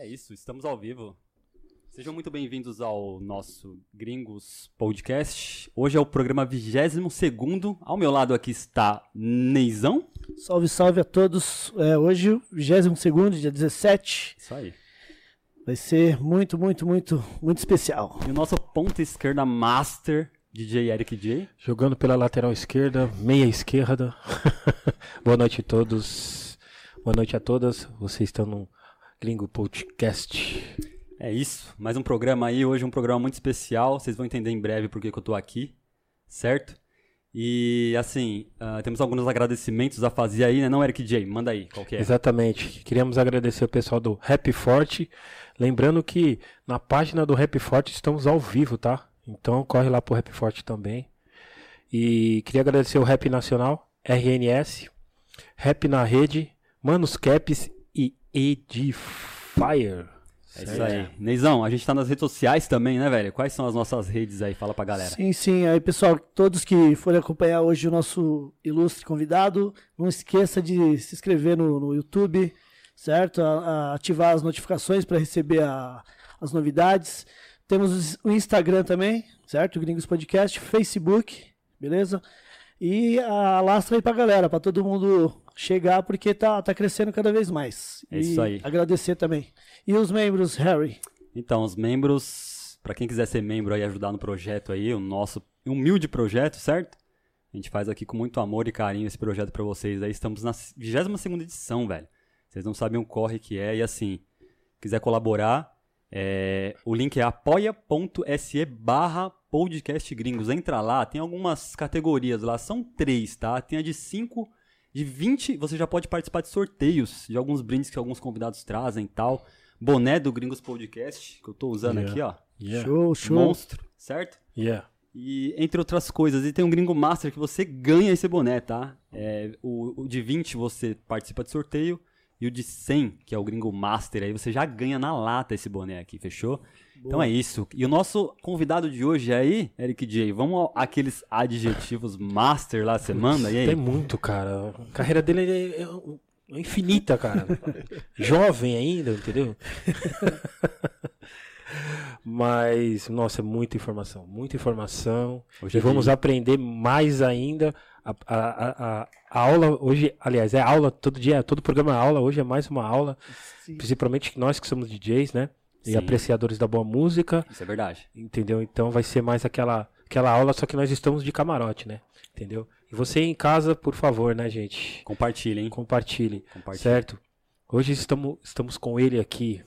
É isso, estamos ao vivo. Sejam muito bem-vindos ao nosso Gringos Podcast. Hoje é o programa 22 Ao meu lado aqui está Neizão. Salve, salve a todos. É, hoje, 22 dia 17. Isso aí. Vai ser muito, muito, muito, muito especial. E o nosso ponta esquerda master, DJ Eric J. Jogando pela lateral esquerda, meia esquerda. Boa noite a todos. Boa noite a todas. Vocês estão no Gringo Podcast. É isso. Mais um programa aí. Hoje um programa muito especial. Vocês vão entender em breve por que eu tô aqui. Certo? E assim, uh, temos alguns agradecimentos a fazer aí, né? Não, Eric J, manda aí, qual que é? Exatamente. Queríamos agradecer o pessoal do Rap Forte. Lembrando que na página do Rap Forte estamos ao vivo, tá? Então corre lá pro Rap Forte também. E queria agradecer o Rap Nacional, RNS, Rap na Rede, Manos Caps Edifier. É isso aí. Neizão, a gente tá nas redes sociais também, né, velho? Quais são as nossas redes aí? Fala pra galera. Sim, sim. Aí, pessoal, todos que forem acompanhar hoje o nosso ilustre convidado, não esqueça de se inscrever no, no YouTube, certo? A, a ativar as notificações para receber a, as novidades. Temos o Instagram também, certo? Gringos Podcast, Facebook, beleza? E a lastra aí pra galera, pra todo mundo chegar, porque tá, tá crescendo cada vez mais. É isso aí. Agradecer também. E os membros, Harry? Então, os membros, para quem quiser ser membro e ajudar no projeto aí, o nosso humilde projeto, certo? A gente faz aqui com muito amor e carinho esse projeto para vocês. Aí estamos na 22 edição, velho. Vocês não sabem o corre que é. E assim, quiser colaborar, é, o link é apoia.se barra podcastgringos. Entra lá, tem algumas categorias lá, são três, tá? Tem a de 5, de 20, você já pode participar de sorteios, de alguns brindes que alguns convidados trazem e tal boné do Gringos Podcast, que eu tô usando yeah. aqui, ó. Yeah. Show, show. Monstro, certo? Yeah. E entre outras coisas, e tem um Gringo Master que você ganha esse boné, tá? É, o, o de 20 você participa de sorteio, e o de 100, que é o Gringo Master, aí você já ganha na lata esse boné aqui, fechou? Boa. Então é isso. E o nosso convidado de hoje é aí, Eric J, vamos aqueles adjetivos master lá, você manda? E aí? Tem muito, cara. A carreira dele é, é infinita, cara. Jovem ainda, entendeu? Mas, nossa, muita informação, muita informação. Hoje e é vamos dia. aprender mais ainda. A, a, a, a, aula hoje, aliás, é aula todo dia, todo programa é aula. Hoje é mais uma aula. Sim. Principalmente nós que somos DJs, né? E Sim. apreciadores da boa música. Isso é verdade. Entendeu? Então vai ser mais aquela, aquela aula, só que nós estamos de camarote, né? Entendeu? E você em casa, por favor, né, gente? Compartilhem. Compartilhe. Compartilhe. Certo? Hoje estamos, estamos com ele aqui.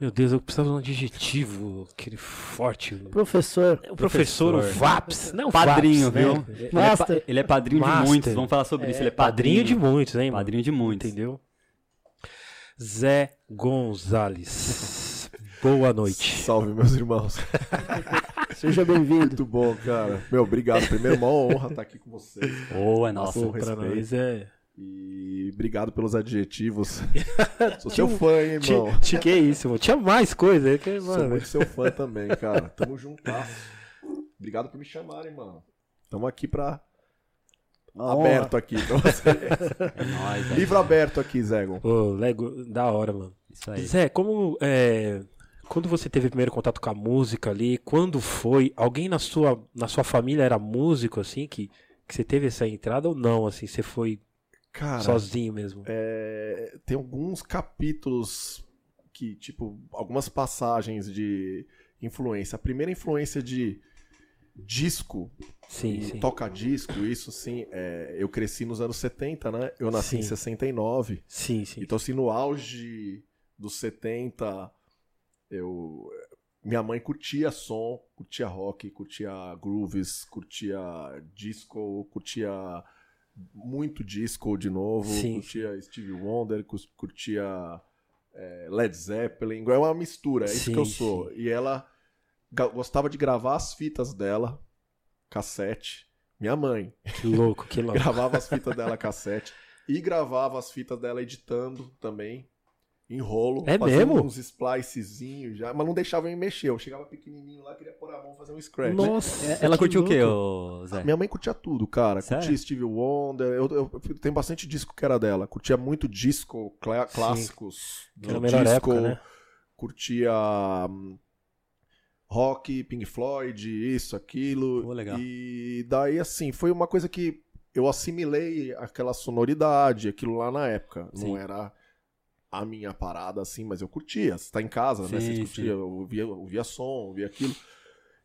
Meu Deus, eu precisava de um adjetivo, aquele forte. Professor. O professor, o VAPS. Não, padrinho, Vaps, viu? Né? Ele, é, ele, é, padrinho Master. de muitos, vamos falar sobre é, isso. Ele é padrinho, padrinho de muitos, hein? Padrinho de muitos. Entendeu? Zé Gonzalez. Boa noite. Salve, meus irmãos. Seja bem-vindo. Muito bom, cara. Meu, obrigado. Primeiro, uma honra estar aqui com vocês. Oh, é nossa. Pô, pra nós é... E obrigado pelos adjetivos. Sou seu fã, hein, irmão? Te, que isso, mano. Tinha mais coisa. Que, mano. Sou muito seu fã também, cara. Tamo juntas. Obrigado por me chamarem, mano. Tamo aqui pra... Aberto aqui pra vocês. É nóis, é Livro aberto aqui, Zego. Ô, Lego, da hora, mano. Isso aí. Zé, como... É quando você teve o primeiro contato com a música ali, quando foi? Alguém na sua, na sua família era músico, assim, que, que você teve essa entrada ou não, assim, você foi Cara, sozinho mesmo? É, tem alguns capítulos que, tipo, algumas passagens de influência. A primeira influência de disco, sim, sim. toca disco, isso sim, é, eu cresci nos anos 70, né? Eu nasci sim. em 69. Sim, sim. Então, assim, no auge dos 70 eu minha mãe curtia som, curtia rock, curtia grooves, curtia disco, curtia muito disco de novo, Sim. curtia Stevie Wonder, curtia é, Led Zeppelin, é uma mistura, é isso Sim, que eu sou. E ela gostava de gravar as fitas dela, cassete. Minha mãe. Que louco, que louco. gravava as fitas dela cassete e gravava as fitas dela editando também em rolo. É mesmo? uns splicezinhos já, mas não deixava eu mexer. Eu chegava pequenininho lá, queria pôr a mão fazer um scratch. Nossa, né? ela curtiu o quê, Zé? Minha mãe curtia tudo, cara. Sério? Curtia Steve Wonder. Eu, eu, eu, tenho bastante disco que era dela. Curtia muito disco, clá, clássicos. Que era a melhor disco, época, né? curtia hum, rock, Pink Floyd, isso, aquilo. Pô, legal. E daí, assim, foi uma coisa que eu assimilei aquela sonoridade, aquilo lá na época. Sim. Não era a minha parada, assim, mas eu curtia. Você tá em casa, né? Sim, Você curtia, eu ouvia, eu ouvia som, ouvia aquilo.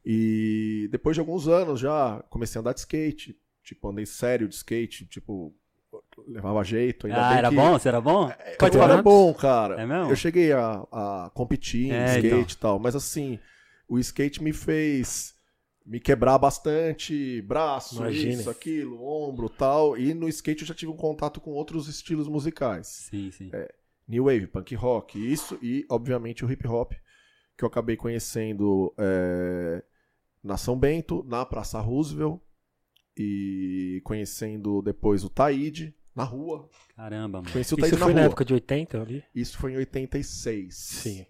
E depois de alguns anos já comecei a andar de skate. Tipo, andei sério de skate, tipo, levava jeito. Ainda Ah, era que... bom? Você era bom? Pode falar, é bom, cara. É mesmo? Eu cheguei a, a competir em É, skate e tal, mas assim, o skate me fez me quebrar bastante braço, Imagine. isso, aquilo, ombro tal. E no skate eu já tive um contato com outros estilos musicais. Sim, sim. New Wave, punk rock, isso, e obviamente o hip hop, que eu acabei conhecendo é, na São Bento, na Praça Roosevelt, e conhecendo depois o Taíde, na rua. Caramba, mano. Conheci o Isso Taíde na foi rua. na época de 80 ali? Isso foi em 86. Sim.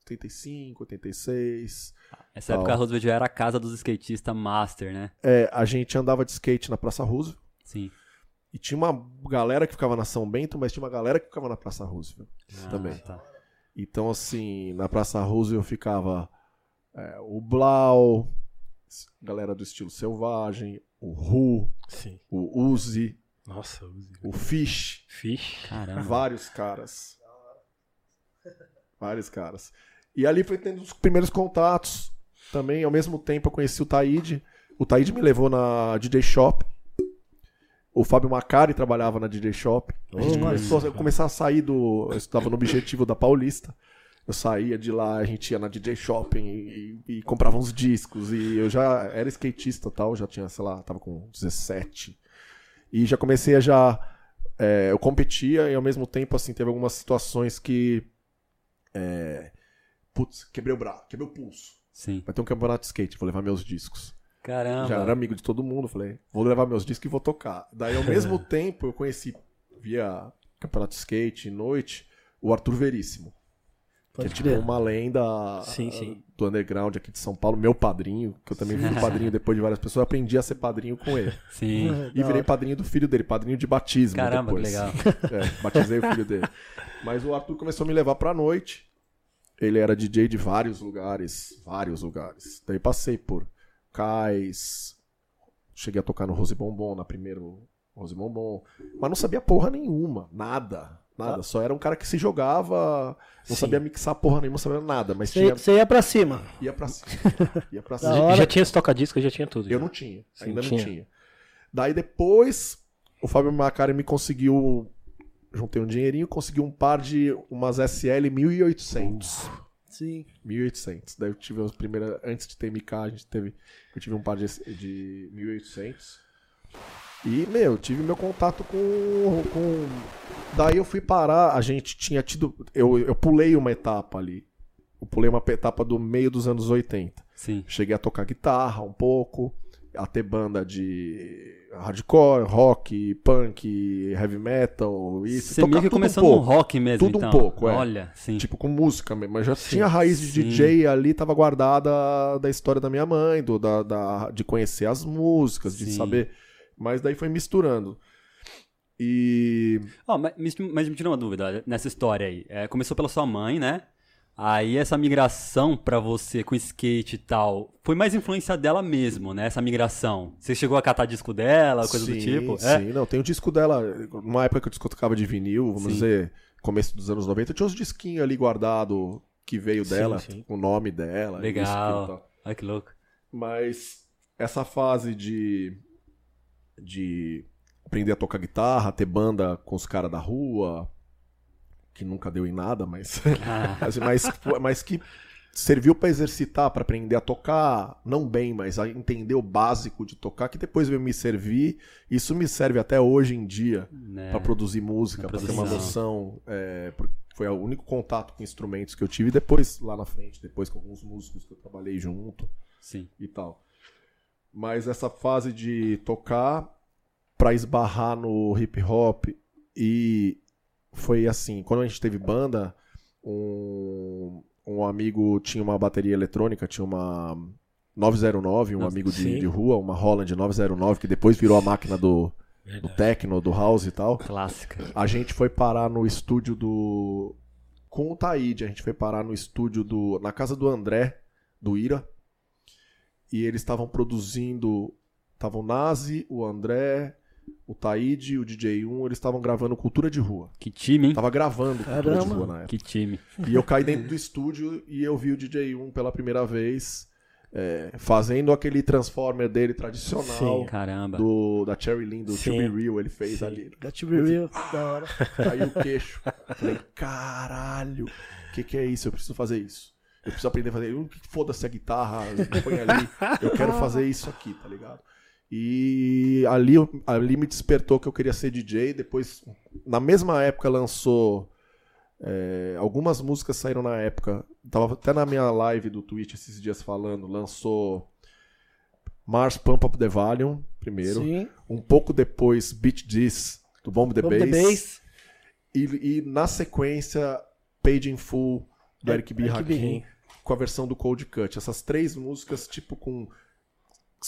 85, 86. Essa época a Roosevelt já era a casa dos skatistas master, né? É, a gente andava de skate na Praça Roosevelt. Sim. E tinha uma galera que ficava na São Bento, mas tinha uma galera que ficava na Praça Roosevelt Ah, também. tá. Então, assim, na Praça Roosevelt ficava é, o Blau, galera do estilo selvagem, o Ru, Sim. o Uzi, Nossa, Uzi. o Fish, Fish. Caramba. vários caras. Vários caras. E ali foi tendo os primeiros contatos. Também, ao mesmo tempo, eu conheci o Taíde. O Taíde me levou na DJ Shop. O Fábio Macari trabalhava na DJ Shop. A gente Hum. começou a começar a sair do. Eu estava no objetivo da Paulista. Eu saía de lá, a gente ia na DJ Shopping e, e comprava uns discos. E eu já era skatista tal, já tinha, sei lá, tava com 17. E já comecei a já. é, eu competia e ao mesmo tempo, assim, teve algumas situações que. É, putz, quebrei o braço, quebrei o pulso. Sim. Vai ter um campeonato de skate, vou levar meus discos. Caramba. Já era amigo de todo mundo, falei, vou levar meus discos e vou tocar. Daí, ao mesmo tempo, eu conheci, via campeonato de skate, noite, o Arthur Veríssimo. Que Pode é tipo uma lenda Sim, sim. do underground aqui de São Paulo, meu padrinho, que eu também fui padrinho depois de várias pessoas, eu aprendi a ser padrinho com ele. Sim. E virei padrinho do filho dele, padrinho de batismo. Caramba, que depois. legal. É, batizei o filho dele. Mas o Arthur começou a me levar pra noite. Ele era DJ de vários lugares, vários lugares. Daí passei por Cais, cheguei a tocar no Rose Bombom, na primeiro Rose Bombom, mas não sabia porra nenhuma, nada, nada. Só era um cara que se jogava, não Sim. sabia mixar porra nenhuma, sabia nada, mas Você tinha, você ia pra cima. ia pra cima, ia pra cima. hora. Já tinha esse toca-disco, já tinha tudo. Eu já. não tinha, Sim, ainda não tinha. tinha. Daí depois, o Fábio Macari me conseguiu. Juntei um dinheirinho, consegui um par de umas SL 1800. Sim. 1800. Daí eu tive as primeiras. Antes de ter MK, a gente teve. Eu tive um par de, de 1800. E, meu, tive meu contato com, com. Daí eu fui parar. A gente tinha tido. Eu, eu pulei uma etapa ali. Eu pulei uma etapa do meio dos anos 80. Sim. Cheguei a tocar guitarra um pouco, a ter banda de hardcore, rock, punk, heavy metal, isso. Você meio que tudo um começou no pouco. rock mesmo, Tudo um então. pouco, é. Olha, sim. Tipo, com música mesmo. Mas já tinha a raiz de sim. DJ ali, tava guardada da história da minha mãe, do, da, da- de conhecer as músicas, de Sim. saber. Mas daí foi misturando. E. Ó, mas, me- mas me tira uma dúvida nessa história aí. É, começou pela sua mãe, né? Aí essa migração pra você com skate e tal, foi mais influência dela mesmo, né? Essa migração. Você chegou a catar disco dela, coisa do sim, tipo? Sim, É? não, tem o disco dela. Numa época que eu tocava de vinil, vamos Sim. dizer, começo dos anos 90, tinha uns disquinhos ali guardado que veio dela, sim. o nome dela. Legal. Olha que louco. Mas essa fase de. de aprender a tocar guitarra, ter banda com os caras da rua, que nunca deu em nada, mas. Ah, mas, mas, mas que serviu pra exercitar, pra aprender a tocar, não bem, mas a entender o básico de tocar, que depois veio me servir. Isso me serve até hoje em dia né? pra produzir música, Na pra ter uma noção. é, foi o único contato com instrumentos que eu tive. Depois, lá na frente, depois com alguns músicos que eu trabalhei junto Sim. e tal. Mas essa fase de tocar pra esbarrar no hip hop e foi assim, quando a gente teve banda, um, um amigo tinha uma bateria eletrônica, tinha uma 909, um Nossa, amigo de, de rua, uma Holland 909, que depois virou a máquina do, do techno, do house e tal. Clássica. A gente foi parar no estúdio do com o Taíde. A gente foi parar no estúdio do. na casa do André, do Ira. E eles estavam produzindo. Estavam o Nazi, o André, o Taíde, o DJ1, eles estavam gravando Cultura de Rua. Que time, hein? Tava gravando Cultura de Caramba. Rua na época. Que time. E eu caí dentro do estúdio e eu vi o DJ1 pela primeira vez é, fazendo aquele Transformer dele tradicional. Sim. Caramba. Do, da Cherry Lynn, do Sim. To Be Real, ele fez Sim. ali. Got to be real, da hora. Caiu o queixo. Falei, caralho, o que, que é isso? Eu preciso fazer isso. Eu preciso aprender a fazer. Eu, que Foda-se a guitarra, põe ali. Eu quero fazer isso aqui, tá ligado? E ali, ali me despertou que eu queria ser DJ. Depois, na mesma época, lançou. é, algumas músicas saíram na época. Tava até na minha live do Twitch esses dias falando. Lançou Mars Pump Up the Volume, primeiro. Sim. Um pouco depois, Beat This, do Bomb the, Bomb Bass. the Bass. E, e na sequência, Page in Full, do É, Eric B. Rakim, com a versão do Cold Cut. Essas três músicas, tipo, com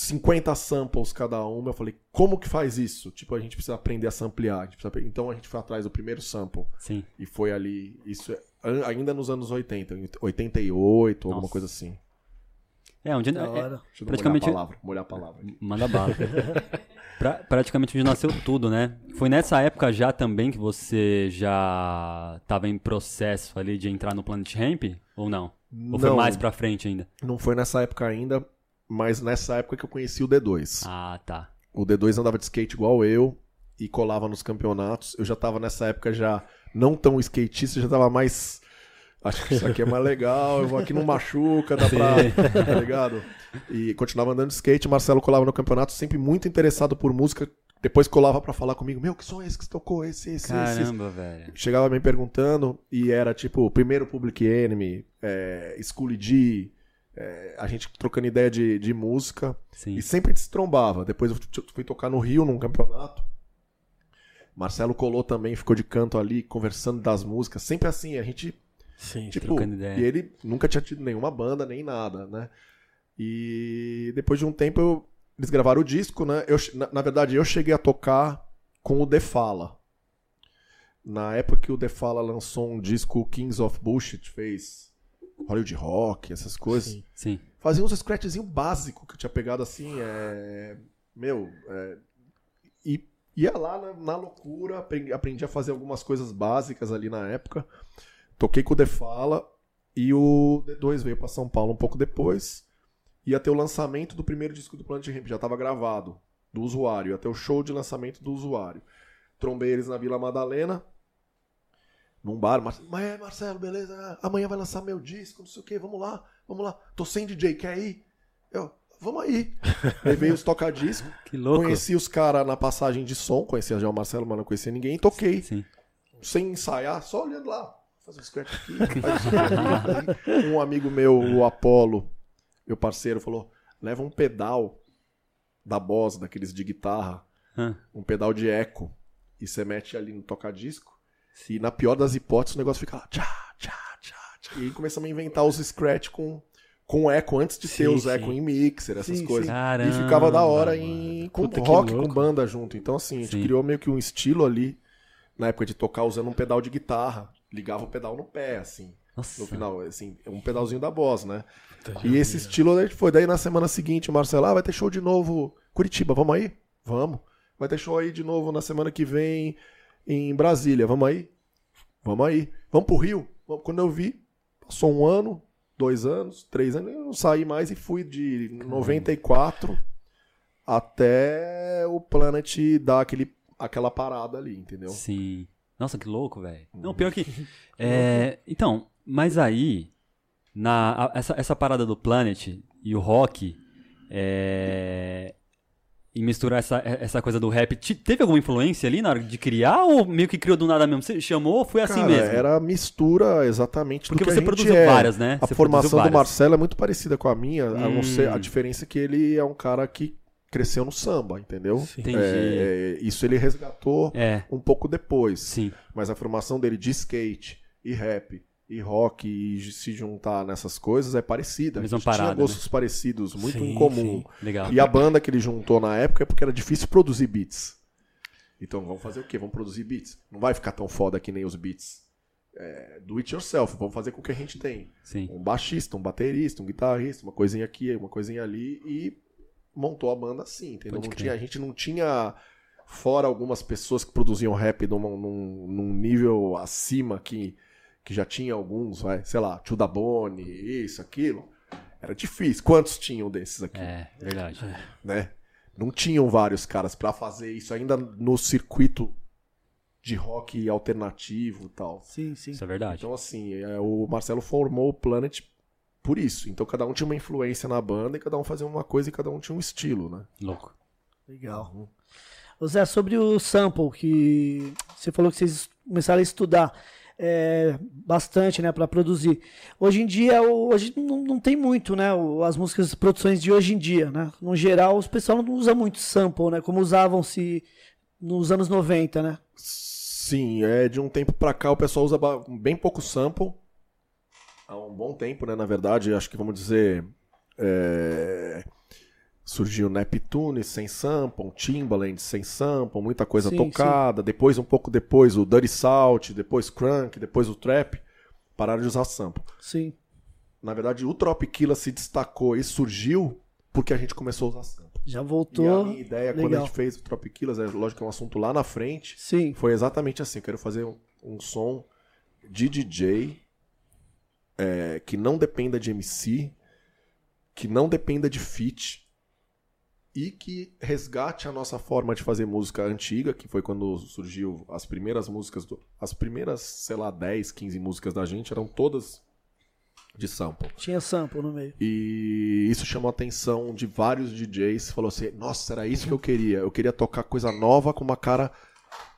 50 samples cada uma. Eu falei, como que faz isso? Tipo, a gente precisa aprender a samplear. a gente precisa Então a gente foi atrás do primeiro sample. Sim. E foi ali, isso é- ainda nos anos 80, 88, alguma Nossa. coisa assim. É, onde. É- eu Praticamente- molhar a palavra. Molhar a palavra. aqui. Manda bala. Pra- praticamente onde nasceu tudo, né? Foi nessa época já também que você já tava em processo ali de entrar no Planet Ramp? Ou não? Ou foi Não. mais pra frente ainda? Não foi nessa época ainda, mas nessa época que eu conheci o D2. Ah, tá. O D2 andava de skate igual eu e colava nos campeonatos. Eu já tava nessa época já não tão skatista, já tava mais. Acho que isso aqui é mais legal, eu vou aqui não machuca, dá pra. Tá ligado? E continuava andando de skate, Marcelo colava no campeonato, sempre muito interessado por música. Depois colava pra falar comigo, meu, que som é esse que você tocou? Esse, esse, esse. Caramba, velho. Chegava me perguntando e era tipo, primeiro Public Enemy, é, Schoolie D, é, a gente trocando ideia de, de música. Sim. E sempre se trombava. Depois eu fui- tocar no Rio num campeonato. Marcelo colou também, ficou de canto ali, conversando das músicas. Sempre assim, a gente, Sim. tipo, trocando ideia. e ele nunca tinha tido nenhuma banda, nem nada, né? E depois de um tempo eu- eles gravaram o disco, né? Eu, na, na verdade, eu cheguei a tocar com o Defala. Na época que o Defala lançou um disco, Kings of Bullshit, fez Hollywood Rock, essas coisas Sim. Sim. fazia uns scratchzinho básico que eu tinha pegado assim, é... meu, é... e ia lá na, na loucura, aprendi, aprendi a fazer algumas coisas básicas ali na época. Toquei com o Defala e o D2 veio para São Paulo um pouco depois. Ia ter o lançamento do primeiro disco do Planet Ramp, já estava gravado, do usuário, ia ter o show de lançamento do usuário. Trombei eles na Vila Madalena, num bar, Mar... mas é, Marcelo, beleza? Amanhã vai lançar meu disco, não sei o que, vamos lá, vamos lá. Tô sem DJ, quer ir? Eu, vamos aí. Levei os toca-disco, Que louco. conheci os caras na passagem de som, conhecia já o Marcelo, mas não conhecia ninguém, e toquei. Sim. Sem ensaiar, só olhando lá. Fazer um scratch aqui, um amigo meu, o Apollo, meu parceiro, falou: leva um pedal da Boss, daqueles de guitarra, um pedal de eco, e você mete ali no toca-disco, e na pior das hipóteses o negócio fica lá, tchá, tchá, tchá, tchá. E aí começamos a inventar os scratch com, com eco, antes de ter Sim, os sim. eco em mixer, essas Sim, coisas. sim. Caramba. E ficava da hora mano. em com Puta rock, com banda junto. Então, assim, a gente Sim. criou meio que um estilo ali, na época de tocar usando um pedal de guitarra. Ligava o pedal no pé, assim. Nossa. No final, assim, um pedalzinho da Boss, né? Puta E esse estilo a gente foi. Daí na semana seguinte, o Marcelo, ah, vai ter show de novo. Curitiba, vamos aí? Vamos. Vai ter show aí de novo na semana que vem em Brasília, vamos aí? Vamos aí. Vamos pro Rio? Quando eu vi, passou um ano, dois anos, três anos, eu não saí mais e fui de 94 até o Planet dar aquele, aquela parada ali, entendeu? Sim. Nossa, que louco, velho. Não, pior que. É, então, mas aí, na, essa, essa parada do Planet e o rock, é, e misturar essa, essa coisa do rap, te- teve alguma influência ali na hora de criar ou meio que criou do nada mesmo? Você chamou ou foi assim Cara, mesmo? era a mistura exatamente Porque do que você a gente produziu é. várias, né? A Você formação do. Marcelo é muito parecida com a minha, a não ser a Hum. diferença é que ele é um cara que cresceu no samba, entendeu? Sim. Entendi. É, isso ele resgatou É, um pouco depois. sim. Mas a formação dele de skate e rap e rock e se juntar nessas coisas é parecida. Mesma tinha parada, né? gostos parecidos, muito Sim, em comum. sim. Legal. E a banda que ele juntou na época é porque era difícil produzir beats. Então vamos fazer o quê? Vamos produzir beats. Não vai ficar tão foda que nem os beats é, do it yourself, vamos fazer com o que a gente tem. Sim. Um baixista, um baterista, um guitarrista, uma coisinha aqui, uma coisinha ali e montou a banda assim, entendeu? Tinha, a gente não tinha, fora algumas pessoas que produziam rap num, num, num nível acima que, que já tinha alguns, vai, sei lá, Tio da Boni, isso, aquilo. Era difícil. Quantos tinham desses aqui? É, verdade. né? Não tinham vários caras pra fazer isso ainda no circuito de rock alternativo e tal. Sim, sim. Isso é verdade. Então, assim, é, o Marcelo formou o Planet por isso. Então, cada um tinha uma influência na banda e cada um fazia uma coisa e cada um tinha um estilo, né? Louco. Legal. Ô Zé, sobre o sample, que você falou que vocês começaram a estudar é, bastante, né, para produzir. Hoje em dia, hoje não, não tem muito, né, as músicas, as produções de hoje em dia, né? No geral, os pessoal não usa muito sample, né, como usavam-se nos anos 90, né? Sim, é de um tempo pra cá o pessoal usa bem pouco sample. Há um bom tempo, né? Na verdade, acho que vamos dizer. é, Surgiu Neptune sem sample, Timbaland sem sample, muita coisa Sim, tocada. Depois, um pouco depois, o Dirty Salt, depois Crunk, depois o Trap. Pararam de usar sample. Sim. Na verdade, o Tropikilla se destacou e surgiu porque a gente começou a usar sample. Já E a voltou. minha ideia, quando a legal. gente fez o Tropikillas, é lógico que é um assunto lá na frente, Sim. foi exatamente assim. Eu quero fazer um, um som de DJ é, que não dependa de MC, que não dependa de feat e que resgate a nossa forma de fazer música antiga, que foi quando surgiu as primeiras músicas, do, as primeiras, sei lá, 10, 15 músicas da gente eram todas de sample. Tinha sample no meio. E isso chamou a atenção de vários DJs. Falou assim: nossa, era isso que eu queria. Eu queria tocar coisa nova com uma cara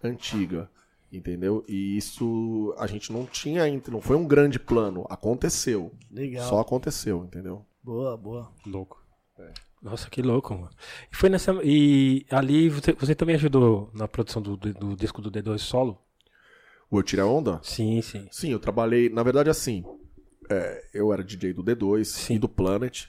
antiga. Entendeu? E isso a gente não tinha ainda. Não foi um grande plano. Aconteceu. Legal. Só aconteceu, entendeu? Boa, boa. Louco. Nossa, que louco, mano. E foi nessa. E ali você, você também ajudou na produção do, do, do disco do D2 solo? O Eu Tirei a Onda? Sim, sim. Sim, eu trabalhei. Na verdade, assim. é, eu era DJ do D2 Sim. e do Planet.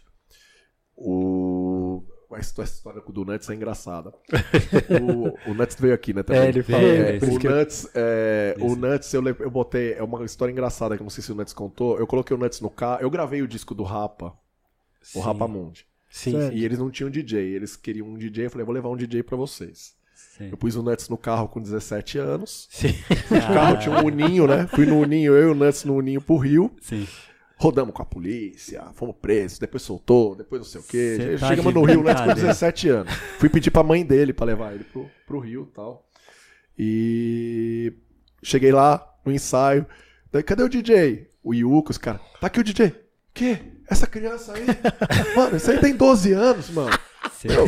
O. A histó- a história do Nuts é engraçada. o, o Nuts veio aqui, né? também. É, ele falou. É, por o que Nuts, é, o. Nuts eu, eu botei, é uma história engraçada que eu não sei se o Nuts contou. Eu coloquei o Nuts no carro, eu gravei o disco do Rapa, o Sim. Rapa Mundi. Sim, sim. E eles não tinham DJ, eles queriam um DJ, eu falei, vou levar um DJ pra vocês. Sim. Eu pus o Nuts no carro com 17 anos. Sim. O carro tinha um uninho, né? Fui no uninho, eu e o Nuts no uninho pro Rio. Sim. Rodamos com a polícia, fomos presos, depois soltou, depois não sei o quê. Tá Chegamos no Rio, o Nuts com brincadeira. 17 anos. Fui pedir pra mãe dele pra levar ele pro, pro Rio e tal. E cheguei lá no ensaio. Daí, cadê o DJ? O Yuko, os caras. Tá aqui o DJ. Que? Essa criança aí? mano, esse aí tem 12 anos, mano.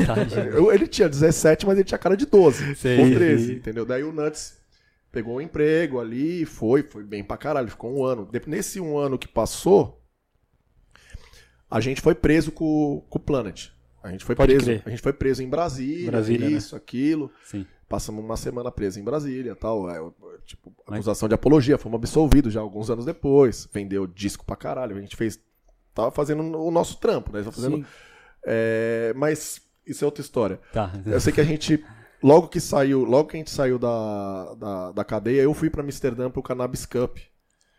Tá de... Eu- ele tinha 17, mas ele tinha cara de 12. Sei. Ou 13, entendeu? Daí o Nuts pegou um emprego ali e foi, foi bem pra caralho, ficou um ano. Nesse um ano que passou, a gente foi preso com, com o Planet. A gente foi Pode preso. crer. A gente foi preso em Brasília, Brasília, né? isso, aquilo. Sim. Passamos uma semana preso em Brasília tal. É, tipo, Mas- acusação de apologia. Fomos absolvidos já alguns anos depois. Vendeu disco pra caralho. A gente fez. Tava fazendo o nosso trampo, né? Fazendo, é, mas isso é outra história. Tá. Eu sei que a gente, logo que saiu, logo que a gente saiu da, da, da cadeia, eu fui pra Amsterdã pro Cannabis Cup,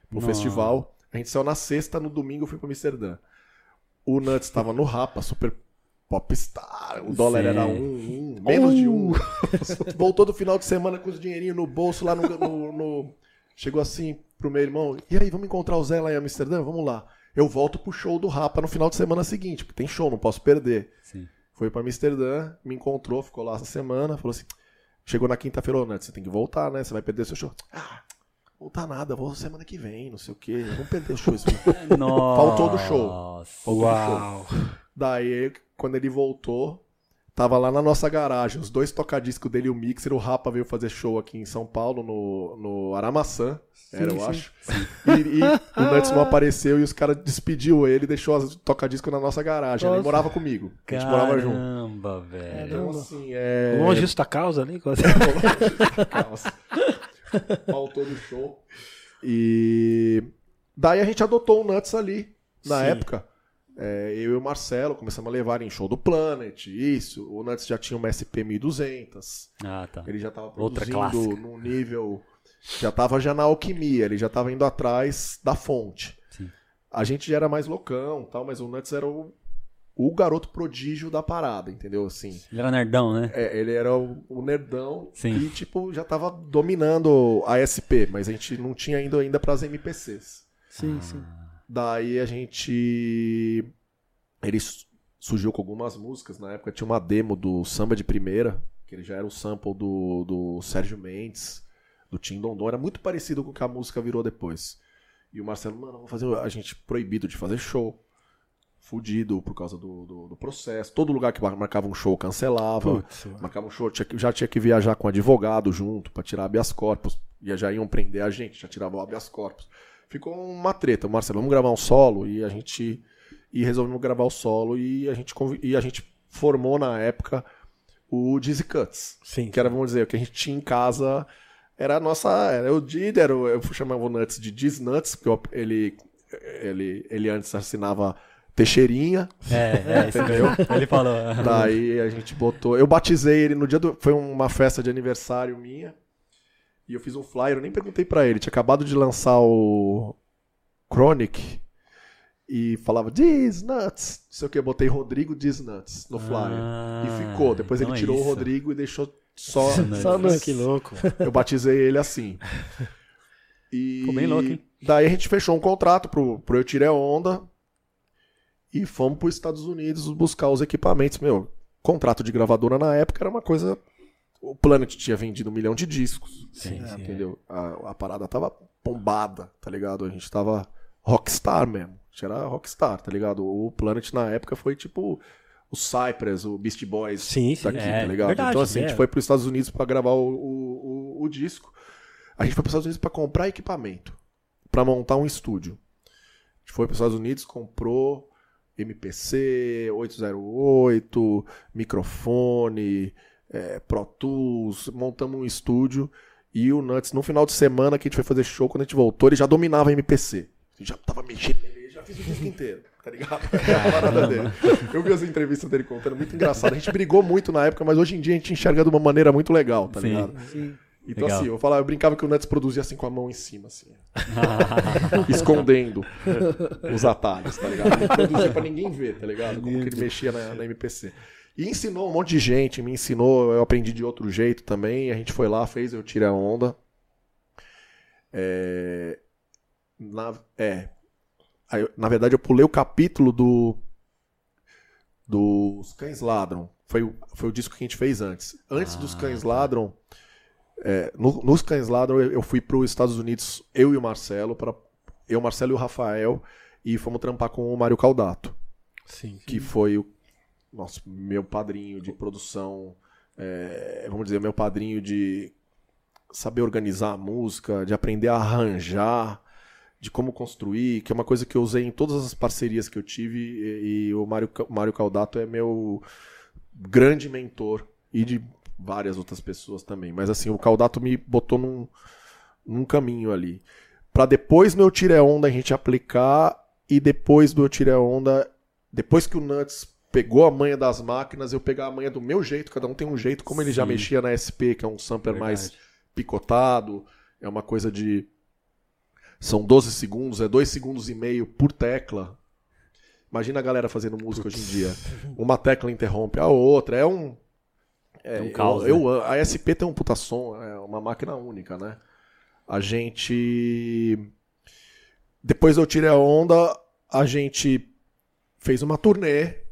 pro Nossa. festival. A gente saiu na sexta, no domingo eu fui pra Amsterdã. O Nuts tava no Rapa, super popstar. O dólar Sim. era um, um, menos de um. Voltou do final de semana com os dinheirinhos no bolso lá no, no- no- Chegou assim pro meu irmão. E aí, vamos encontrar o Zé lá em Amsterdã? Vamos lá. Eu volto pro show do Rapa no final de semana seguinte, porque tem show, não posso perder. Sim. Foi pra Amsterdã, me encontrou, ficou lá essa semana, falou assim: chegou na quinta-feira, ô Neto, você tem que voltar, né? Você vai perder seu show. Ah, voltar nada, vou semana que vem, não sei o quê. Vamos perder o show. esse ano." Nossa. Faltou do show. Faltou do Uau. show. Daí, quando ele voltou, tava lá na nossa garagem, os dois tocadiscos dele e o Mixer, o Rapa veio fazer show aqui em São Paulo, no, no Aramaçã, era, eu sim. acho. E, e o Nuts não apareceu e os caras despediu ele e deixou as tocadiscos na nossa garagem. Ele Nossa. morava comigo. A gente morava junto. Caramba, velho. Então, assim, é... Longe justa causa ali? Nossa. Faltou do show. E daí a gente adotou o Nuts ali, na Sim. época. É, eu e o Marcelo começamos a levar em show do Planet, isso. O Nuts já tinha uma SP 1200. Ah, tá. Ele já tava Outra produzindo num nível Já tava já na alquimia, ele já tava indo atrás da fonte. Sim. A gente já era mais loucão, tal, mas o Nuts era o, o garoto prodígio da parada, entendeu? Assim, Ele era nerdão, né? é, ele era o, o nerdão Sim. e tipo já tava dominando a SP, mas a gente não tinha ido ainda para as MPCs. Sim, sim. Daí a gente. Ele su- surgiu com algumas músicas. Na época tinha uma demo do Samba de Primeira, que ele já era o sample do, do Sérgio Mendes, do Tim Dondon. Era muito parecido com o que a música virou depois. E o Marcelo, mano, vamos fazer a gente proibido de fazer show. Fudido por causa do, do, do processo. Todo lugar que mar- marcava um show cancelava. Putz, Marcava um show, tinha que- já tinha que viajar com advogado junto pra tirar habeas corpus. E já iam prender a gente, já tiravam o habeas corpus. Ficou uma treta. Marcelo, vamos gravar um solo e a gente e resolvemos gravar o solo e a gente e a gente formou na época o Dizzy Cuts, Sim. que era, vamos dizer, o que a gente tinha em casa era a nossa, era o Did, era o, eu chamava o Nuts de Diz Nuts, porque eu- ele ele ele antes assinava Teixeirinha, É, é, mesmo. Ele falou. Daí a gente botou. Eu batizei ele no dia do. Foi uma festa de aniversário minha. E eu fiz um flyer, eu nem perguntei pra ele. Tinha acabado de lançar o Chronic. E falava Diz Nuts. Não sei o que. Eu botei Rodrigo Diz Nuts no flyer. Ah, e ficou. Depois então ele é tirou o. Rodrigo e deixou só. Só Nuts. que louco. Eu batizei ele assim. E Ficou bem louco, hein? daí a gente fechou um contrato pro, pro Eu Tirei Onda e fomos para os Estados Unidos buscar os equipamentos. Meu, contrato de gravadora na época era uma coisa. O Planet tinha vendido um milhão de discos. Sim, É, sim. entendeu? A, a parada tava bombada, tá ligado? A gente tava rockstar mesmo. A gente era rockstar, tá ligado? O Planet na época foi tipo o Cypress, o Beast Boys Sim, sim. daqui, É, tá ligado? verdade, então assim, a é. gente foi para os Estados Unidos para gravar o, o, o- o disco. A gente foi para os Estados Unidos para comprar equipamento, para montar um estúdio. A gente foi para os Estados Unidos, comprou MPC 808, microfone, é, Pro Tools, montamos um estúdio. E o Nuts, no final de semana que a gente foi fazer show, quando a gente voltou, ele já dominava MPC. Ele já tava mexendo nele, já fiz o disco inteiro, tá ligado? A parada dele. Eu vi as entrevistas dele contando, muito engraçado. A gente brigou muito na época, mas hoje em dia a gente enxerga de uma maneira muito legal, tá Sim. ligado? Sim. Então Legal. assim, eu falava, eu brincava que o Nuts produzia assim com a mão em cima, assim. escondendo os atalhos, tá ligado? Ele produzia pra ninguém ver, tá ligado? Como que ele mexia na, na MPC. E ensinou um monte de gente, me ensinou, eu aprendi de outro jeito também. A gente foi lá, fez, eu tirei a onda. É, na, é, Aí na verdade, eu pulei o capítulo do. Dos Cães Ladram. Foi, o- foi o disco que a gente fez antes. Antes dos Ah, Cães tá. Ladram. é, no- nos Cães Ladram, eu, fui para os Estados Unidos, eu e o Marcelo, para eu, Marcelo e o Rafael, e fomos trampar com o Mário Caldato, Sim. que foi o nosso, meu padrinho de produção, é, vamos dizer, meu padrinho de saber organizar a música, de aprender a arranjar, de como construir, que é uma coisa que eu usei em todas as parcerias que eu tive, e, e o Mário, Mário Caldato é meu grande mentor, e de várias outras pessoas também. Mas assim, o Caldato me botou num, num caminho ali. Pra depois no Eu Tire Onda a gente aplicar, e depois do Eu Tire Onda, depois que o Nuts pegou a manha das máquinas, eu pegar a manha do meu jeito, cada um tem um jeito, como ele já mexia na SP, que é um sampler mais Verdade. picotado, é uma coisa de. São 12 segundos, é 2 segundos e meio por tecla. Imagina a galera fazendo música hoje em dia. Uma tecla interrompe a outra, é um. É, É um caos, eu, eu- a SP tem um puta som, é uma máquina única, né? A gente. Depois eu tirei a onda, a gente fez uma turnê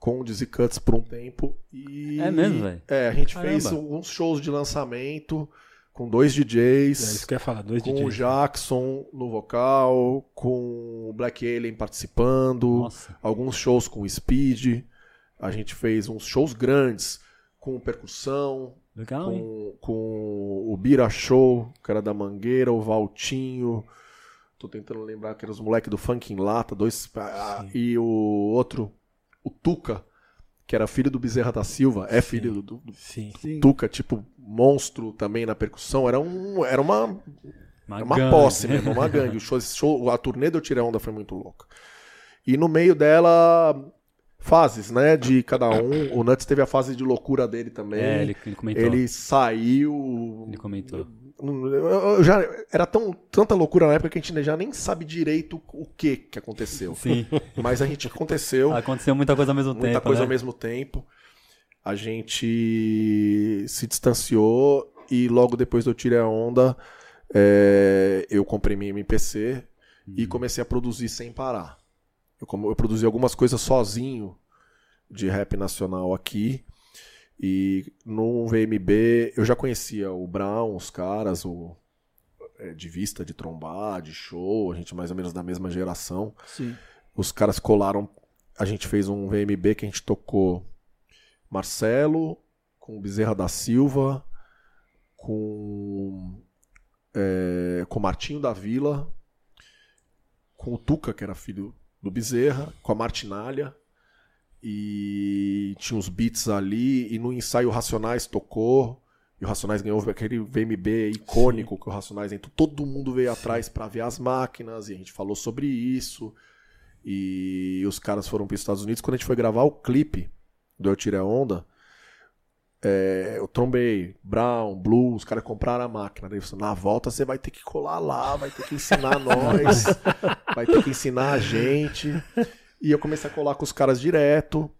com o Dizzy Cuts por um tempo. E... É mesmo, velho? É, a gente Caramba. fez alguns shows de lançamento com dois É DJs, isso que eu ia falar, dois com o DJs. Jackson no vocal, com o Black Alien participando, Nossa. alguns shows com o Speed. A gente fez uns shows grandes com percussão, Legal, com, com o Bira Show, que era da Mangueira, o Valtinho. Tô tentando lembrar que eram os moleques do Funk em Lata, dois. ah, e o outro, o Tuca, que era filho do Bezerra da Silva, é filho do, do Sim. Sim. Tuca, tipo, monstro também na percussão. Era, um, era uma, Uma, era uma gangue. posse mesmo, uma gangue. O show, show, a turnê do Tira Onda foi muito louca. E no meio dela, fases, né? De cada um. O Nuts teve a fase de loucura dele também. É, ele, ele comentou. Ele saiu. Ele comentou. Eu, já era tão, tanta loucura na época que a gente já nem sabe direito o que que aconteceu. Sim. Mas a gente aconteceu. Aconteceu muita coisa ao mesmo muita tempo. coisa né? ao mesmo tempo. A gente se distanciou e logo depois do Tire a Onda, é, eu comprei minha MPC e comecei a produzir sem parar. Eu, eu produzi algumas coisas sozinho de rap nacional aqui. E no VMB eu já conhecia o Brown, os caras, o é, de vista, de trombar, de show, a gente mais ou menos da mesma geração Sim. os caras colaram. A gente fez um VMB que a gente tocou Marcelo, com Bezerra da Silva, com, é, com Martinho da Vila, com o Tuca, que era filho do Bezerra, com a Martinalha. E tinha uns beats ali. E no ensaio o Racionais tocou. E o Racionais ganhou aquele VMB icônico que o Racionais entrou. Todo mundo veio atrás pra ver as máquinas. E a gente falou sobre isso. E os caras foram para os Estados Unidos. Quando a gente foi gravar o clipe do Eu Tirei a Onda, é, eu trombei Brown, Blue, os caras compraram a máquina. Daí falei, na volta você vai ter que colar lá, vai ter que ensinar nós, vai ter que ensinar a gente. E eu comecei a colar com os caras direto.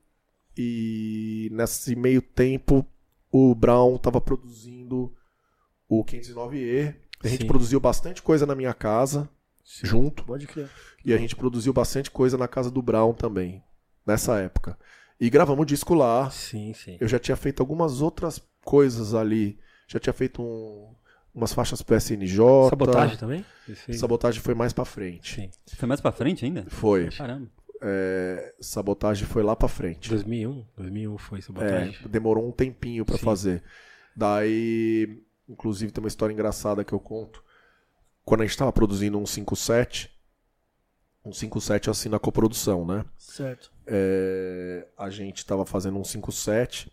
E nesse meio tempo, o Brown tava produzindo o 509E. A gente Sim. produziu bastante coisa na minha casa, junto. Pode crer. E a gente produziu bastante coisa na casa do Brown também, nessa época. E gravamos disco lá. Sim, sim. Eu já tinha feito algumas outras coisas ali. Já tinha feito um- umas faixas pro SNJ. Sabotagem também? Sabotagem foi mais pra frente. Sim. Foi mais pra frente ainda? Foi. Caramba. É, sabotagem foi lá pra frente. 2001? 2001 foi sabotagem. É, demorou um tempinho pra Sim. fazer. Daí, inclusive, tem uma história engraçada que eu conto. Quando a gente tava produzindo um 57, um 57 assina a coprodução, né? Certo. É, a gente tava fazendo um 57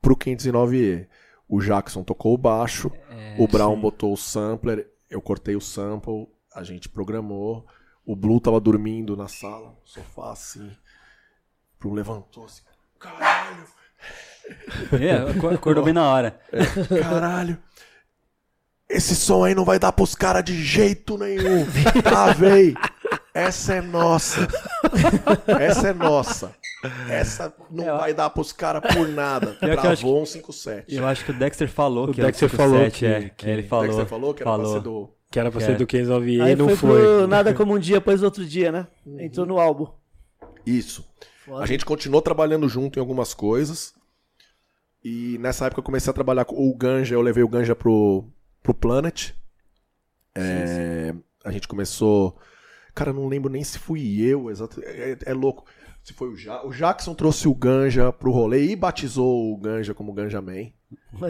pro 509E. O Jackson tocou o baixo, É, o Brown sim. botou o sampler, eu cortei o sample, a gente programou. O Blue tava dormindo na sala, no sofá assim. O Blue levantou assim. Caralho, É, acor- acordou bem na hora. caralho. Esse som aí não vai dar pros caras de jeito nenhum. Travei. Essa é nossa. Essa é nossa. Essa não Eu- vai dar pros caras por nada. que eu acho Travou um 57. Eu acho que o Dexter falou O que era Dexter 57, falou que- é. que- Ele O falou. Dexter falou que era falou. pra ser do... Que era pra É. ser do 509 Aí e não foi, foi. pro Nada Como Um Dia, depois outro dia, né? Entrou no álbum. Isso. Foda. A gente continuou trabalhando junto em algumas coisas. E nessa época eu comecei a trabalhar com o Ganja, eu levei o Ganja pro, pro Planet. É, A gente começou. Cara, eu não lembro nem se fui eu, exato. É, é louco. Se foi o ja... O Jackson trouxe o Ganja pro rolê e batizou o Ganja como Ganja Man.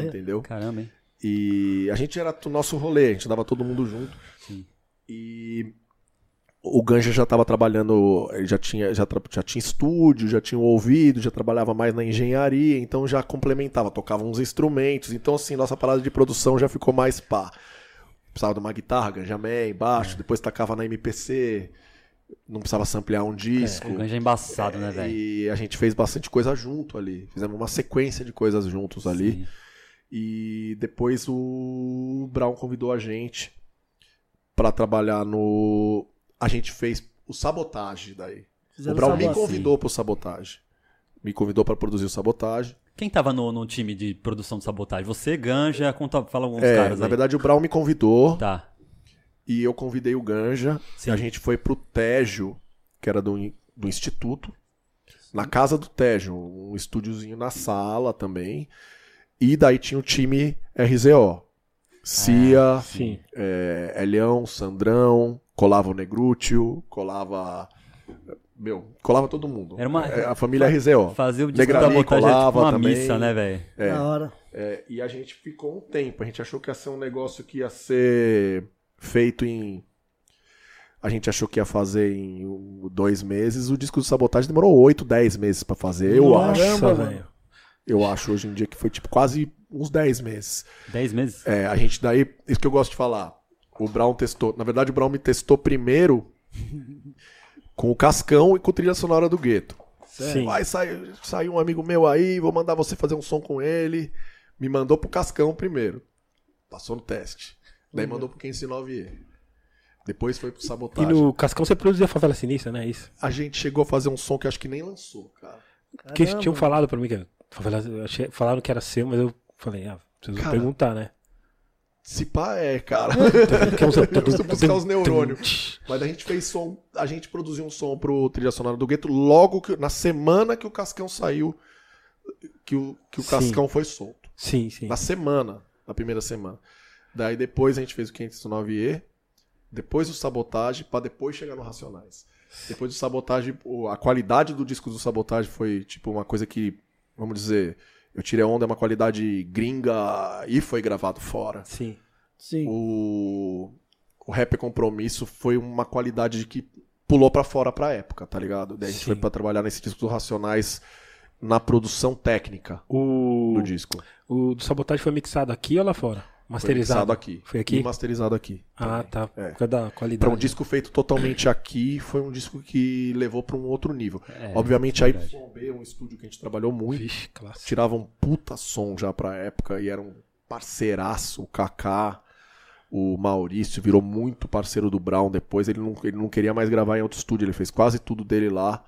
Entendeu? Caramba, hein? E a gente era o nosso rolê, a gente dava todo mundo junto. E o Ganja já estava trabalhando, já tinha, já, já tinha estúdio, já tinha o ouvido, já trabalhava mais na engenharia, então já complementava, tocava uns instrumentos. Então, assim, nossa parada de produção já ficou mais pá. Precisava de uma guitarra, Ganja Man, baixo, depois tacava na MPC, não precisava samplear um disco. O Ganja é embaçado, né, velho? E a gente fez bastante coisa junto ali. Fizemos uma sequência de coisas juntos ali. Sim. E depois o Brown convidou a gente pra trabalhar no. A gente fez o Sabotagem daí. Fizeram o Brown me convidou pro Sabotagem. Me convidou pra produzir o Sabotagem. Quem tava no, no time de produção de sabotagem? Você, Ganja, conta, fala alguns É, caras na aí. verdade o Brown me convidou Tá. e eu convidei o Ganja. Sim. E a gente foi pro Tejo, que era do, do Instituto. Na casa do Tejo, um estúdiozinho na sala também. E daí tinha o time RZO. Cia, Sim. é, Elião, Sandrão, colava o Negrúcio, colava. Meu, colava todo mundo. Era uma- É, a família RZO. Fazer o disco da tipo colava uma também. missa, né, velho? É. Da hora. É, e a gente ficou um tempo. A gente achou que ia ser um negócio que ia ser feito em. A gente achou que ia fazer em dois meses. O disco de sabotagem demorou oito, dez meses pra fazer. Eu Nossa, acho. Caramba, velho. Eu acho hoje em dia que foi tipo quase uns 10 meses. Dez meses? É, a gente daí, isso que eu gosto de falar. O Brown testou, na verdade o Brown me testou primeiro com o Cascão e com a trilha sonora do Gueto. Sim. Vai sair, sair um amigo meu aí, vou mandar você fazer um som com ele. Me mandou pro Cascão primeiro. Passou no teste. Daí mandou pro 509E. Depois foi pro E Sabotagem. no Cascão você produzia Favela Sinistra, né? Isso. A gente chegou a fazer um som que acho que nem lançou, cara. Que Caramba. tinham falado pra mim que era favela, achei- falaram que era seu, mas eu falei, ah, preciso Cara, perguntar, né? Se pá é, cara. Eu preciso buscar os neurônios. Mas a gente fez som, a gente produziu um som pro trilha sonora do Gueto logo que, na semana que o Cascão saiu, que o, que o Sim. Cascão foi solto. Sim, sim. Na semana, na primeira semana. Daí depois a gente fez o 509E, depois o Sabotagem, pra depois chegar no Racionais. Depois do Sabotagem, a qualidade do disco do Sabotagem foi tipo uma coisa que, vamos dizer, eu tirei onda, é uma qualidade gringa e foi gravado fora. Sim. Sim. O, o Rap Compromisso foi uma qualidade de que pulou pra fora pra época, tá ligado? Daí a gente Sim. foi pra trabalhar nesse disco do Racionais na produção técnica O, do disco. o do Sabotagem foi mixado aqui ou lá fora? Masterizado? Foi aqui. Foi aqui? E masterizado aqui. Ah, também. tá. É. Por causa da qualidade. Pra um disco feito totalmente aqui, foi um disco que levou pra um outro nível. É, Obviamente, a verdade. YB é um estúdio que a gente trabalhou muito. Vixe. Tirava um puta som já pra época e era um parceiraço. O Kaká, o Maurício, virou muito parceiro do Brown depois. Ele não, ele não queria mais gravar em outro estúdio, ele fez quase tudo dele lá.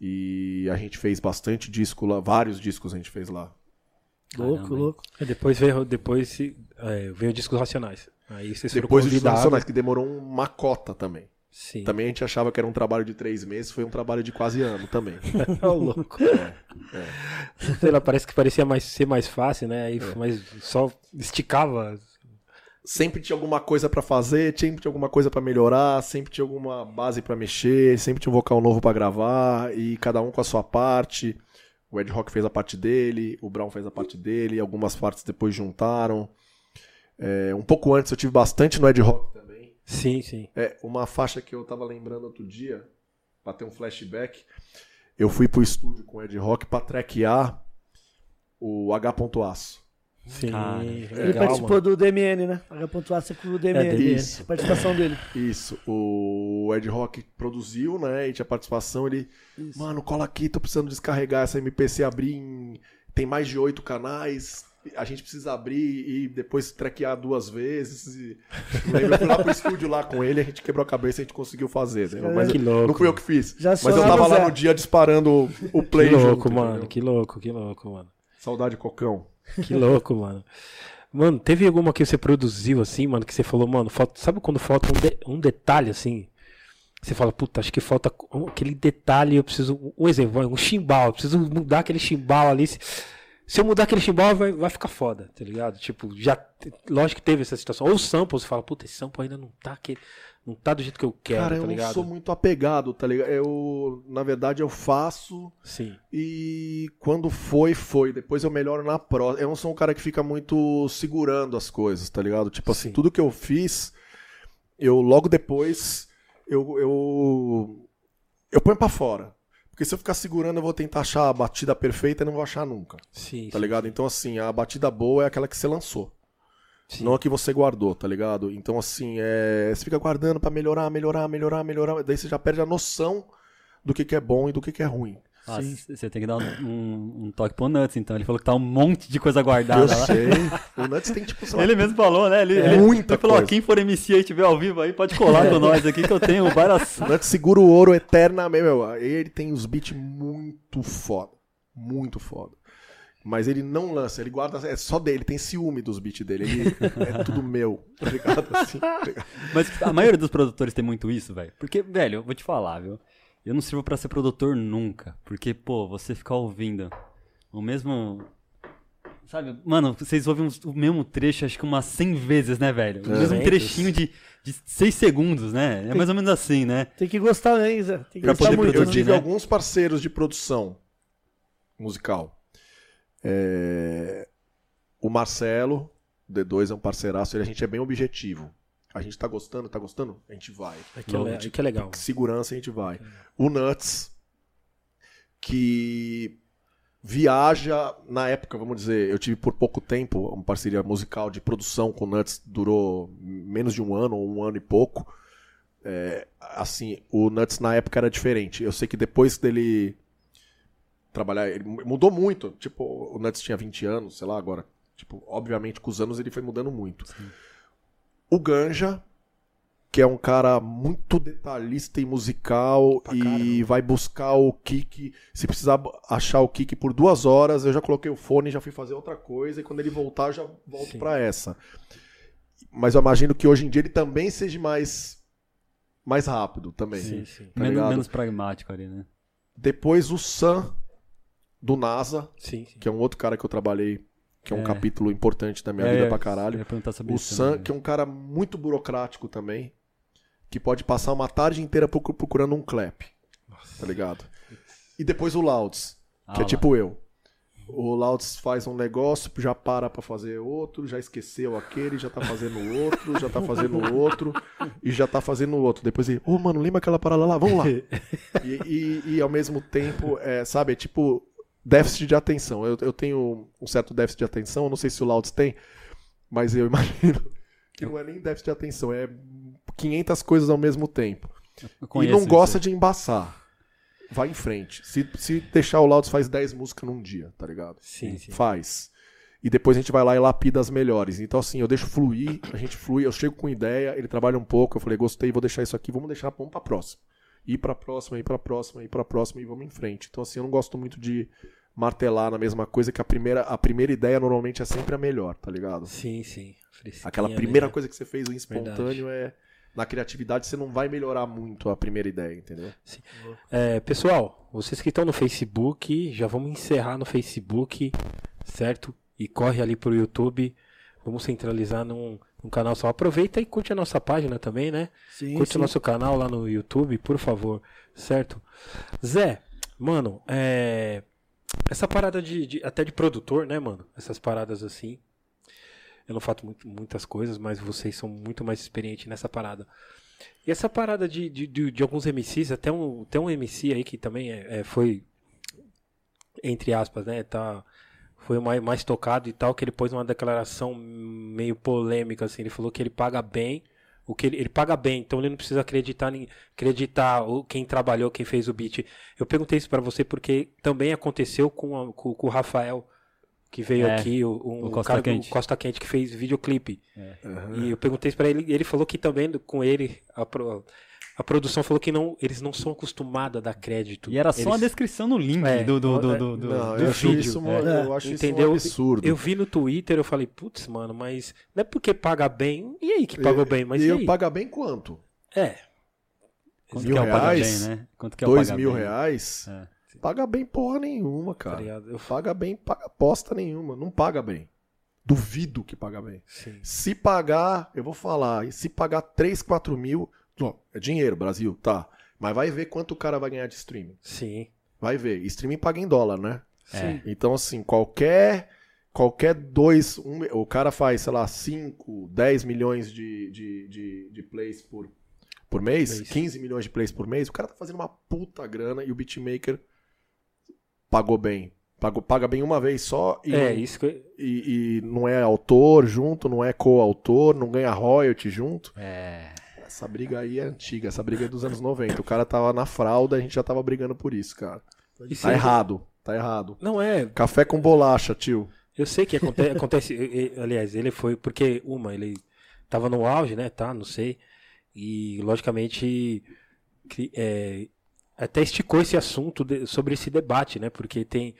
E a gente fez bastante disco lá, vários discos a gente fez lá. Louco, Caramba, louco. E Depois veio, depois se- é, veio o disco dos Racionais. Aí vocês Depois os convidados. Nacionais, que demorou uma cota também. Sim. Também a gente achava que era um trabalho de três meses, foi um trabalho de quase ano também. Ô, louco. Sei lá, parece que parecia mais, ser mais fácil, né? Aí mas só esticava. sempre tinha alguma coisa pra fazer, sempre tinha alguma coisa pra melhorar, sempre tinha alguma base pra mexer, sempre tinha um vocal novo pra gravar e cada um com a sua parte. O Ed Rock fez a parte dele, o Brown fez a parte dele, algumas partes depois juntaram. É, um pouco antes eu tive bastante no Ed Rock também. Sim, sim. É, uma faixa que eu tava lembrando outro dia, pra ter um flashback. Eu fui pro estúdio com o Ed Rock pra traquear o H. Aço. Sim. Cara, Ele legal, participou mano. do DMN, né? H.A.C. com o DMN. dele. Isso. A participação dele. Isso, o Ed Rock produziu, né? E tinha participação, ele. Mano, cola aqui, tô precisando descarregar essa MPC, abrir em. Tem mais de oito canais. A gente precisa abrir e depois traquear duas vezes. E... Lembra, eu fui lá pro estúdio lá com ele, a gente quebrou a cabeça e a gente conseguiu fazer. né? Mas Que louco. não fui eu que fiz. Já mas eu tava lá no dia disparando o play Que louco, junto, mano. entendeu? Que louco, que louco, mano. Saudade, Cocão. Que louco, mano. Mano, teve alguma que você produziu assim, mano, que você falou, mano, falta, sabe quando falta um, de- um detalhe assim? Você fala, puta, acho que falta aquele detalhe, eu preciso. Um exemplo, um chimbal, eu preciso mudar aquele chimbal ali. Se, se eu mudar aquele chimbal, vai, vai ficar foda, tá ligado? Tipo, já. Lógico que teve essa situação. Ou o sample, você fala, puta, esse sample ainda não tá aquele, não tá do jeito que eu quero, Cara, tá eu ligado? sou muito apegado, tá ligado? Eu, na verdade, eu faço. Sim. E quando foi, foi. Depois eu melhoro na próxima. Eu não sou um cara que fica muito segurando as coisas, tá ligado? Tipo assim, Sim. tudo que eu fiz, eu logo depois eu eu, eu ponho pra fora. Porque se eu ficar segurando, eu vou tentar achar a batida perfeita e não vou achar nunca. Sim. Tá sim, ligado? Então, assim, a batida boa é aquela que você lançou. sim. Não a que você guardou, tá ligado? Então, assim, é... você fica guardando pra melhorar, melhorar, melhorar, melhorar. Daí você já perde a noção do que, que é bom e do que, que é ruim. Ah, Você tem que dar um, um- um toque pro Nuts, então. Ele falou que tá um monte de coisa guardada Eu lá. sei. O Nuts tem, tipo, Ele mesmo falou, né? Ele, É ele, muita ele falou, coisa. quem for MC aí tiver ao vivo aí, pode colar com nós aqui que eu tenho várias... O Nuts segura o ouro eternamente. Meu, ele tem os beats muito foda. Muito foda. Mas ele não lança, ele guarda. É só dele, tem ciúme dos beats dele. Ele, é tudo meu, tá ligado? Assim, tá ligado? Mas a maioria dos produtores tem muito isso, velho. Porque, velho, eu vou te falar, viu? Eu não sirvo pra ser produtor nunca. Porque, pô, você ficar ouvindo o mesmo. Sabe, mano, vocês ouvem o mesmo trecho acho que umas 100 vezes, né, velho? O mesmo trechinho de, de 6 segundos, né? É mais ou menos assim, né? Tem que gostar, né, Zé? Tem que Pra gostar poder muito. Eu produzir, tive né? alguns parceiros de produção musical. É, O Marcelo, D2 é um parceiraço, ele- a gente é bem objetivo. A gente tá gostando, tá gostando? A gente vai. É que, é, le- que é legal. segurança a gente vai. O Nuts, que viaja, na época, vamos dizer, eu tive por pouco tempo uma parceria musical de produção com o Nuts, durou menos de um ano, ou um ano e pouco. É, assim, o Nuts na época era diferente. Eu sei que depois dele trabalhar, ele mudou muito. Tipo, o Nuts tinha 20 anos, sei lá, agora Tipo, obviamente, com os anos ele foi mudando muito. O Ganja, que é um cara muito detalhista e musical Pra e caramba. vai buscar o kick. Se precisar achar o kick por duas horas, eu já coloquei o fone e já fui fazer outra coisa. E quando ele voltar, eu já volto pra essa. Mas eu imagino que hoje em dia ele também seja mais, mais rápido também. Sim, sim. Tá menos, menos pragmático ali, né? Depois o Sam do NASA, Sim, sim. que é um outro cara que eu trabalhei, que é um É. capítulo importante da minha É, vida pra caralho. O Sam, também. que é um cara muito burocrático também, que pode passar uma tarde inteira procu- procurando um clap, tá ligado? E depois o Louds, Ah, que é lá. tipo eu. O Louds faz um negócio, já para pra fazer outro, já esqueceu aquele, já tá fazendo outro, já tá fazendo outro, e já tá fazendo outro. Depois ele, ô mano, lembra aquela parada lá? Vamos lá. E, e- e, ao mesmo tempo, é, sabe, é tipo déficit de atenção. Eu, eu tenho um certo déficit de atenção, eu não sei se o Louds tem, mas eu imagino que não é nem déficit de atenção, é 500 coisas ao mesmo tempo. E não isso gosta aí. de embaçar. Vai em frente. Se, se deixar o Louds faz 10 músicas num dia, tá ligado? Sim, sim. Faz. E depois a gente vai lá e lapida as melhores. Então, assim, eu deixo fluir, a gente flui, eu chego com ideia, ele trabalha um pouco, eu falei, gostei, vou deixar isso aqui, vamos deixar, vamos pra próxima. Ir pra próxima, ir pra próxima, ir pra próxima e vamos em frente. Então, assim, eu não gosto muito de martelar na mesma coisa, que a primeira, a primeira ideia normalmente é sempre a melhor, tá ligado? Sim, sim. Fresquinha, Aquela primeira né? coisa que você fez o espontâneo é. Na criatividade você não vai melhorar muito a primeira ideia, entendeu? É, pessoal, vocês que estão no Facebook, já vamos encerrar no Facebook, certo? E corre ali pro YouTube. Vamos centralizar num, num canal só. Aproveita e curte a nossa página também, né? Sim, curte sim. o nosso canal lá no YouTube, por favor, certo? Zé, mano, é. Essa parada de, de- até de produtor, né, mano? Essas paradas assim. Eu não faço muito- muitas coisas, mas vocês são muito mais experientes nessa parada. E essa parada de, de, de, de alguns MCs, até um, tem um MC aí que também é, é, foi, entre aspas, né, tá, foi o mais, mais tocado e tal, que ele pôs uma declaração meio polêmica, assim, ele falou que ele paga bem, o que ele, ele paga bem, então ele não precisa acreditar, em- acreditar quem trabalhou, quem fez o beat. Eu perguntei isso pra você porque também aconteceu com, a- com, com o Rafael, que veio É, aqui, o, um, o Costa cara, Quente. o Costa Quente que fez videoclipe. É. E eu perguntei isso pra ele, ele falou que também com ele a, a produção falou que não, eles não são acostumados a dar crédito. E era só Eles- a descrição no link É, do, do, do, é, do, do- Não, do eu acho vídeo. isso, É. eu acho isso Entendeu? um absurdo. Eu vi no Twitter, eu falei, putz, mano, mas não é porque paga bem. E aí que pagou bem, mas e e eu aí? paga bem quanto? É. Quanto Mil que é reais? bem, né? Quanto que é Dois mil bem? reais? É. Paga bem porra nenhuma, Tá cara. Eu paga bem, paga bosta nenhuma. Não paga bem. Duvido que paga bem. Sim. Se pagar, eu vou falar, e se pagar 3, 4 mil, ó, é dinheiro, Brasil, tá. Mas vai ver quanto o cara vai ganhar de streaming. Sim. Vai ver. Streaming paga em dólar, né? É. Então, assim, qualquer. Qualquer dois. Um, o cara faz, sei lá, 5, 10 milhões de, de, de, de plays por, por mês, Mês. 15 milhões de plays por mês. O cara tá fazendo uma puta grana e o beatmaker pagou bem. Pagou, paga bem uma vez só e, É, isso que eu- e, e não é autor junto, não é coautor, não ganha royalty junto. É. Essa briga aí é antiga, essa briga é dos anos 90. O cara tava na fralda, a gente já tava brigando por isso, cara. isso Tá é- errado, tá errado. Não é, Café com bolacha, tio. Eu sei que aconte- acontece. e- e- aliás, ele foi porque uma, ele tava no auge, né? Tá, não sei. E logicamente é, até esticou esse assunto de- sobre esse debate, né? Porque tem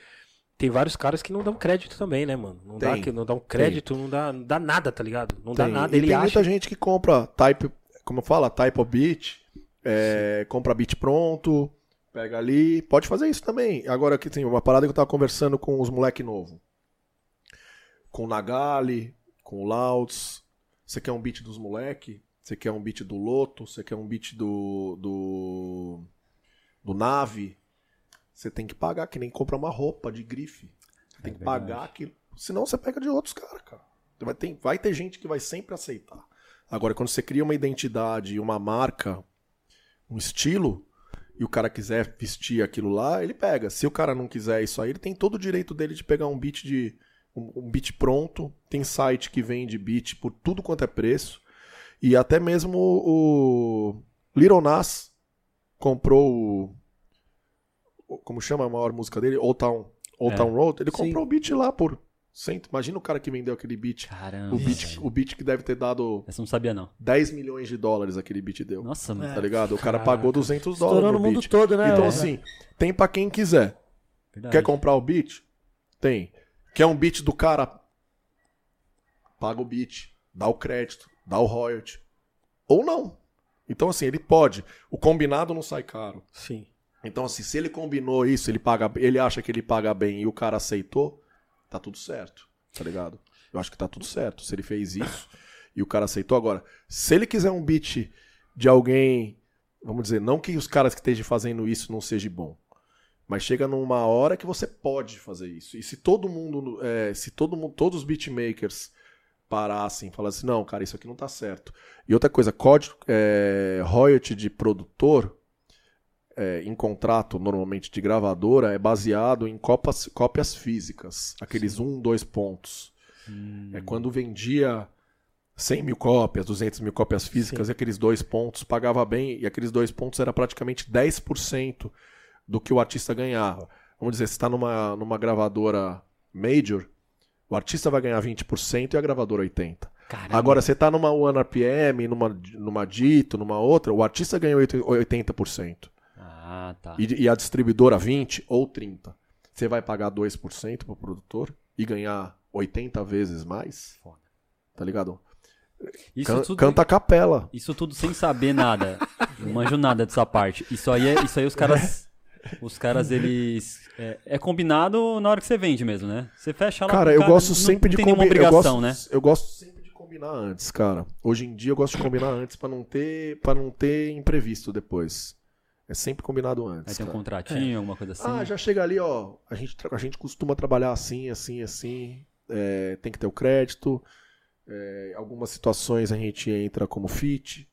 tem vários caras que não dão crédito também, né, mano? Não dá Tem. que não dão crédito, não dá, não dá nada, tá ligado? Não dá Tem. nada. E Ele tem acha muita gente que compra type, como fala, type of beat, é, compra beat pronto, pega ali, pode fazer isso também. Agora aqui tem uma parada que eu tava conversando com os moleque novo. Com o Nagali, com o Louds. Você quer um beat dos moleque? Você quer um beat do Loto? Você quer um beat do do do Nave? Você tem que pagar que nem compra uma roupa de grife. Você tem É que verdade. pagar aquilo. Senão você pega de outros caras, cara. Vai ter, vai ter gente que vai sempre aceitar. Agora, quando você cria uma identidade, uma marca, um estilo, e o cara quiser vestir aquilo lá, ele pega. Se o cara não quiser isso aí, ele tem todo o direito dele de pegar um beat de. Um, beat pronto. Tem site que vende beat por tudo quanto é preço. E até mesmo o Little Nas comprou o. Como chama a maior música dele? Old Town, Old É. Town Road. Ele Sim. comprou o beat lá por Cento, imagina o cara que vendeu aquele beat. Caramba. O beat, o beat que deve ter dado Essa eu não sabia, não. 10 milhões de dólares aquele beat deu. Nossa, mano. Tá ligado? O cara Caraca. pagou 200 dólares Estourou no no mundo todo, né? Então É. assim, tem pra quem quiser. Verdade. Quer comprar o beat? Tem. Quer um beat do cara? Paga o beat, dá o crédito, dá o royalty. Ou não. Então assim, ele pode. O combinado não sai caro. Sim. Então, assim, se ele combinou isso, ele paga, ele acha que ele paga bem e o cara aceitou, tá tudo certo, tá ligado? Eu acho que tá tudo certo. Se ele fez isso e o cara aceitou. Agora, se ele quiser um beat de alguém, vamos dizer, não que os caras que estejam fazendo isso não seja bom, mas chega numa hora que você pode fazer isso. E se todo mundo, é, se todo mundo, todos os beatmakers parassem e falassem, não, cara, isso aqui não tá certo. E outra coisa, código, é, royalty de produtor é, em contrato, normalmente de gravadora, é baseado em copas, cópias físicas. Aqueles um, dois pontos. É quando vendia 100 mil cópias, 200 mil cópias físicas, e aqueles dois pontos pagava bem, e aqueles dois pontos era praticamente 10% do que o artista ganhava. Vamos dizer, se está numa, numa gravadora major, o artista vai ganhar 20% e a gravadora 80%. Caramba. Agora, você tá numa One RPM, numa, numa Dito, numa outra, o artista ganha 80%. Ah, tá. E, e a distribuidora 20% ou 30%. Você vai pagar 2% pro produtor e ganhar 80 vezes mais? Foda. Tá ligado? Isso Can- tudo, Canta a capela. isso tudo sem saber nada. Não manjo nada dessa parte. Isso aí, é, isso aí os caras. Os caras, eles. É, é combinado na hora que você vende mesmo, né? Você fecha lá. Cara, eu gosto não- sempre não de combinar. Eu gosto, né? eu gosto sempre de combinar antes, cara. Hoje em dia eu gosto de combinar antes pra não ter, para não ter imprevisto depois. É sempre combinado antes. Aí tem um cara. contratinho, alguma coisa assim. Ah, já chega ali, ó. A gente, a gente costuma trabalhar assim, assim, assim. é, tem que ter o crédito. É, algumas situações a gente entra como fit,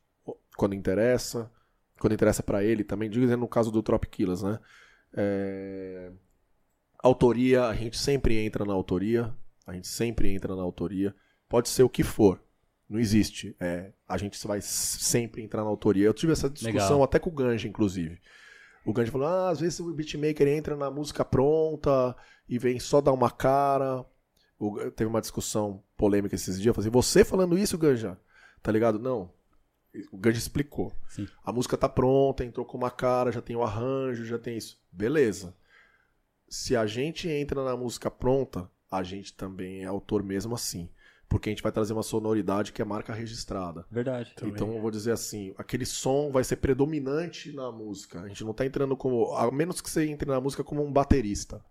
quando interessa. Quando interessa pra ele também. Dizendo no caso do Trop Killers, né? É, autoria, a gente sempre entra na autoria. A gente sempre entra na autoria. Pode ser o que for. Não existe. É, a gente vai sempre entrar na autoria. Eu tive essa discussão Legal. até com o Ganja, inclusive. O Gandhi falou: ah, às vezes o beatmaker entra na música pronta e vem só dar uma cara. O- teve uma discussão polêmica esses dias. Eu falei assim, você falando isso, Ganja? Tá ligado? Não. O Ganja explicou. Sim. A música tá pronta, entrou com uma cara, já tem o arranjo, já tem isso. Beleza. Se a gente entra na música pronta, a gente também é autor mesmo assim. Porque a gente vai trazer uma sonoridade que é marca registrada. Verdade. Então eu vou dizer assim, aquele som vai ser predominante na música. A gente não tá entrando como, a menos que você entre na música como um baterista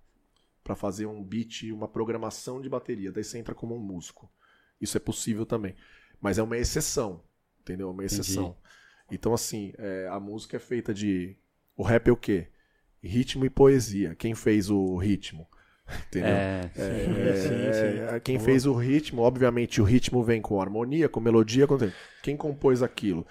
Pra fazer um beat, uma programação de bateria, daí você entra como um músico. Isso é possível também, mas é uma exceção, entendeu? É Uma exceção. Então assim, é, a música é feita de o rap é o quê? Ritmo e poesia. Quem fez o ritmo? Entendeu? É, É, sim, é, sim. quem fez o ritmo, obviamente o ritmo vem com harmonia, com melodia. Com... Quem compôs aquilo?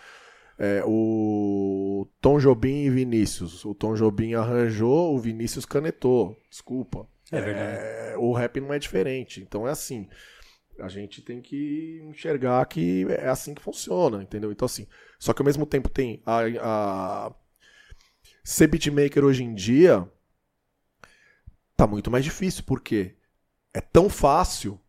É, o Tom Jobim e Vinícius. O Tom Jobim arranjou, o Vinícius canetou. Desculpa. É verdade. É, o rap não é diferente. Então é assim. A gente tem que enxergar que é assim que funciona, entendeu? Então assim. Só que ao mesmo tempo tem a, a... ser beatmaker hoje em dia tá muito mais difícil, porque é tão fácil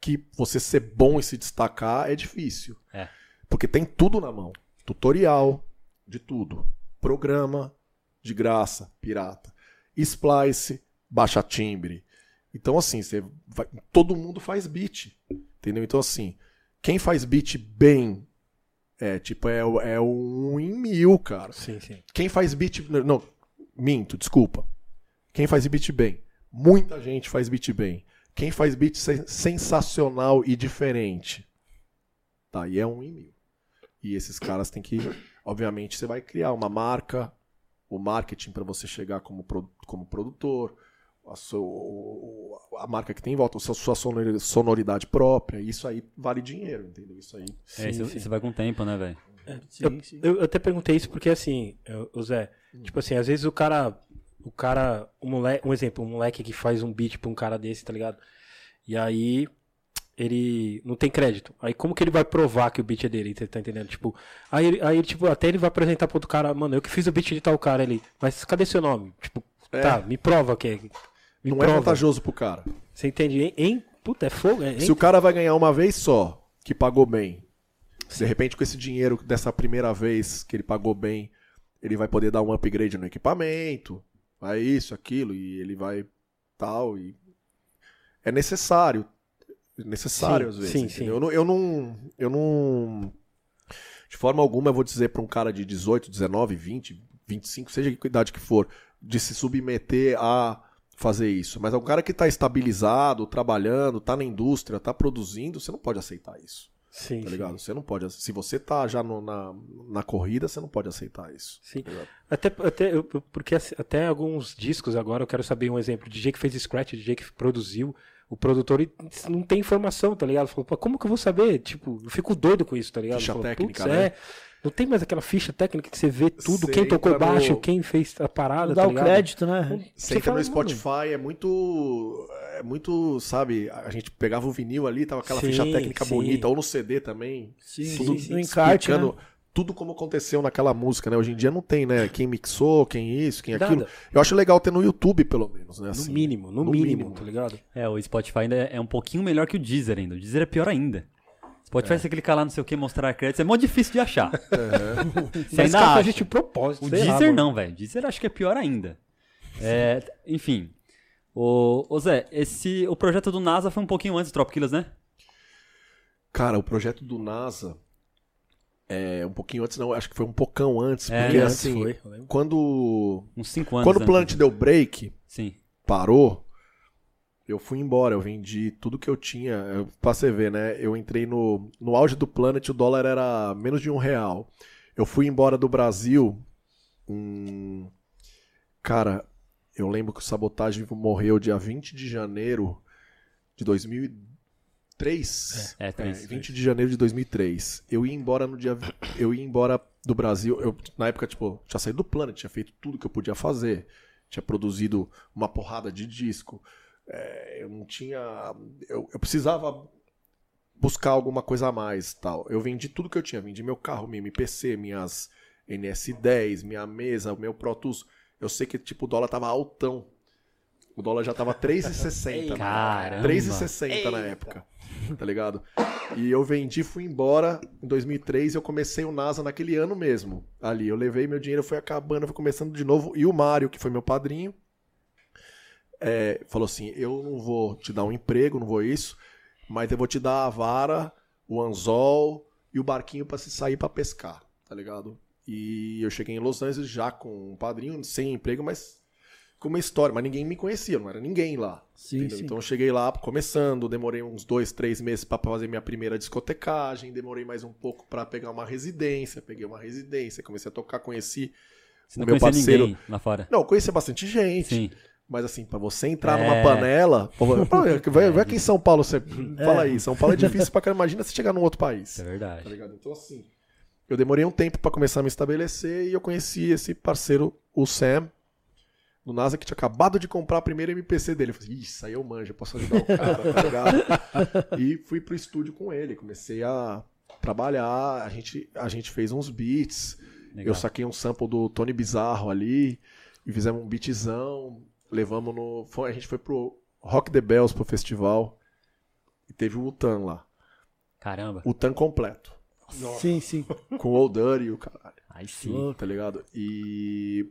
que você ser bom e se destacar é difícil. É. Porque tem tudo na mão. Tutorial de tudo. Programa de graça, pirata. Splice, baixa timbre. Então assim, você vai- todo mundo faz beat. Entendeu? Então assim, quem faz beat bem é tipo é, é um em mil, cara. Sim, sim. Quem faz beat. Não, minto, desculpa. Quem faz beat bem? Muita gente faz beat bem. Quem faz beat sen- sensacional e diferente? Tá, e é um em mil. E esses caras têm que. Obviamente, você vai criar uma marca, o marketing para você chegar como, como produtor, a, sua, a marca que tem em volta, a sua, sua sonori- sonoridade própria. Isso aí vale dinheiro, entendeu? Isso aí. É, isso, sim. isso vai com o tempo, né, velho? Sim, sim. Eu, eu até perguntei isso porque assim, eu- o Zé, tipo assim, às vezes o cara, o cara, um moleque, um exemplo, um moleque que faz um beat pra um cara desse, tá ligado? E aí ele não tem crédito. Aí como que ele vai provar que o beat é dele, tá entendendo? Tipo, aí, aí tipo, até ele vai apresentar pro outro cara, mano, eu que fiz o beat de tal cara ali, mas cadê seu nome? Tipo, É. tá, me prova que é. Me não é prova. vantajoso pro cara. Você entende? Em, em- puta, é fogo. É, em- Se o cara vai ganhar uma vez só, que pagou bem, de repente com esse dinheiro dessa primeira vez que ele pagou bem, ele vai poder dar um upgrade no equipamento, vai isso, aquilo, e ele vai tal, e é necessário. É Necessário Sim, às vezes. sim, sim. Eu, não, eu não. Eu não. De forma alguma, eu vou dizer pra um cara de 18, 19, 20, 25, seja que idade que for, de se submeter a fazer isso. Mas é um cara que tá estabilizado, trabalhando, tá na indústria, tá produzindo, você não pode aceitar isso. Sim, Tá sim. ligado? Você não pode. Se você tá já no- na, na corrida, você não pode aceitar isso. Sim. Tá? Até, até, eu- porque assim, até alguns discos agora, eu quero saber um exemplo. DJ que fez scratch, DJ que produziu, o produtor não tem informação, tá ligado? Falou, como que eu vou saber? Tipo, eu fico doido com isso, tá ligado? Ficha Falou, técnica, "Putz, né? é, não tem mais aquela ficha técnica que você vê tudo, Você quem tocou no- baixo, quem fez a parada, Não tá dá o ligado? crédito, né? Você entra fala, no "Mano, Spotify, é muito. É muito, sabe? A gente pegava o vinil ali, tava aquela Sim, ficha técnica sim. bonita, ou no CD também. Sim, Tudo sim, no encarte, né? explicando tudo como aconteceu naquela música, né? Hoje em dia não tem, né? Quem mixou, quem isso, quem aquilo. Nada. Eu acho legal ter no YouTube, pelo menos, né? No Assim. mínimo, no, no mínimo, mínimo. tá ligado? É, o Spotify ainda é um pouquinho melhor que o Deezer ainda. O Deezer é pior ainda. Spotify, você clicar lá, não sei o que, mostrar créditos, é mó difícil de achar. Você Mas ainda cara, acha. a gente de propósito. O lá, Deezer mano. não, velho. Deezer acho que é pior ainda. É, enfim. O, ô Zé, esse, o projeto do NASA foi um pouquinho antes do Trop Killers, né? Cara, o projeto do NASA. É, um pouquinho antes, não, acho que foi um pocão antes, É, porque Antes assim, foi, quando. Uns 5 anos Quando o. Planet deu break, Sim. parou, eu fui embora, eu vendi tudo que eu tinha. Pra você ver, né? Eu entrei no, no auge do Planet, o dólar era menos de um real. Eu fui embora do Brasil. hum, cara, eu lembro que o Sabotagem morreu dia 20 de janeiro de 2003. É, É, três. 20 de janeiro de 2003. Eu ia embora no dia. Eu ia embora do Brasil. Eu, na época, tipo, tinha saído do Planet, tinha feito tudo que eu podia fazer. Tinha produzido uma porrada de disco. É, eu não tinha. Eu, eu precisava buscar alguma coisa a mais tal. Eu vendi tudo que eu tinha. Vendi meu carro, minha MPC, minhas NS10, minha mesa, meu Pro Tools. Eu sei que tipo, o dólar tava altão. O dólar já tava 3,60. Caramba. 3,60 na época. Tá ligado? E eu vendi, fui embora em 2003 e eu comecei o NASA naquele ano mesmo. Ali, eu levei meu dinheiro, foi acabando, foi começando de novo. E o Mário, que foi meu padrinho, é, falou assim: Eu não vou te dar um emprego, não vou isso, mas eu vou te dar a vara, o anzol e o barquinho pra se sair pra pescar, tá ligado? E eu cheguei em Los Angeles já com um padrinho, sem emprego, mas com uma história. Mas ninguém me conhecia, não era ninguém lá. Sim, sim. Então eu cheguei lá começando, demorei uns dois, três meses pra fazer minha primeira discotecagem, demorei mais um pouco pra pegar uma residência, peguei uma residência, comecei a tocar, conheci Você o não meu parceiro. ninguém lá fora. Não, conhecia bastante gente. Sim. Mas assim, pra você entrar É. numa panela. vai, vai aqui em São Paulo, você. Fala aí, São Paulo é difícil pra caramba. Imagina você chegar num outro país. É Tá verdade. ligado? Então, assim. Eu demorei um tempo pra começar a me estabelecer e eu conheci esse parceiro, o Sam, do NASA, que tinha acabado de comprar a primeira MPC dele. Eu falei, isso aí eu manjo, eu posso ajudar o cara, tá ligado? e fui pro estúdio com ele, comecei a trabalhar, a gente, a gente fez uns beats. Legal. Eu saquei um sample do Tony Bizarro ali e fizemos um beatzão. Levamos no. foi- a gente foi pro Rock the Bells pro festival. E teve o Utan lá. Caramba. O Utan completo. Sim, sim. Com o Old Dirty e o caralho. Aí sim. Tá ligado? E.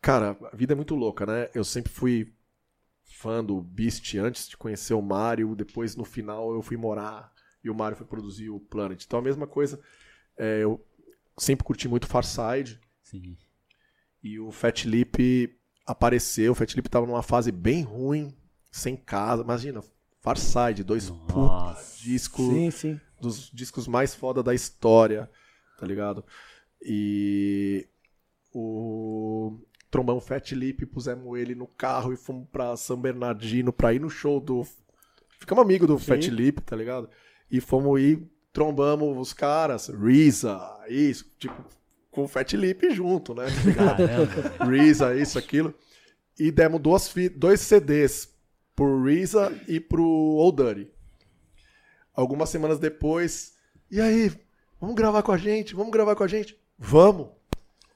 Cara, a vida é muito louca, né? Eu sempre fui fã do Beast antes de conhecer o Mario. Depois, no final, eu fui morar e o Mario foi produzir o Planet. Então, a mesma coisa. é, eu sempre curti muito Farside. Sim. E o Fat Lip apareceu. O Fat Lip tava numa fase bem ruim, sem casa. Imagina, Farside, dois putos discos, Sim, sim. dos discos mais foda da história, tá ligado? E o trombão Fat Lip, pusemos ele no carro e fomos pra São Bernardino pra ir no show do. Ficamos amigos do Fat Lip, tá ligado? E fomos ir, trombamos os caras, Reza, isso, tipo, com o Fat Lip junto, né? Caramba. Reza, isso, aquilo. E demos duas dois CDs pro Reza e pro Old Dirty. Algumas semanas depois, e aí, vamos gravar com a gente? Vamos gravar com a gente? Vamos!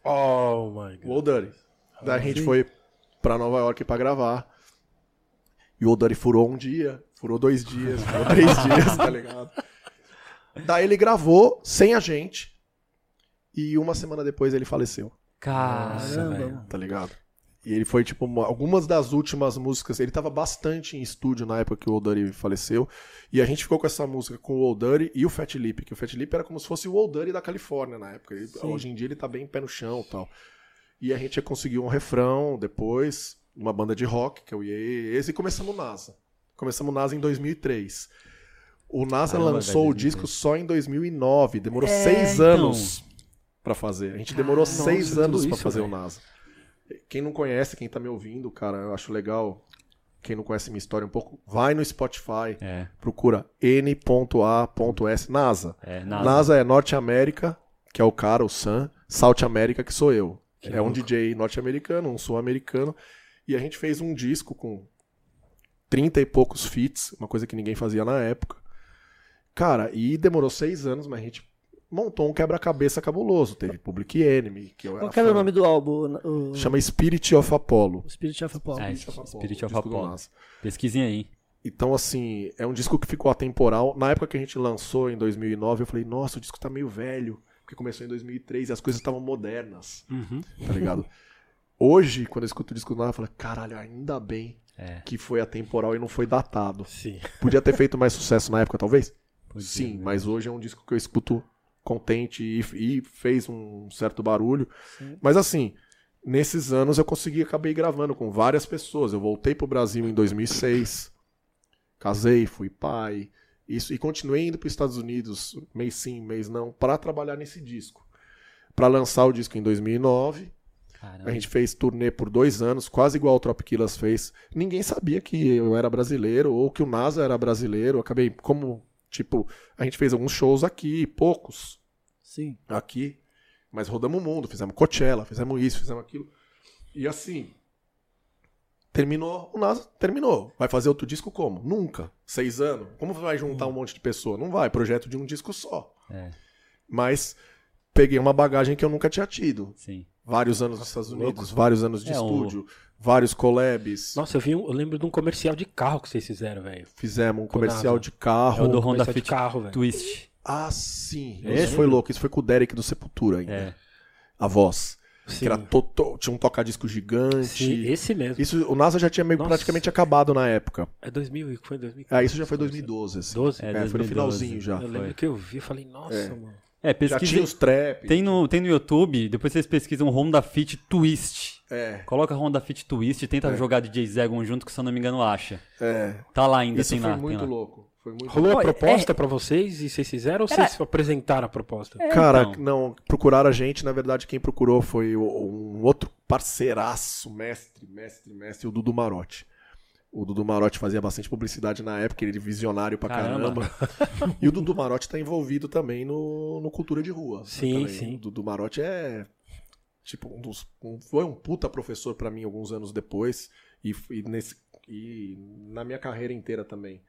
Oh my O god. Old Dirty. Daí a gente foi pra Nova York pra gravar. E o Old Dirty furou um dia, furou dois dias, furou três dias, tá ligado? Daí ele gravou sem a gente. E uma semana depois ele faleceu, Caramba, tá ligado? E ele foi, tipo, uma- algumas das últimas músicas. Ele tava bastante em estúdio na época que o Old Dirty faleceu. E a gente ficou com essa música com o Old Dirty e o Fat Lip, que o Fat Lip era como se fosse o Old Dirty da Califórnia na época. Ele- hoje em dia ele tá bem pé no chão e tal. E a gente conseguiu um refrão depois, uma banda de rock, que é o IES, e começamos o NASA. Começamos o NASA em 2003. O NASA lançou o disco 2003. só em 2009. Demorou É, seis então. anos pra fazer. A gente demorou Nossa, seis anos pra isso, fazer o velho. NASA. Quem não conhece, quem tá me ouvindo, cara, eu acho legal. Quem não conhece minha história um pouco, vai no Spotify, É, procura n.a.s NASA. é, NASA, nada. é Norte América, que é o cara, o Sam. South América, que sou eu. Que é um louco. DJ norte-americano, um sul-americano. E a gente fez um disco com 30 e poucos feats, uma coisa que ninguém fazia na época. Cara, e demorou seis anos, mas a gente montou um quebra-cabeça cabuloso. Teve Public Enemy, que eu Qual que era o nome do álbum? O Chama Spirit of Apollo. Spirit of Apollo. É, Spirit of Apollo, Spirit of Apollo. Pesquisem aí. Então, assim, é um disco que ficou atemporal. Na época que a gente lançou, em 2009, eu falei, nossa, o disco tá meio velho. Porque começou em 2003 e as coisas estavam modernas, Uhum. tá ligado? Hoje, quando eu escuto o disco do NASA, eu falo, caralho, ainda bem É. que foi atemporal e não foi datado. Sim. Podia ter feito mais sucesso na época, talvez? Podia, Sim, né? mas hoje é um disco que eu escuto contente e, e fez um certo barulho. Sim. Mas assim, nesses anos eu consegui, acabei gravando com várias pessoas. Eu voltei pro Brasil em 2006, casei, fui pai, isso e continuei indo para os Estados Unidos, mês sim, mês não, para trabalhar nesse disco. Para lançar o disco em 2009, Caramba. a gente fez turnê por dois anos, quase igual o Trop Killers fez. Ninguém sabia que eu era brasileiro ou que o NASA era brasileiro. Eu acabei, como, tipo, a gente fez alguns shows aqui, poucos Sim. aqui, mas rodamos o mundo, fizemos Coachella, fizemos isso, fizemos aquilo. E assim, terminou, o NASA terminou. Vai fazer outro disco como? Nunca. Seis anos. Como vai juntar um monte de pessoa? Não vai, projeto de um disco só. É, Mas peguei uma bagagem que eu nunca tinha tido. sim. Vários anos nos Estados louco. Unidos, vários anos de É, o- estúdio, vários collabs. Nossa, eu vi um, eu lembro de um comercial de carro que vocês fizeram, velho. Fizemos um Com comercial de É carro. o do Honda Fit carro. Twist. Ah, sim. Esse? Isso foi louco. Isso foi com o Derek do Sepultura ainda. É. A voz. Sim. Que era to- tinha um tocadisco gigante. Sim, esse mesmo. Isso, o NASA já tinha meio Nossa. praticamente acabado na época. É 2000, e foi 2000. Ah, isso já foi 2012, assim. 12? É, É, foi no 2012. finalzinho já. eu lembro foi. que eu vi e falei, nossa, É. mano. É, Já pesquisem. tinha os trap. Tem no, tem no YouTube, depois vocês pesquisam Honda Fit Twist. É, Coloca Honda Fit Twist e tenta É. jogar DJ Zegon junto, que se eu não me engano acha. é. Tá lá ainda, Isso tem foi lá. tem muito lá. louco. Foi muito Rolou a Olha, proposta pra vocês e vocês fizeram ou Era- vocês apresentaram a proposta? É, Cara, então. não, procuraram a gente, na verdade, quem procurou foi o- um outro parceiraço, mestre, mestre, mestre, o Dudu Marotti. O Dudu Marotti fazia bastante publicidade na época, ele é visionário pra Caramba. caramba. E o Dudu Marotti tá envolvido também no, no Cultura de Rua. né, Sim, também. sim. O Dudu Marotti é, tipo, um dos, um- foi um puta professor pra mim alguns anos depois. E, e nesse, e na minha carreira inteira também.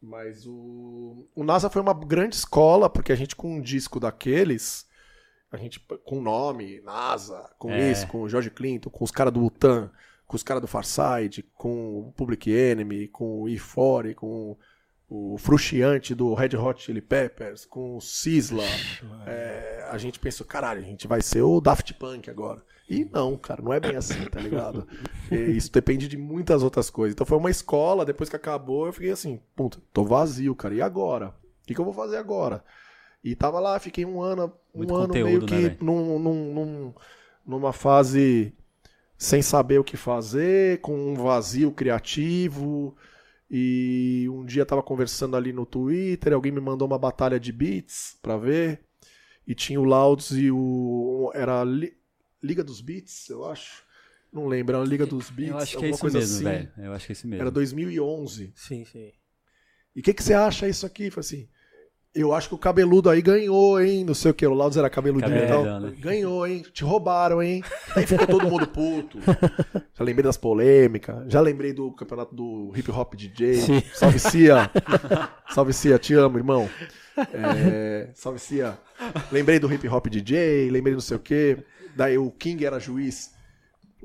Mas o, o NASA foi uma grande escola, porque a gente com um disco daqueles, a gente com nome, NASA, com É. isso, com o George Clinton, com os caras do Utan, com os caras do Farside, com o Public Enemy, com o E40, com o Frustiante do Red Hot Chili Peppers, com o Sisla. É, a gente pensou, caralho, a gente vai ser o Daft Punk agora. E não, cara, não é bem assim, tá ligado? E isso depende de muitas outras coisas. Então foi uma escola, depois que acabou, eu fiquei assim, puta, tô vazio, cara. E agora? O que, que eu vou fazer agora? E tava lá, fiquei um ano, um Muito ano conteúdo, meio né, que velho? num, num, num- numa fase sem saber o que fazer, com um vazio criativo. E um dia tava conversando ali no Twitter, alguém me mandou uma batalha de beats pra ver. E tinha o Louds e o. Era Li- Liga dos Beats, eu acho. Não lembro, era a Liga dos Beats. Eu acho que é alguma isso coisa mesmo, assim. velho. Eu acho que é isso mesmo. Era 2011. Sim, sim. E o que, que você acha isso aqui? Falei assim, eu acho que o cabeludo aí ganhou, hein? Não sei o que, o Laudes era cabeludinho e tal. Cabeludão, né? Ganhou, hein? Te roubaram, hein? Aí ficou todo mundo puto. Já lembrei das polêmicas. Já lembrei do campeonato do hip hop DJ. Sim. Salve Cia. Salve Cia, te amo, irmão. É, salve Cia. Lembrei do hip hop DJ, lembrei não sei o que. Daí o King era juiz.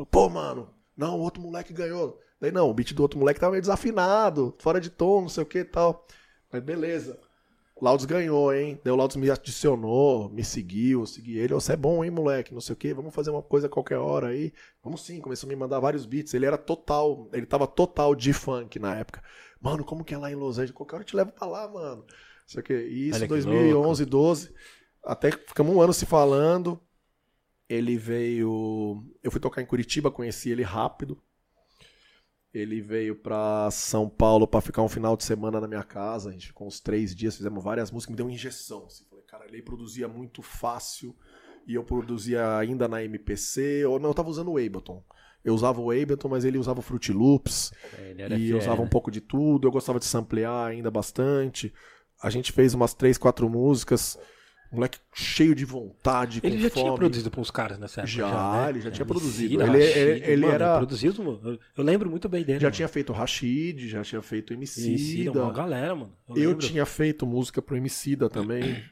Pô, mano, Não, o outro moleque ganhou. Daí não, o beat do outro moleque tava meio desafinado, fora de tom, não sei o que e tal. Mas beleza. Laudes ganhou, hein? Daí o Laudes me adicionou, me seguiu, segui ele. Ô, Você é bom, hein, moleque? Não sei o que. Vamos fazer uma coisa qualquer hora aí. Vamos sim. Começou a me mandar vários beats. Ele era total, ele tava total de funk na época. Mano, como que é lá em Los Angeles? Qualquer hora eu te levo pra lá, mano. Não sei o que. E isso, Olha que 2011, 12. Até ficamos um ano se falando. Ele veio. Eu fui tocar em Curitiba, conheci ele rápido. Ele veio pra São Paulo pra ficar um final de semana na minha casa. A gente ficou uns três dias, fizemos várias músicas, me deu uma injeção. Assim. Falei, cara, ele produzia muito fácil e eu produzia ainda na MPC. Ou não, eu tava usando o Ableton. Eu usava o Ableton, mas ele usava o Fruit Loops É, e FL, usava um né? pouco de tudo. Eu gostava de samplear ainda bastante. A gente fez umas três, quatro músicas. Moleque cheio de vontade, com Ele já fome. tinha produzido pra uns caras nessa época. Já, né? ele já tinha É, produzido. Emicida, Ele- Rashid, ele- ele mano, era- produzido. Eu, lembro muito bem dele. Já mano. tinha feito Rashid, já tinha feito Emicida, Emicida. uma galera, mano. Eu, Eu tinha feito música pro Emicida também.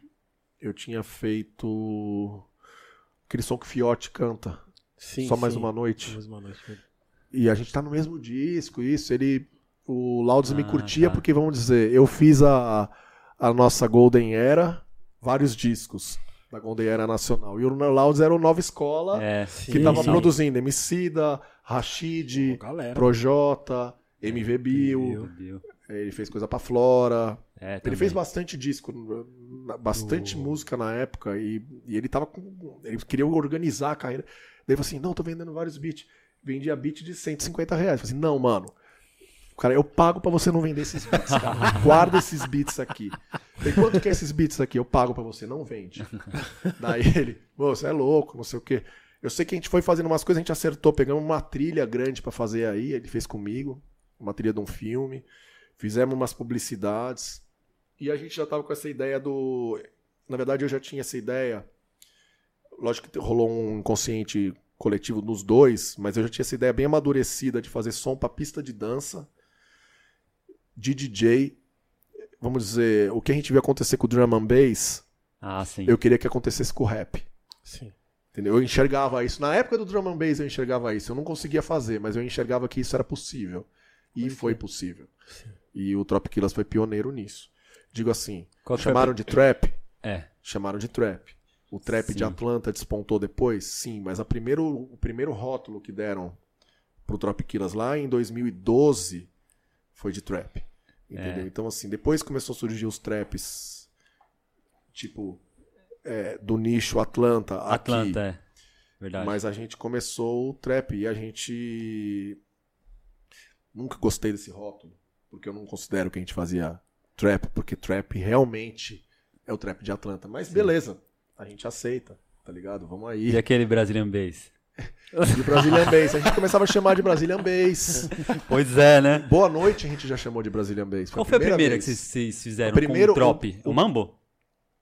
Eu tinha feito aquele som que Fiote canta, Sim, Só Mais sim. Uma Noite. Mais uma noite. E a gente tá no mesmo disco, isso. Ele. O Laudes me Ah, curtia tá. porque, vamos dizer, eu fiz a, a nossa Golden Era, vários discos da Golden Era Nacional. E o Laudes era o Nova Escola, É, que Sim, tava sim. produzindo Emicida, Rashid, galera. Projota, MV Bill. Ele fez coisa pra Flora. É, Ele também. fez bastante disco, bastante música na época e, e ele tava com. Ele queria organizar a carreira. Daí ele falou assim: não, tô vendendo vários beats. Vendia beat de 150 reais. Eu falei assim: não, mano. Cara, eu pago pra você não vender esses beats, cara. Guarda esses beats aqui. Tem quanto que é esses beats aqui? Eu pago pra você, não vende. Daí ele, "Pô, você é louco, não sei o quê. Eu sei que a gente foi fazendo umas coisas, a gente acertou, pegamos uma trilha grande pra fazer aí, ele fez comigo, uma trilha de um filme. Fizemos umas publicidades. E a gente já tava com essa ideia do. Na verdade, eu já tinha essa ideia. Lógico que rolou um inconsciente coletivo nos dois, mas eu já tinha essa ideia bem amadurecida de fazer som pra pista de dança, de DJ. Vamos dizer, o que a gente viu acontecer com o drum and bass, Ah, sim. eu queria que acontecesse com o rap. Sim. Entendeu? Eu enxergava isso. Na época do drum and bass eu enxergava isso. Eu não conseguia fazer, mas eu enxergava que isso era possível. E foi possível. E o Trop Killers foi pioneiro nisso. Digo assim, Qual chamaram de trap? É. Chamaram de trap. O trap de Sim. Atlanta despontou depois? Sim, mas a primeiro, o primeiro rótulo que deram pro Trop Killers lá em 2012 foi de trap. Entendeu? É. Então, assim, depois começou a surgir os traps, tipo, é, do nicho Atlanta. aqui. Atlanta, é. Verdade. Mas a gente começou o trap e a gente nunca gostei desse rótulo, porque eu não considero que a gente fazia trap, porque trap realmente é o trap de Atlanta. Mas beleza, a gente aceita, tá ligado? Vamos aí. E aquele Brazilian Bass? E o Brazilian Bass, a gente começava a chamar de Brazilian Bass. Pois é, né? Boa noite a gente já chamou de Brazilian Bass. Qual foi a primeira que vez. vocês, vocês fizeram A primeira- com o Trop? o- O Mambo?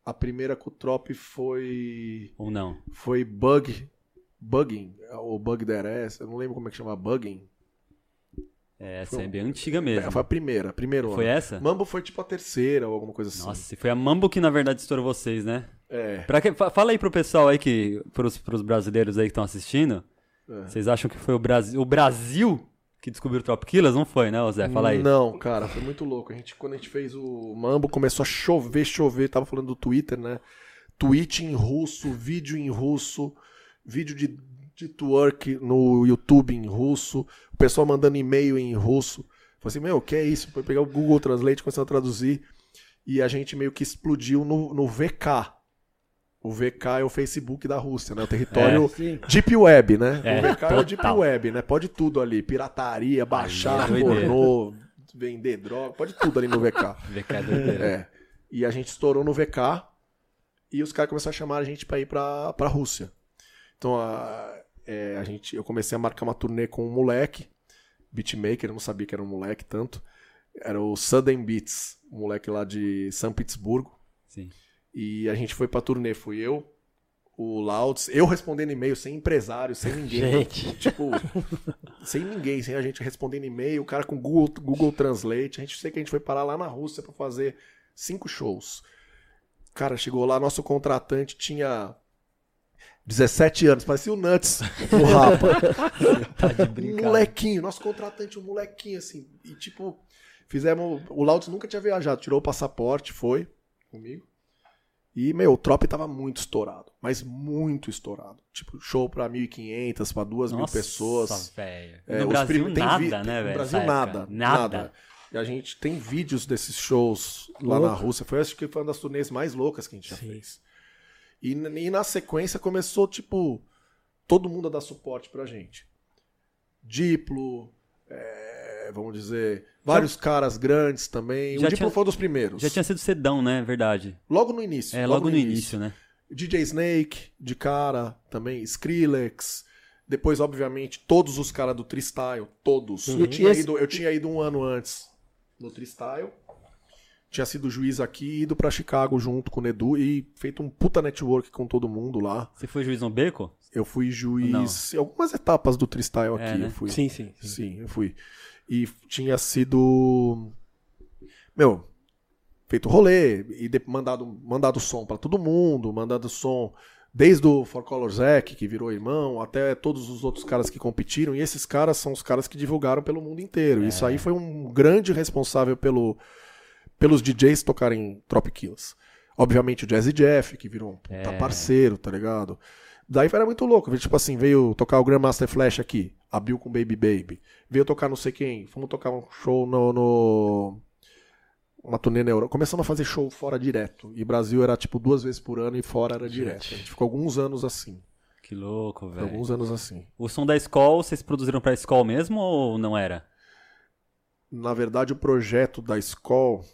A primeira com o Trop foi Ou não? foi Bug Bugging, ou Bug Ass, eu não lembro como é que chama, Bugging. É, essa é bem antiga mesmo. Foi a primeira, primeiro Foi ano. essa? Mambo foi tipo a terceira ou alguma coisa assim. Nossa, foi a Mambo que na verdade estourou vocês, né? É. Pra que, fa- fala aí pro pessoal aí que. Pros, pros brasileiros aí que estão assistindo. É. Vocês acham que foi o Brasil, o Brasil que descobriu o Trop Killers? Não foi, né, Zé? Fala aí. Não, cara, foi muito louco. A gente, quando a gente fez o Mambo, começou a chover, chover. Tava falando do Twitter, né? Tweet em russo, vídeo em russo, vídeo de, de twerk no YouTube em russo, o pessoal mandando e-mail em russo. Falei assim, meu, o que é isso? Foi pegar o Google Translate, começar a traduzir. E a gente meio que explodiu no, no VK. O VK é o Facebook da Rússia, né? O território Sim. Deep Web, né? É, o VK é o Deep total. Web, né? Pode tudo ali. Pirataria, baixar, é doideira. pornô, vender droga, pode tudo ali no VK. Que é. É. E a gente estourou no VK e os caras começaram a chamar a gente pra ir pra, pra Rússia. Então a, é, a gente, eu comecei a marcar uma turnê com um moleque, beatmaker, eu não sabia que era um moleque tanto. Era o Sudden Beats, um moleque lá de São Petersburgo. Sim. E a gente foi pra turnê, fui eu, o Louds, eu respondendo e-mail, sem empresário, sem ninguém. Gente. Tipo, sem ninguém, sem a gente respondendo e-mail, o cara com Google, Google Translate. A gente sei que a gente foi parar lá na Rússia pra fazer cinco shows. Cara, chegou lá, nosso contratante tinha. 17 anos, parecia o Nuts o Rapa. Tá de um molequinho, nosso contratante, um molequinho assim. E tipo, fizemos. O Laudes nunca tinha viajado, tirou o passaporte, foi comigo. E, meu, o Trop tava muito estourado, mas muito estourado. Tipo, show pra 1.500, pra 2.000 Nossa, pessoas. velho. É, No Brasil, nada, vi- né, No velho? Brasil, essa nada, época. nada. E a gente tem vídeos desses shows lá na Rússia. Foi, acho que foi uma das turnês mais loucas que a gente já fez. E, e na sequência começou, tipo, todo mundo a dar suporte pra gente. Diplo, é, vamos dizer, vários caras grandes também. Já o Diplo foi um dos primeiros. Já tinha sido sedão, né? Verdade. Logo no início. É, logo, no início, né? DJ Snake, de cara, também, Skrillex. Depois, obviamente, todos os caras do Tristyle, todos. Uhum. Eu, tinha ido, eu tinha ido um ano antes no Tristyle. Tinha sido juiz aqui, ido pra Chicago junto com o Nedu e feito um puta network com todo mundo lá. Você foi juiz no beco? Eu fui juiz em algumas etapas do Tristyle aqui. É, né? eu fui. Sim, sim. sim. Sim, eu fui. E tinha sido. Meu, feito rolê e de- mandado, mandado som pra todo mundo, mandado som desde o For Color Zack, que virou irmão, até todos os outros caras que competiram. E esses caras são os caras que divulgaram pelo mundo inteiro. Isso aí foi um grande responsável pelo, pelos DJs tocarem Trop Kills. Obviamente o Jazzy Jeff, que virou um É. parceiro, tá ligado? Daí era muito louco. Tipo assim, veio tocar o Grandmaster Flash aqui, abriu com Baby Baby. Veio tocar não sei quem. Fomos tocar um show no. no... Uma turnê na Europa. Começamos a fazer show fora direto. E Brasil era tipo duas vezes por ano e fora era direto. A gente ficou alguns anos assim. Que louco, velho. alguns anos assim. O som da escola, vocês produziram pra escola mesmo ou não era? Na verdade, o projeto da Skoll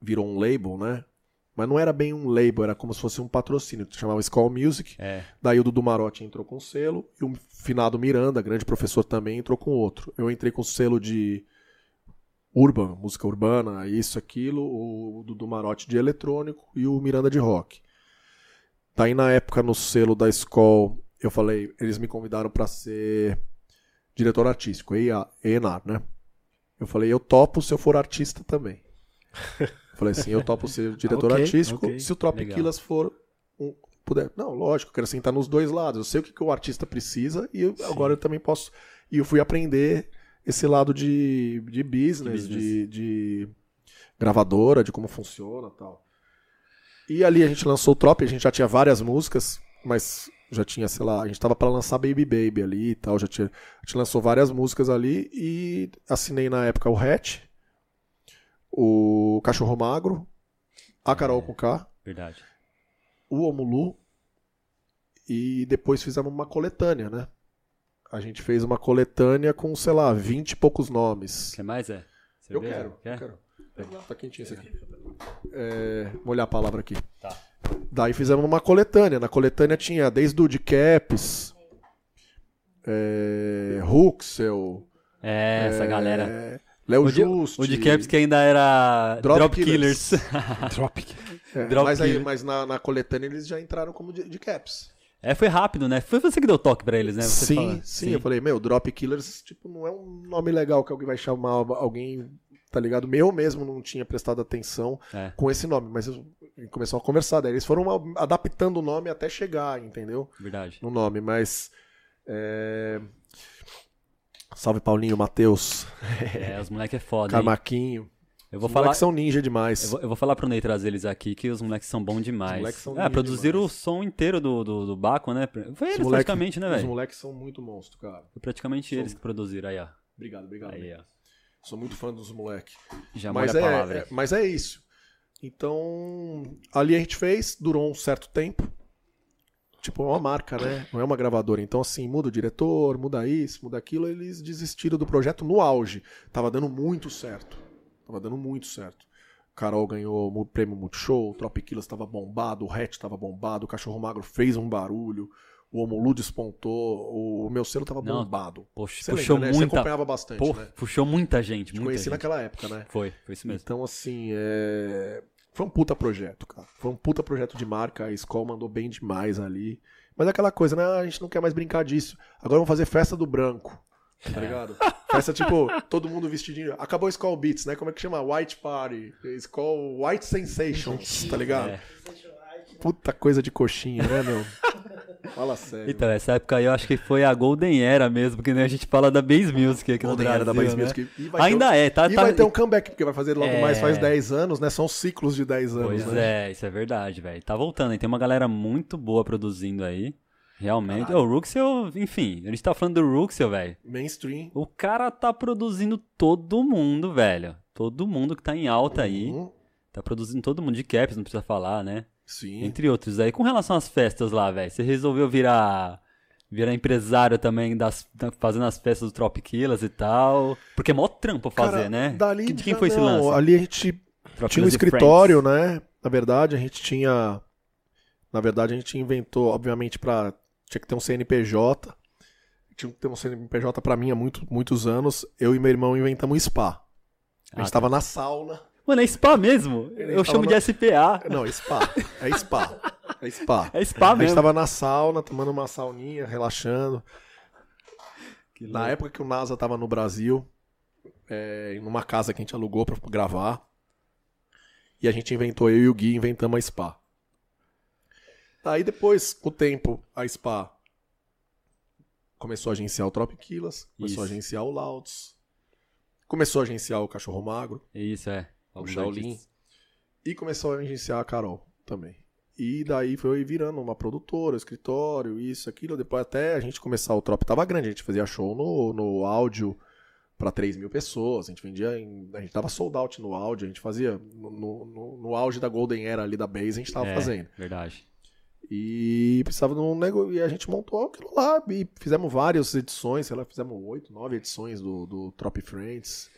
virou um label, né? Mas não era bem um label, era como se fosse um patrocínio. Chamava Skoll Music. É. Daí o Dudu Marotti entrou com selo e o finado Miranda, grande professor também, entrou com outro. Eu entrei com selo de urban, música urbana, isso, aquilo, o Dudu Marotti de eletrônico e o Miranda de rock. Daí na época no selo da escola, eu falei, eles me convidaram para ser diretor artístico, ENAR, né? Eu falei, eu topo se eu for artista também. Falei assim, eu topo ser diretor Ok, artístico ok. se o Trop Legal. Killers for um, puder. Não, lógico, eu quero sentar nos dois lados. Eu sei o que, que o artista precisa e eu- agora eu também posso. E eu fui aprender esse lado de, de business, De business. De, de gravadora, de como funciona e tal. E ali a gente lançou o Trop, a gente já tinha várias músicas, mas já tinha, sei lá, a gente tava para lançar Baby Baby ali e tal, já tinha, a gente lançou várias músicas ali e assinei na época o Hatch, o Cachorro Magro, a Carol com K, Verdade. o Omulu e depois fizemos uma coletânea, né? A gente fez uma coletânea com, sei lá, 20 e poucos nomes. Quer mais, é? Eu quero, Quer? eu quero. Tá quentinho esse aqui. É, molhar a palavra aqui. Tá. Daí fizemos uma coletânea. Na coletânea tinha desde o de Caps, é, Huxel, É, essa galera. Léo O de, Juste. o de Caps que ainda era Drop Drop, Killers. Killers. Tropic. É, Drop mas aí, Killer. mas na, na coletânea eles já entraram como de, de Caps. é, foi rápido, né? Foi você que deu toque pra eles, né? Você sim, fala- sim, Eu falei, meu, Drop Killers, tipo, não é um nome legal que alguém vai chamar alguém, tá ligado? Eu mesmo não tinha prestado atenção É. com esse nome, mas eu- começou a conversar. Daí eles foram adaptando o nome até chegar, entendeu? Verdade. No nome, mas. é, Salve Paulinho, Matheus, É, os moleques é foda, hein? Carmaquinho. Eu vou Os falar... moleques são ninja demais. Eu vou, eu vou falar pro Ney trazer eles aqui, que os moleques são bons demais. moleques são é, produziram demais. o som inteiro do, do, do Baco, né? Foi Os eles moleque- praticamente, né, Os velho? moleques são muito monstros, cara. Foi praticamente eles que produziram. Aí, ó. Obrigado, obrigado. Aí, ó. Sou muito fã dos moleques. Já mas, a é, palavra. é- mas é isso. Então, ali a gente fez, durou um certo tempo. Tipo, é uma marca, né? Não é uma gravadora. Então, assim, muda o diretor, muda isso, muda aquilo. Eles desistiram do projeto no auge. Tava dando muito certo. Tava dando muito certo. Carol ganhou o prêmio Multishow, o Tropiquilas estava bombado, o Hatch estava bombado, o Cachorro Magro fez um barulho, o Omolu despontou, o, meu selo estava bombado. Poxa, Você puxou lembra, né? Você muita... acompanhava bastante, Pô, né? puxou muita gente, Te muita conheci gente. naquela época, né? Foi, foi isso mesmo. Então, assim, é... foi um puta projeto, cara. Foi um puta projeto de marca. A escola mandou bem demais ali. Mas é aquela coisa, né? A gente não quer mais brincar disso. Agora vamos fazer festa do branco. Tá ligado? Festa tipo, todo mundo vestidinho. Acabou Skull Beats, né? Como é que chama? White Party. Skull White Sensations, tá ligado? É. Puta coisa de coxinha, né, meu? Fala sério. Então, essa época aí eu acho que foi a Golden Era mesmo, porque né, a gente fala da Bass Music aqui Golden no era Brasil, da Bass né? Music. Ainda um- é, tá? E tá- vai ter um comeback, porque vai fazer logo É. mais faz 10 anos, né? São ciclos de 10 anos, Pois né? é, isso é verdade, velho. Tá voltando, hein? Tem uma galera muito boa produzindo aí. Realmente. Caralho. O Ruxel, enfim, a gente tá falando do Ruxel, velho. Mainstream. O cara tá produzindo todo mundo, velho. Todo mundo que tá em alta aí. Uhum. Tá produzindo todo mundo de caps, não precisa falar, né? Sim. Entre outros. Aí, com relação às festas lá, velho, você resolveu virar virar empresário também, das, da- fazendo as festas do Tropiquilas e tal. Porque é mó trampo fazer, Cara, né? Dali de quem já foi esse não, lance? Ali a gente Tropiquilas tinha um escritório, Friends. né? Na verdade, a gente tinha. Na verdade, a gente inventou, obviamente, pra. Tinha que ter um CNPJ. Tinha que ter um CNPJ pra mim há muito, muitos anos. Eu e meu irmão inventamos um spa. A gente Ah, tava na sauna. Mano, é spa mesmo. Ele Eu chamo no- de SPA. Não, é spa. É spa. É spa. É spa A gente mesmo. tava na sauna, tomando uma sauninha, relaxando. Que Na época que o NASA tava no Brasil, é, numa casa que a gente alugou pra gravar. E a gente inventou, eu e o Gui inventamos a Spa. Aí depois, com o tempo, a Spa começou a agenciar o Tropiquilas, começou a Isso. agenciar o Lauts, começou a agenciar o Cachorro Magro Isso, é. O Shaolin. e começou a agenciar a Carol também. E daí foi virando uma produtora, escritório, isso, aquilo. Depois até a gente começar o Trop tava grande. A gente fazia show no, no áudio pra 3 mil pessoas. A gente vendia em, A gente tava sold out no áudio. A gente fazia. No, no, no- no auge da Golden Era ali da Base, a gente tava É, fazendo. Verdade. E precisava de um negócio. E a gente montou aquilo lá. E fizemos várias edições. Sei lá, fizemos oito, nove edições do, do Trop Friends.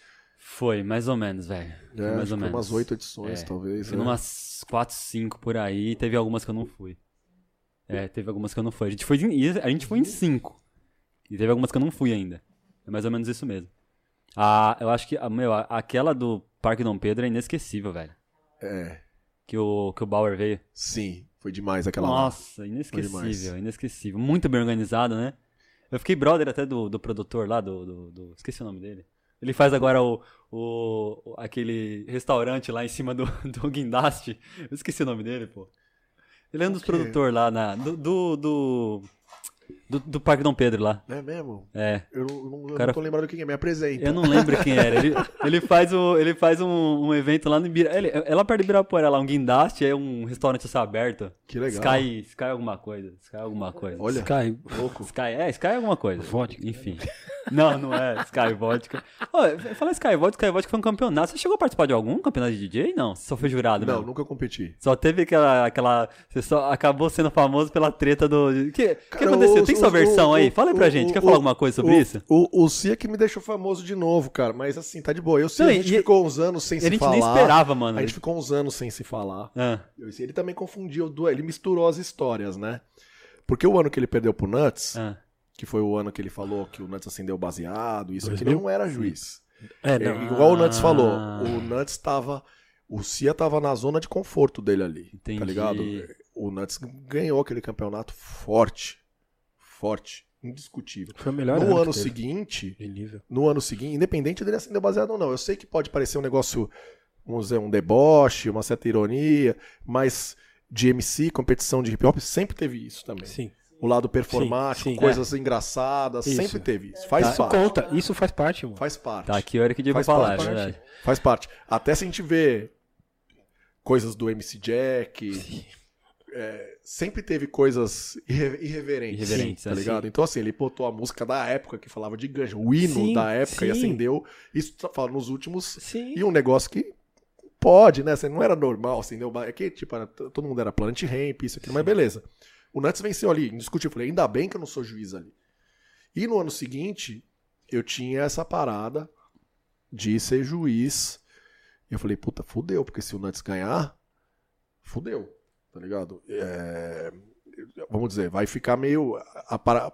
Foi, mais ou menos, velho. Foi É, mais ou menos. umas oito edições, É, talvez. Fui né? numas 4, 5 por aí. Teve algumas que eu não fui. É, teve algumas que eu não fui. A gente foi em, a gente foi em 5. E teve algumas que eu não fui ainda. É mais ou menos isso mesmo. Ah, eu acho que, meu, aquela do Parque Dom Pedro é inesquecível, velho. É, Que o, que o Bauer veio. sim. Foi demais aquela lá. Nossa, inesquecível, demais. inesquecível. Muito bem organizado, né? Eu fiquei brother até do, do produtor lá, do, do, do- Esqueci o nome dele. Ele faz agora o, o, aquele restaurante lá em cima do, do guindaste. Eu esqueci o nome dele, pô. Ele é um dos produtores lá na, do, do, do, do, do Parque Dom Pedro lá. É mesmo? É. Eu não, eu Cara- não tô lembrado quem é, me apresenta. Eu não lembro quem era. Ele, ele faz, o, ele faz um, um evento lá no Ibira. Ele, é lá perto do Ibirapuera, lá, um guindaste, é um restaurante céu aberto. Que legal. Sky, Sky alguma coisa. Sky alguma coisa. Olha, Sky, louco. Sky, é, Sky é alguma coisa. Vodka. Enfim. Não, não é Sky Vodka. Ô, fala Sky Vodka, Sky Vodka foi um campeonato. Você chegou a participar de algum campeonato de DJ? Não, você só foi jurado, Não, mesmo? nunca competi. Só teve aquela, aquela. Você só acabou sendo famoso pela treta do. O que, que aconteceu? os- Tem sua versão o- aí? o- Fala aí pra o- gente. Quer o- falar alguma coisa sobre o, isso? O, o Cia que me deixou famoso de novo, cara. Mas assim, tá de boa. Eu sei, Não, a gente e- ficou uns anos sem A se gente falar. nem esperava, mano. A gente ficou uns anos sem se falar. Ah, Eu- Ele também confundiu, ele misturou as histórias, né? Porque o ano que ele perdeu pro Nuts, ah. que foi o ano que ele falou que o Nuts acendeu baseado, isso aqui, ele não era juiz. É, É, não. igual o Nuts falou, Ah. o Nuts tava. O Cia tava na zona de conforto dele ali. Entendi. Tá ligado? O Nuts ganhou aquele campeonato forte. Forte. Indiscutível. Foi o melhor no ano que seguinte, no ano seguinte, independente dele acender baseado ou não, eu sei que pode parecer um negócio, vamos dizer, um deboche, uma certa ironia, mas de MC, competição de hip hop, sempre teve isso também. Sim. O lado performático, Sim, sim. coisas engraçadas, Isso. sempre teve isso. Faz Isso parte. conta, isso faz parte, mano. Faz parte. Tá aqui o Eric Diego Faz falar, é parte. verdade. Faz parte. Até se a gente vê coisas do MC Jack. É, sempre teve coisas irre- irreverentes. Irreverentes, tá assim. ligado? Então, assim, ele botou a música da época que falava de ganjo, o hino Sim, da época e sim. acendeu. Isso tá falando nos últimos. Sim. E um negócio que pode, né? Assim, não era normal, acendeu. É que, tipo, era- todo mundo era Planet Ramp, isso aqui, mas beleza. O Nuts venceu ali, indiscutível. Falei, ainda bem que eu não sou juiz ali. E no ano seguinte, eu tinha essa parada de ser juiz. E eu falei, puta, fudeu, porque se o Nuts ganhar, fudeu, tá ligado? É, Vamos dizer, vai ficar meio.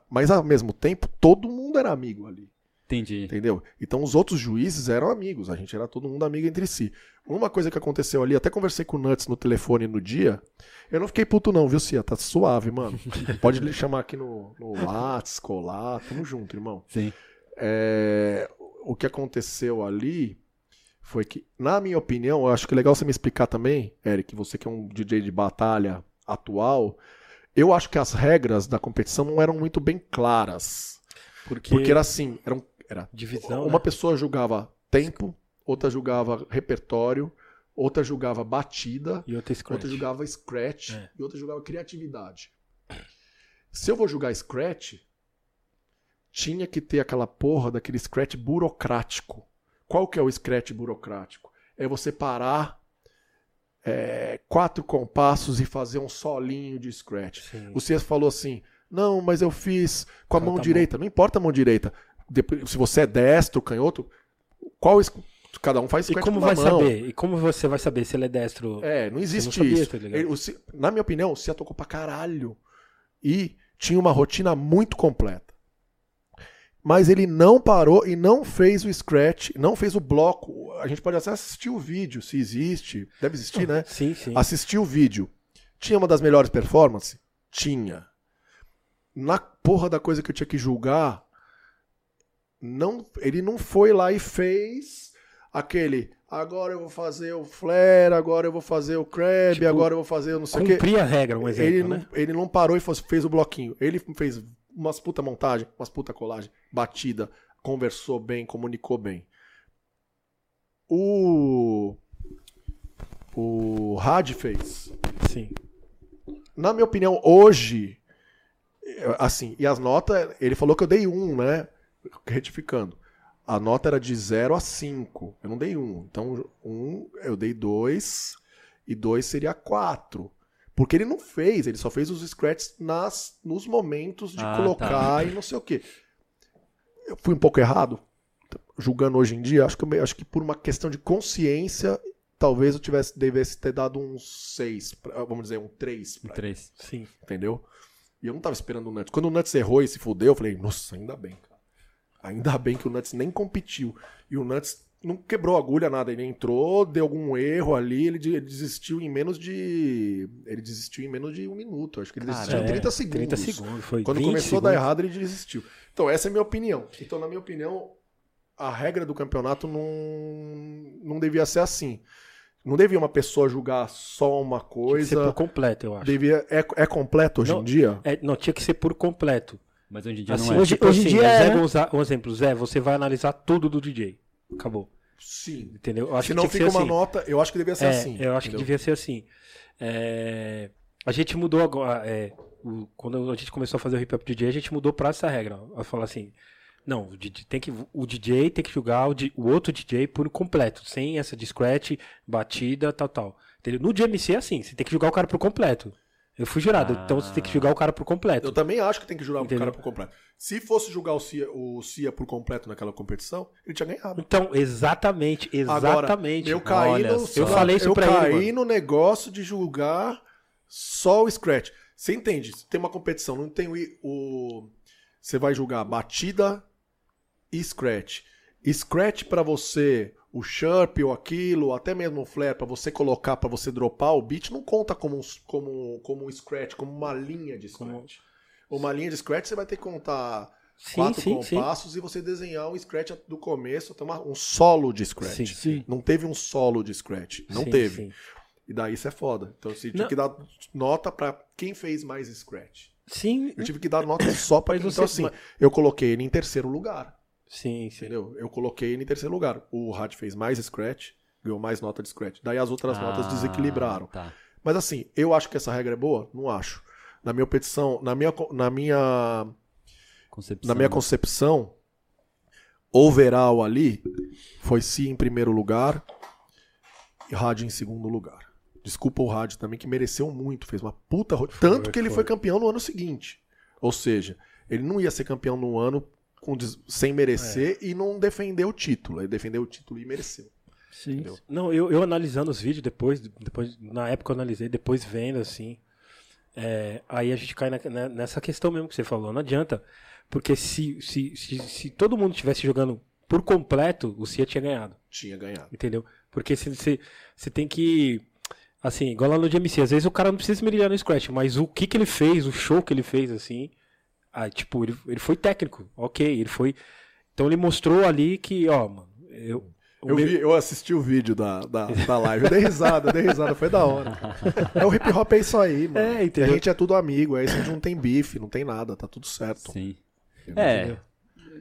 Mas ao mesmo tempo, todo mundo era amigo ali. Entendi. Entendeu? Então os outros juízes eram amigos, a gente era todo mundo amigo entre si. Uma coisa que aconteceu ali, até conversei com o Nuts no telefone no dia, eu não fiquei puto não, viu, Cia? Tá suave, mano. Pode lhe chamar aqui no, no Lattes, colar, tamo junto, irmão. Sim. É, o que aconteceu ali foi que, na minha opinião, eu acho que é legal você me explicar também, Eric, você que é um DJ de batalha atual, Eu acho que as regras da competição não eram muito bem claras. Porque, Porque era assim, era, um- era divisão, uma né? pessoa julgava tempo, outra julgava repertório, outra julgava batida, e outra outra julgava scratch É. e outra julgava criatividade. Se eu vou julgar scratch, tinha que ter aquela porra daquele scratch burocrático. Qual que é o scratch burocrático? É você parar é, quatro compassos e fazer um solinho de scratch. Sim. O Cias falou assim: não, mas eu fiz com a Ah, mão tá direita. Não importa a mão direita. Depois, se você é destro, canhoto, qual cada um faz E scratch como com uma vai mão. saber? E como você vai saber se ele é destro? É, não existe sabia, isso. tá? Ele- o na minha opinião, o Cia tocou pra caralho. E tinha uma rotina muito completa. Mas ele não parou e não fez o scratch, não fez o bloco. A gente pode até assistir o vídeo, se existe. Deve existir, né? Sim, sim. Assistir o vídeo. Tinha uma das melhores performances? Tinha. Na porra da coisa que eu tinha que julgar, não, ele não foi lá e fez aquele. Agora eu vou fazer o flare, agora eu vou fazer o crab, Tipo, agora eu vou fazer o não sei o quê. Cumprir a regra, um exemplo, ele, né? não, ele não parou e fez o bloquinho. Ele fez umas puta montagem, umas puta colagem, batida, conversou bem, comunicou bem. O. O Had fez. Sim. Na minha opinião, hoje. Assim, e as notas, ele falou que eu dei um, né? Retificando. A nota era de 0 a 5. Eu não dei um. Então, um eu dei 2 e 2 seria 4. Porque ele não fez, ele só fez os scratches nas, nos momentos de Ah, colocar e não sei o quê. Eu fui um pouco errado, julgando hoje em dia. Acho que, eu acho que por uma questão de consciência, talvez eu tivesse devesse ter dado um 6, vamos dizer, um 3 pra Três. Sim. entendeu? E eu não tava esperando o Nuts. Quando o Nuts errou e se fudeu, eu falei, nossa, ainda bem, cara. Ainda bem que o Nuts nem competiu. E o Nuts não quebrou agulha, nada. Ele entrou, deu algum erro ali, ele, de- ele desistiu em menos de. Ele desistiu em menos de um minuto. Acho que ele desistiu em É, 30 segundos. 30 segundos. Foi Quando 20 começou a dar segundos. errado, ele desistiu. Então, essa é a minha opinião. Então, na minha opinião, a regra do campeonato não, não devia ser assim. Não devia uma pessoa julgar só uma Tinha que ser coisa. por completo, eu acho. Devia, é, é completo hoje Não, em dia? É, não, tinha que ser por completo. Mas hoje em dia Assim, não é. hoje- tipo hoje em assim, dia o é, Zé né? Gonza- um exemplo, Zé, você vai analisar tudo do DJ. Acabou. Sim. Entendeu? Eu acho Se que não que fica uma assim. nota, eu acho que devia ser É, assim. eu acho que entendeu? devia ser assim. É, a gente mudou agora. é, o- quando a gente começou a fazer o hip hop DJ, a gente mudou pra essa regra. A falar assim. Não, o DJ tem que, o DJ tem que julgar o, o outro DJ por completo, sem essa de scratch, batida, tal, tal. Entendeu? No DMC é assim, você tem que julgar o cara por completo. Eu fui jurado, Ah. então você tem que julgar o cara por completo. Eu também acho que tem que julgar o Entendeu? cara por completo. Se fosse julgar o Cia, o Cia por completo naquela competição, ele tinha ganhado. Então, exatamente, Agora, exatamente. eu caí, Olha no, só. Eu falei isso eu pra ele, caí no negócio de julgar só o scratch. Você entende? Tem uma competição, não tem o, o- Você vai julgar batida e scratch. Scratch pra você, o sharp ou aquilo, ou até mesmo o flare pra você colocar, pra você dropar o beat, não conta como um, como, como um scratch, como uma linha de scratch. Uma linha de scratch você vai ter que contar Sim, quatro sim, sim. compassos e você desenhar um scratch do começo, tem uma- um solo de scratch. Sim. Sim. Não teve um solo de scratch. Não Sim, teve. Sim. E daí isso é foda. Então você tinha Não. que dar nota pra quem fez mais scratch. Sim, Eu tive que dar nota só você- Então assim, eu coloquei ele em terceiro lugar. Sim, sim. Entendeu? Eu coloquei ele em terceiro lugar. O Had fez mais scratch, ganhou mais nota de scratch. Daí as outras notas Ah, desequilibraram. Tá. Mas assim, eu acho que essa regra é boa? Não acho. Na minha petição, na minha, na minha Concepção. na minha concepção, overall ali foi Si em primeiro lugar e Rádio em segundo lugar. Desculpa o Rádio também, que mereceu muito, fez uma puta. Tanto que ele foi campeão no ano seguinte. Ou seja, ele não ia ser campeão no ano com des- sem merecer É. e não defender o título. Ele defendeu o título e mereceu. Sim. Entendeu? Não, eu, eu analisando os vídeos depois, depois, na época eu analisei, depois vendo assim. é, aí a gente cai na- na- nessa questão mesmo que você falou. Não adianta. Porque se, se, se, se todo mundo estivesse jogando por completo, o Cia tinha ganhado. Tinha ganhado. Entendeu? Porque se você tem que. Assim, igual lá no DMC, às vezes o cara não precisa se brilhar no Scratch, mas o que, que ele fez, o show que ele fez, assim. Ah, tipo, ele, ele foi técnico, ok, ele foi. Então ele mostrou ali que, ó, mano, eu, Eu, vi, eu assisti o vídeo da, da, da live, eu dei risada, eu dei risada, foi da hora. É o hip hop é isso aí, mano. É, entendeu? a gente é tudo amigo, aí a gente não tem bife, não tem nada, tá tudo certo. Sim. É.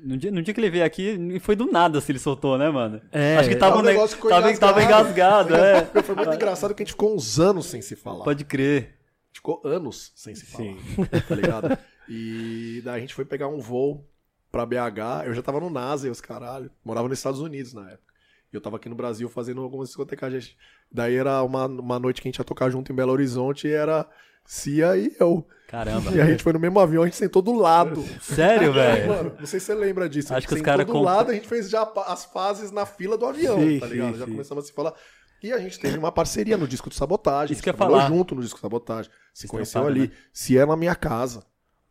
No dia, no dia que ele veio aqui, foi do nada se ele soltou, né, mano? É, Acho que É tava, um um ne- negócio tava, tava engasgado, é. Foi muito engraçado que a gente ficou uns anos sem se falar. Pode crer. Ficou anos sem se falar. Sim. Tá ligado? E daí a gente foi pegar um voo pra BH. Eu já tava no NASA e os caralho. Morava nos Estados Unidos na época. E eu tava aqui no Brasil fazendo algumas discotecagens. Daí era uma, uma noite que a gente ia tocar junto em Belo Horizonte e era Cia e eu. Caramba. E a gente foi no mesmo avião, a gente sentou do lado. Sério, velho? Mano, não sei se você lembra disso. Acho a que os sentou cara do comp- lado, a gente fez já as fases na fila do avião, Sim, tá ligado? sim, já sim. começamos a se falar. E a gente teve uma parceria no disco do Sabotagem. Isso que eu falar. junto no disco do Sabotagem. Se Vocês conheceu ali. né? Se é na minha casa.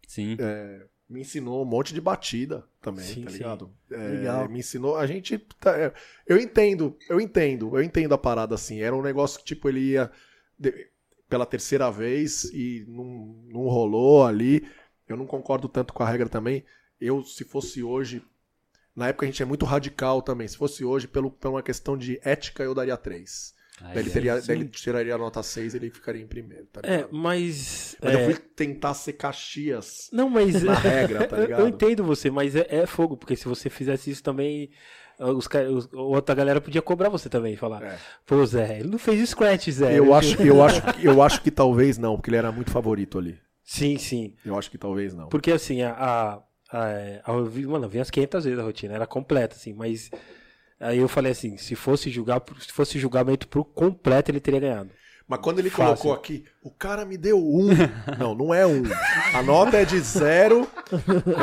Sim. É, me ensinou um monte de batida também, Sim, tá ligado? É, Legal. Me ensinou. A gente. tá- é, eu entendo, eu entendo, eu entendo a parada assim. Era um negócio que, tipo, ele ia de- pela terceira vez e não, não rolou ali. Eu não concordo tanto com a regra também. Eu, se fosse hoje. Na época a gente é muito radical também. Se fosse hoje, pelo, por uma questão de ética, eu daria 3. Aí, Daí ele, é. teria, daí ele tiraria a nota 6 ele ficaria em primeiro, tá É, mas. Mas é, eu fui tentar ser Caxias Não, mas. na regra, tá ligado? Eu entendo você, mas é, é fogo, porque se você fizesse isso também. ah, Os, os- outra galera podia cobrar você também, falar. É. Pô, Zé, ele não fez scratch, Zé. Eu acho, eu, acho, que- eu acho que talvez não, porque ele era muito favorito ali. Sim, sim. Eu acho que talvez não. Porque assim, a. a, a, a eu vi- mano, eu vi umas 500 vezes a rotina, era completa, assim, mas. Aí eu falei assim: se fosse julgar, se fosse julgamento pro completo, ele teria ganhado. Mas quando ele Fácil. colocou aqui, o cara me deu um. Não, não é um. A nota é de zero,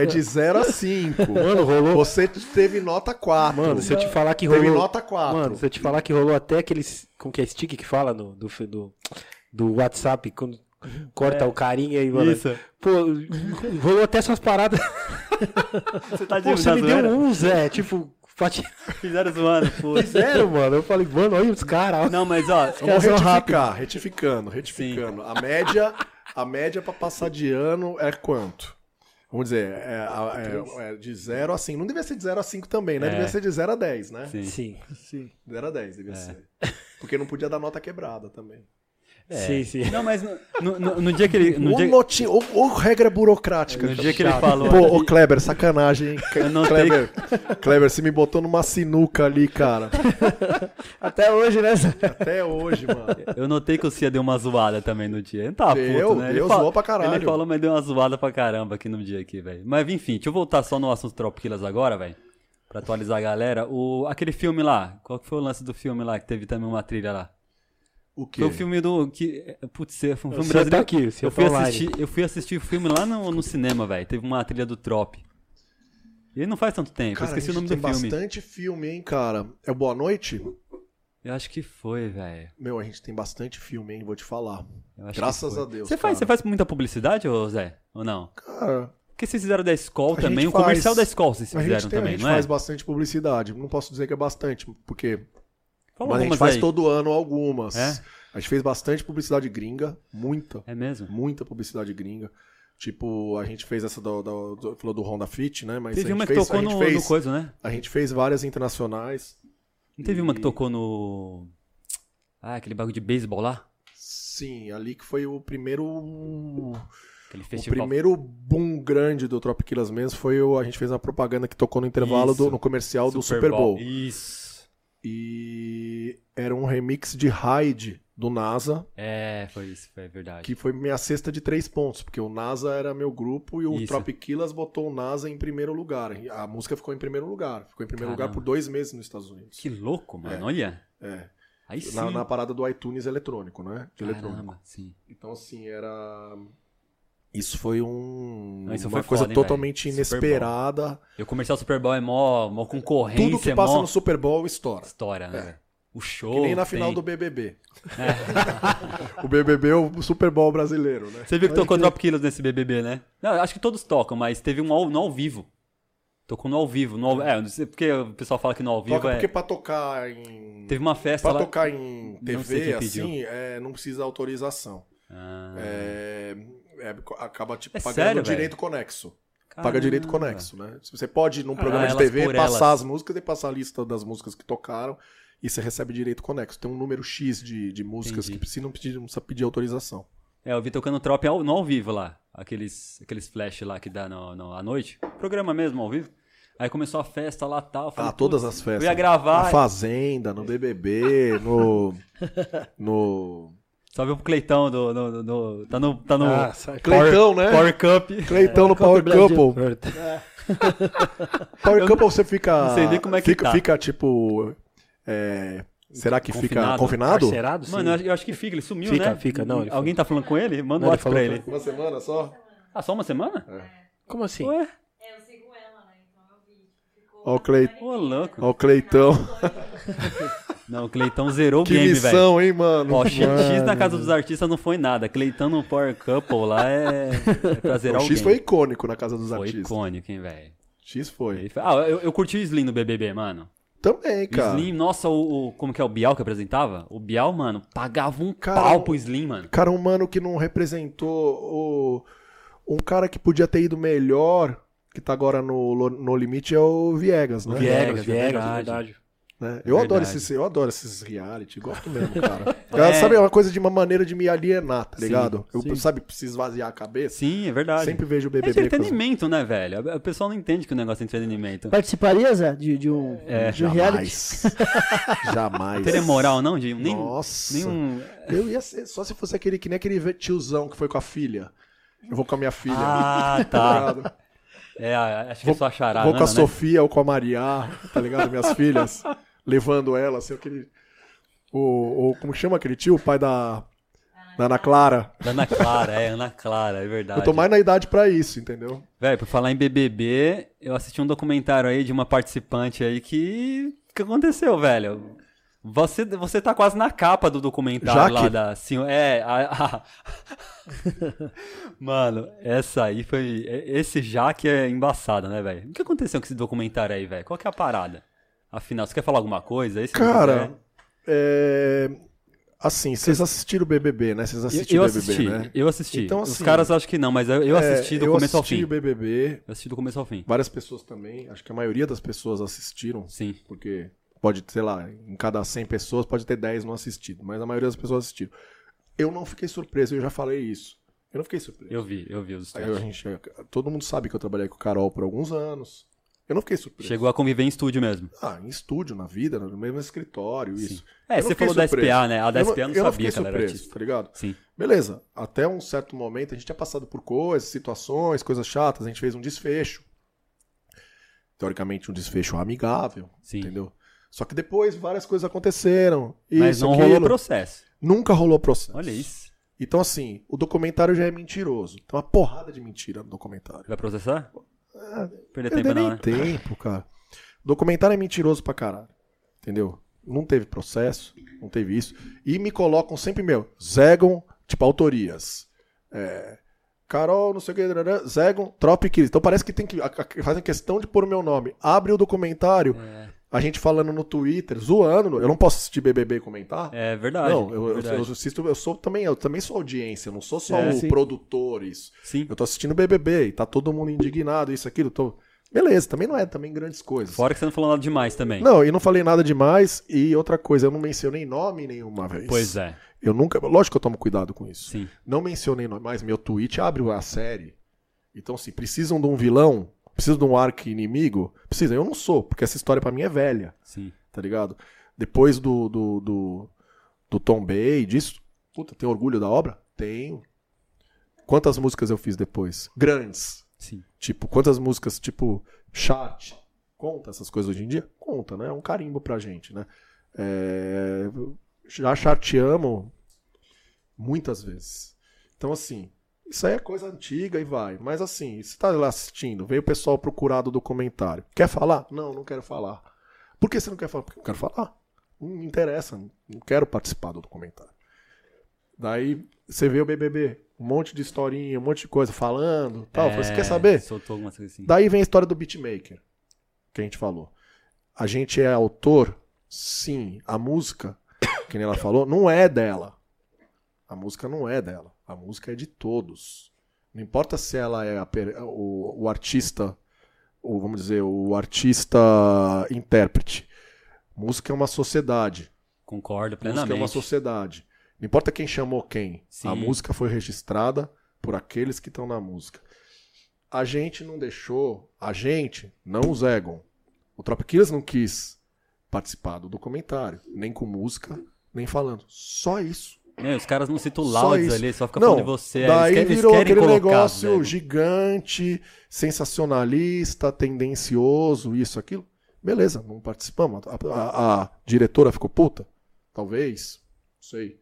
é de zero a cinco. Mano, rolou. Você teve nota 4. Mano, se eu te falar que Teve rolou. nota 4. Mano, se eu te falar que rolou até aqueles. Como que é stick que fala no, do, do, do WhatsApp, quando corta É. o carinha aí, mano. Isso. Pô, rolou até essas paradas. Você tá de Pô, você me deu um, Zé. Tipo, pati... Fizeram zoando, pô. Zero, mano. Eu falei, mano, olha os caras. Não, mas ó, Vamos retificar, retificando, retificando. A média, a média para passar de ano é quanto? Vamos dizer, é, é- é de 0 a 5. Não devia ser de 0 a 5 também, né? É. Devia ser de 0 a 10, né? sim. Sim. Sim. 0 a 10 devia ser. Porque não podia dar nota quebrada também. É. Sim, sim. Não, mas no, no- no- dia que ele. No Ô, dia, noti- ô, ô, regra burocrática. no dia que ele falou. Pô, ô Kleber, sacanagem, hein? Eu notei Kleber, Kleber, você me botou numa sinuca ali, cara. Até hoje, né? Até hoje, mano. Eu notei que o Cia deu uma zoada também no dia. Ele Deu, puto, né? Ele deu, fala- zoou pra caralho. Ele falou, mas deu uma zoada pra caramba aqui no dia aqui, velho. Mas enfim, deixa eu voltar só no assunto Tropiquilas agora, velho. Pra atualizar a galera. O, aquele filme lá, qual que foi o lance do filme lá, que teve também uma trilha lá? O quê? Foi o filme do. Que, putz, foi um filme Você brasileiro. tá aqui, você eu, tá fui online. assistir, eu fui assistir o filme lá no, no cinema, velho. Teve uma trilha do Trop. E não faz tanto tempo, Cara, eu esqueci a o nome do tem filme. bastante filme, hein, cara. É Boa Noite? Eu acho que foi, velho. Meu, a gente tem bastante filme, hein, vou te falar. Eu acho Graças a Deus. Você faz, você faz muita publicidade, ô Zé? Ou não? Cara, Porque vocês fizeram da Skol A também, o comercial da Skol vocês a fizeram gente, tem, a também, gente não é? faz bastante publicidade. Não posso dizer que é bastante, porque. Fala mas a gente faz aí. todo ano algumas. É? A gente fez bastante publicidade gringa, muita. É mesmo? Muita publicidade gringa. Tipo, a gente fez essa do, do, do- falou do Honda Fit, né? Mas Teve a gente uma que fez, tocou no, fez, no coisa, né? A gente fez várias internacionais. Não teve uma que E- tocou no... Ah, aquele bagulho de beisebol lá? Sim, ali que foi o primeiro. Aquele O festival. primeiro boom grande do Tropiquilas mesmo foi o, a gente fez uma propaganda que tocou no intervalo Isso. do, no comercial do Super Bowl. Isso. E era um remix de Hyde do NASA, É, foi isso, foi verdade. que foi minha cesta de três pontos, porque o NASA era meu grupo e o Isso. Tropiquilas botou o NASA em primeiro lugar. A música ficou em primeiro lugar. Ficou em primeiro lugar Caramba. por dois meses nos Estados Unidos. Que louco, mano. É. Olha. É. Aí sim. Na, na parada do iTunes eletrônico, né? De eletrônico. Caramba, sim. Então, assim, era. Isso foi um... Não, isso uma foi coisa foda, hein, totalmente velho? Inesperada. E o comercial Super Bowl é mó, mó concorrência, Tudo que é passa mó no Super Bowl estoura. história, né? É. O show. Que nem na final tem- do BBB. É. o BBB é o Super Bowl brasileiro, né? Você viu que tocou Drop Killers nesse BBB, né? Não, acho que todos tocam, mas teve um ao, no ao vivo. Tocou no ao vivo. No ao, é, não sei porque o pessoal fala que no ao vivo Toca é... porque pra tocar em... Teve uma festa Pra lá... tocar em TV, assim, é, não precisa autorização. Ah, É, é, acaba, tipo, É pagando sério, direito conexo. paga direito Caramba. conexo, né? Você pode, num programa de elas TV, passar elas. as músicas e passar a lista das músicas que tocaram e você recebe direito conexo. Tem um número X de, de músicas Entendi. que precisam pedir, não precisa pedir autorização. É, eu vi tocando Trop ao, no ao vivo lá. Aqueles, aqueles flash lá que dá no, no, à noite. Programa mesmo ao vivo. Aí começou a festa lá e tal. falei, Ah, todas "Putz, as festas. Eu ia gravar. Na Fazenda, no BBB, no... no... Só viu pro Cleitão do. do, do- do- tá no. Tá no Ah. Cleitão, né? Power Cup. Cleitão no Power Brasil. Couple. Power Couple você fica... não sei nem como é que fica, tá. Fica, tipo... é, Será que fica Confinado. confinado? Carcerado, sim. Mano, eu acho, eu que fica, ele sumiu, Fica, né? fica, não, Alguém tá falando com ele? Manda um ele WhatsApp pra ele. Uma semana só? Ah, só uma semana? Como assim? Ué? É, eu sigo ela, né? Então eu vi. Ficou Ó o Ô, louco. Ó o Cleitão. Não, o Cleitão zerou o Que game, velho. missão, hein, mano? Ó, X, X na casa dos artistas não foi nada. Cleitão no Power Couple lá é, é pra zerar o o X game. foi icônico na casa dos Foi artistas. icônico, hein, velho. X foi. Foi- Ah, eu, eu curti o Slim no BBB, mano. Também, O cara. Slim, nossa, o, o- Como que é o Bial que apresentava? O Bial, mano, pagava um Cara, pau o- pro Slim, mano. Cara, um mano que não representou o... um cara que podia ter ido melhor, que tá agora no, no limite, é o Viegas, né? Viegas, Viegas, Viegas, é é verdade. verdade. Né? Eu, adoro esses, eu adoro esses reality, gosto mesmo, cara. É. Sabe, é uma coisa de uma maneira de me alienar, tá Sim, ligado? eu, sim. sabe, preciso esvaziar a cabeça. Sim, é verdade. Sempre vejo o É BBB. as- entretenimento, né, velho? O pessoal não entende que o negócio é entretenimento. Participaria, Zé, de, de um, É, de um reality? Jamais. Jamais. Teria moral, não, de nem, Nossa. nenhum... Eu ia ser, só se fosse aquele que nem aquele tiozão que foi com a filha. Eu vou com a minha filha. Ah, tá. É, acho que é só chará, vou com a né? Sofia ou com a Maria, tá ligado? Minhas filhas. Levando ela, assim, aquele. O, o, como chama aquele tio? O pai da. Da Ana Clara. Ana Clara, é, Ana Clara, é verdade. Eu tô mais na idade pra isso, entendeu? Velho, por falar em BBB, eu assisti um documentário aí de uma participante aí que... O que aconteceu, velho? Você, você tá quase na capa do documentário lá Jaque? da... Sim, é, a- a- Mano, essa aí foi... Esse Jaque é embaçado, né, velho? O que aconteceu com esse documentário aí, velho? Qual que é a parada? Afinal, você quer falar alguma coisa? Aí, se não Cara, quiser- é. Assim, vocês assistiram o BBB, né? Vocês Eu, assistiram eu o BBB, assisti, né? eu assisti. Então, Os assim, caras acho que não, mas eu, eu É, assisti do eu começo ao assisti fim. o BBB. Eu assisti do começo ao fim. Várias pessoas também. Acho que a maioria das pessoas assistiram. Sim. Porque pode, sei lá, em cada 100 pessoas pode ter 10 não assistido. Mas a maioria das pessoas assistiram. Eu não fiquei surpreso, eu já falei isso. Eu não fiquei surpreso. Eu vi, eu vi os stories. a gente, todo mundo sabe que eu trabalhei com o Carol por alguns anos. Eu não fiquei surpreso. Chegou a conviver em estúdio mesmo. Ah, em estúdio, na vida, no mesmo escritório, isso. É, não você falou da surpreso. SPA, né? A da Eu SPA eu não eu sabia fiquei que ela era artista. tá ligado? Sim. Beleza, até um certo momento a gente tinha passado por coisas, situações, coisas chatas, a gente fez um desfecho. Teoricamente um desfecho amigável, Sim. entendeu? Só que depois várias coisas aconteceram. Mas isso, não aquilo. rolou processo. Nunca rolou processo. Olha isso. Então assim, o documentário já é mentiroso. Tem uma porrada de mentira no documentário. Vai processar? Perder Não tempo não, né? tempo, cara. O documentário é mentiroso pra caralho. Entendeu? Não teve processo, não teve isso. E me colocam sempre, meu, Zegon, tipo, autorias. É, Carol, não sei o que, Zegon, Trop Kids. Então parece que tem que. a- a- Fazem questão de pôr o meu nome. Abre o documentário, É. a gente falando no Twitter, zoando. Eu não posso assistir BBB e comentar. É verdade. Não, eu, eu, verdade. eu assisto, eu sou também, eu também sou audiência, eu não sou só É, o sim. produtor, isso. Sim. Eu tô assistindo BBB e tá todo mundo indignado, isso, aquilo. Tô... Beleza, também não é também grandes coisas. Fora que você não falou nada demais também. Não, e não falei nada demais. E outra coisa, eu não mencionei nome nenhuma vez. Pois é. Eu nunca. Lógico que eu tomo cuidado com isso. Sim. Não mencionei nome, mas meu tweet abre a série. Então, se precisam de um vilão, precisam de um arco inimigo, precisam. Eu não sou, porque essa história pra mim é velha, Sim. tá ligado? Depois do, do, do, do Tom Bay, disso. Puta, tem orgulho da obra? Tenho. Quantas músicas eu fiz depois? Grandes. Sim. Tipo, quantas músicas, tipo, chart, conta essas coisas hoje em dia? Conta, né? É um carimbo pra gente, né? É, Já charteamos muitas vezes. Então, assim, isso aí é coisa antiga e vai. Mas, assim, você tá lá assistindo, veio o pessoal procurar do documentário. Quer falar? Não, não quero falar. Por que você não quer falar? Porque eu quero falar. Não me interessa, não quero participar do documentário. Daí você vê o BBB, um monte de historinha, um monte de coisa falando, tal. É, Você quer saber? Soltou alguma coisa assim. Daí vem a história do beatmaker, que a gente falou. A gente é autor, sim. A música, que nem ela falou, não é dela. A música não é dela. A música é de todos. Não importa se ela é a o, o artista, ou vamos dizer, o artista intérprete. Música é uma sociedade. Concordo Música é plenamente. uma sociedade. Não importa quem chamou quem. Sim. A música foi registrada por aqueles que estão na música. A gente não deixou. A gente, não os Egon. O Tropiquilas não quis participar do documentário. Nem com música, nem falando. Só isso. É, os caras não citam isso. ali, só fica Não, falando de você. aí Daí eles querem, virou eles aquele colocar, negócio velho. gigante, sensacionalista, tendencioso, isso, aquilo. Beleza, não participamos. A, a- a diretora ficou puta? Talvez. Não sei.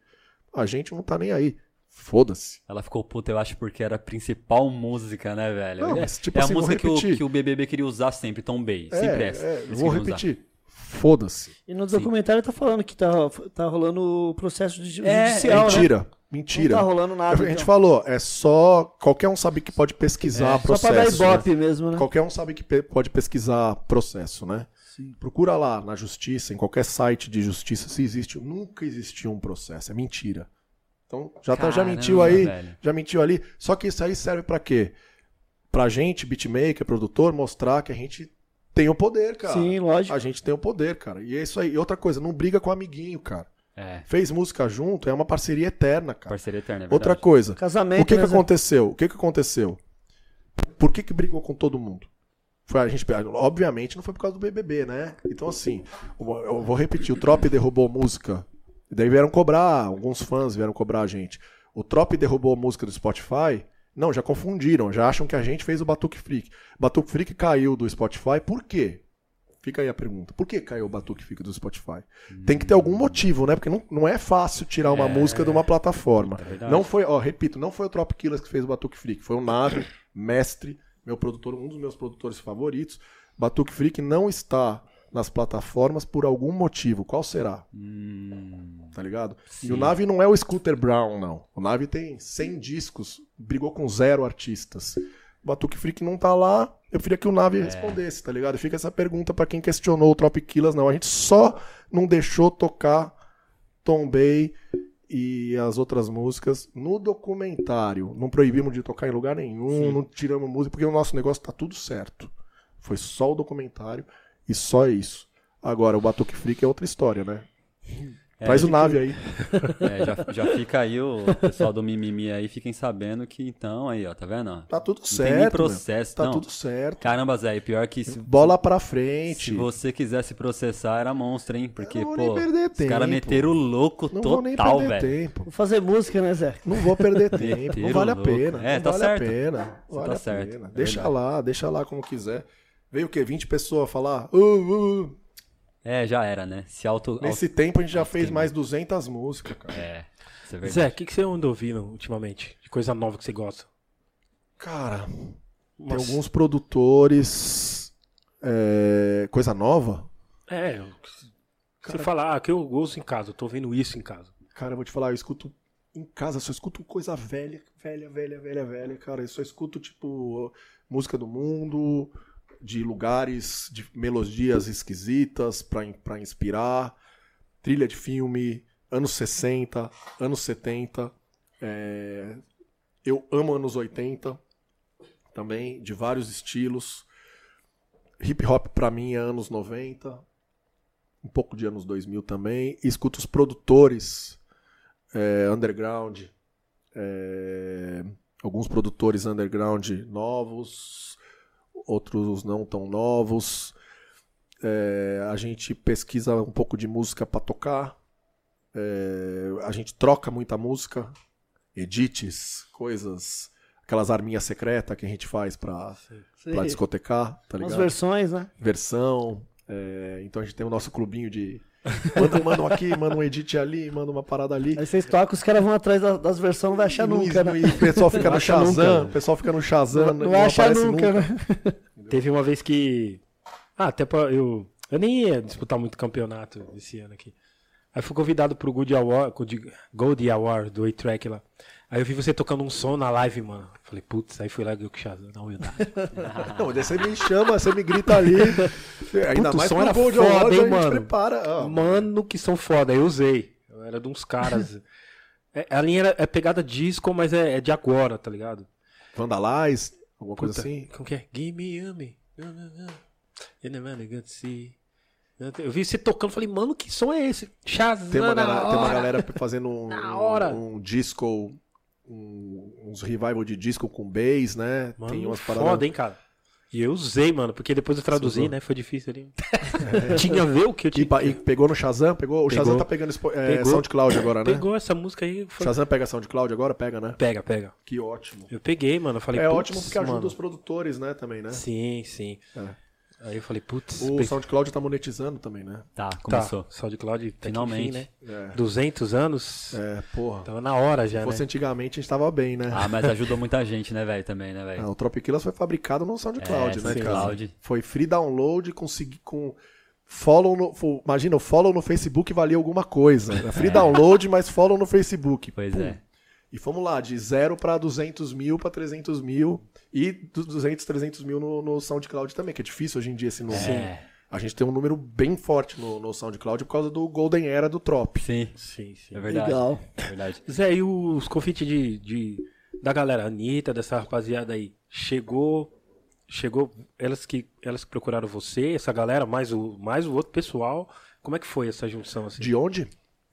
A gente não tá nem aí. Foda-se. Ela ficou puta, eu acho, porque era a principal música, né, velho? Não, é mas, tipo é assim, a vou música que o, repetir. que o BBB queria usar sempre, Tom Bay. Sempre essa. É, é, vou queriam usar. Foda-se. E no Sim. documentário tá falando que tá, tá rolando o processo de- É, judicial, né? Mentira. Mentira. Não tá rolando nada. a gente então. falou, é só. Qualquer um sabe que pode pesquisar É, Só pra dar processo. né? ibope mesmo, né? Qualquer um sabe que pode pesquisar processo, né? Sim. Procura lá na justiça, em qualquer site de justiça, se existe. Nunca existiu um processo, é mentira. Então, já, tá, já Caramba, mentiu aí, velho. já mentiu ali. Só que isso aí serve pra quê? Pra gente, beatmaker, produtor, mostrar que a gente tem o poder, cara. Sim, lógico. A gente tem o poder, cara. E é isso aí. E outra coisa, não briga com amiguinho, cara. É, Fez música junto, é uma parceria eterna, cara. parceria eterna, é Outra verdade. coisa, Casamento, o que, que né, aconteceu? O que, que aconteceu? Por que, que brigou com todo mundo? Foi a gente, obviamente não foi por causa do BBB, né? Então assim, eu vou repetir, o Trop derrubou música. E daí vieram cobrar, alguns fãs vieram cobrar a gente. O Trop derrubou música do Spotify. Não, já confundiram, já acham que a gente fez o Batuque Freak. Batuque Freak caiu do Spotify, por quê? Fica aí a pergunta. Por que caiu o Batuque Freak do Spotify? Tem que ter algum motivo, né? Porque não, não é fácil tirar uma É. música de uma plataforma. É. Não foi, ó, repito, não foi o Trop Killers que fez o Batuque Freak, foi o Nave, mestre, meu produtor, um dos meus produtores favoritos. Batuque Freak não está nas plataformas por algum motivo. Qual será? Hum, Tá ligado? Sim. E o Nave não é o Scooter Brown, não. O Nave tem 100 discos, brigou com zero artistas. O Batuque Freak não tá lá. Eu queria que o Nave respondesse, tá ligado? E Fica essa pergunta pra quem questionou o Trop Killers, não. A gente só não deixou tocar Tom Bay e as outras músicas no documentário. Não proibimos de tocar em lugar nenhum, não tiramos música, porque o nosso negócio tá tudo certo. Foi só o documentário e só isso. Agora, o Batuque Freak é outra história, né? É, Traz o Nave aí. é, já, já fica aí o pessoal do mimimi aí, fiquem sabendo que então, aí, ó, tá vendo? Tá tudo Não tem nem certo. processo, meu. Tá não. tudo certo. Caramba, Zé, e pior que se, Bola pra se frente. você quisesse processar, era monstro, hein? Porque, não vou nem pô, perder os caras tempo. meteram o louco Não vou nem total, perder velho. tempo. Vou fazer música, né, Zé? Não vou perder tempo. Não Meteram vale a pena. É, não tá vale certo. a pena. Vale tá a certo, pena. é Deixa lá, deixa lá como quiser. Veio o quê? 20 pessoas falar. "Uh, uh". É, já era, né? Se auto. Nesse tempo a gente já auto- fez mais 200 músicas, cara. É, isso é verdade. Zé, o que, que você anda ouvindo ultimamente? De coisa nova que você gosta? Cara, tem Nossa. alguns produtores. é, coisa nova? É, eu- você fala, ah, que eu ouço em casa, eu tô ouvindo isso em casa. Cara, eu vou te falar, eu escuto em casa, só escuto coisa velha, velha, velha, velha, velha, cara. Eu só escuto, tipo, música do mundo, de lugares, de melodias esquisitas pra inspirar, trilha de filme, anos 60, anos 70. é, Eu amo anos 80 também, de vários estilos. Hip hop pra mim é anos 90, um pouco de anos 2000 também. E escuto os produtores é, underground, é, alguns produtores underground novos, outros não tão novos. É, a gente pesquisa um pouco de música para tocar. É, a gente troca muita música, edits, coisas, aquelas arminhas secretas que a gente faz para discotecar, tá ligado? versões, né? versão. é, então a gente tem o nosso clubinho de. Manda, manda um aqui, manda um edit ali, manda uma parada ali. Aí vocês tocam, os caras vão atrás da- das versões, não vai achar nunca, né? E o pessoal fica Não no nunca, Shazam, o pessoal fica no Shazam, Não, não, não vai achar aparece nunca, né? Teve uma vez que. Ah, até pra eu. Eu nem ia disputar muito campeonato esse ano aqui. Aí fui convidado pro Gold Award, Gold- Award do A-Track lá. Aí eu vi você tocando um som na live, mano. Falei, putz, aí fui lá e que Shazam, na humildade. Não, você me chama, você me grita ali. Ainda Puta, o mais som era Gold foda, Awards, hein, mano? prepara. Mano, que som foda. Eu usei. Eu era de uns caras. É, a linha era- é pegada disco, mas é, é de agora, tá ligado? Vandalize, alguma coisa Puta, assim. Como que é? Give me yummy. You never good to see. Eu vi você tocando, falei, mano, que som é esse? Shazam Tem uma, galera, tem uma galera fazendo um, um- um disco, um- uns revival de disco com bass, né? Mano, tem umas foda, paradas. hein, cara. E eu usei, mano, porque depois eu traduzi, né? Foi difícil ali. Tinha a ver o que eu E, tinha. pa- e pegou no Shazam? Pegou? O Pegou. Shazam tá pegando é, Pegou. SoundCloud agora, né? Pegou essa música aí. Foi... Shazam pega SoundCloud agora? Pega, né? Pega, pega. Que ótimo. Eu peguei, mano. Eu falei, é ótimo porque ajuda mano. os produtores, né? Também, né? Sim, sim. É. Aí eu falei, putz. O pe- SoundCloud tá monetizando também, né? Tá, Tá, começou. SoundCloud tá Finalmente. Enfim, né? É. 200 anos. É, porra. Tava na hora já, Se fosse né? antigamente, a gente tava bem, né? Ah, mas ajudou muita gente, né, velho, também, né, velho? Ah, o Tropiquilas foi fabricado no SoundCloud, É, né, cara? SoundCloud. Foi free download, consegui com follow no, fo- imagina, o follow no Facebook valia alguma coisa. Era free download, mas follow no Facebook. Pois Pum. é. E fomos lá, de 0 para 200 mil para 300 mil e dos 200, 300 mil no, no SoundCloud também, que é difícil hoje em dia esse número. É. A gente tem um número bem forte no, no SoundCloud por causa do Golden Era do Trop. Sim, Sim, sim. é verdade. Legal. É verdade. Zé, e os convites de, de- da galera, Anitta, dessa rapaziada aí, chegou. Chegou, elas que, elas que procuraram você, essa galera, mais o, mais o outro pessoal. Como é que foi essa junção assim? De onde?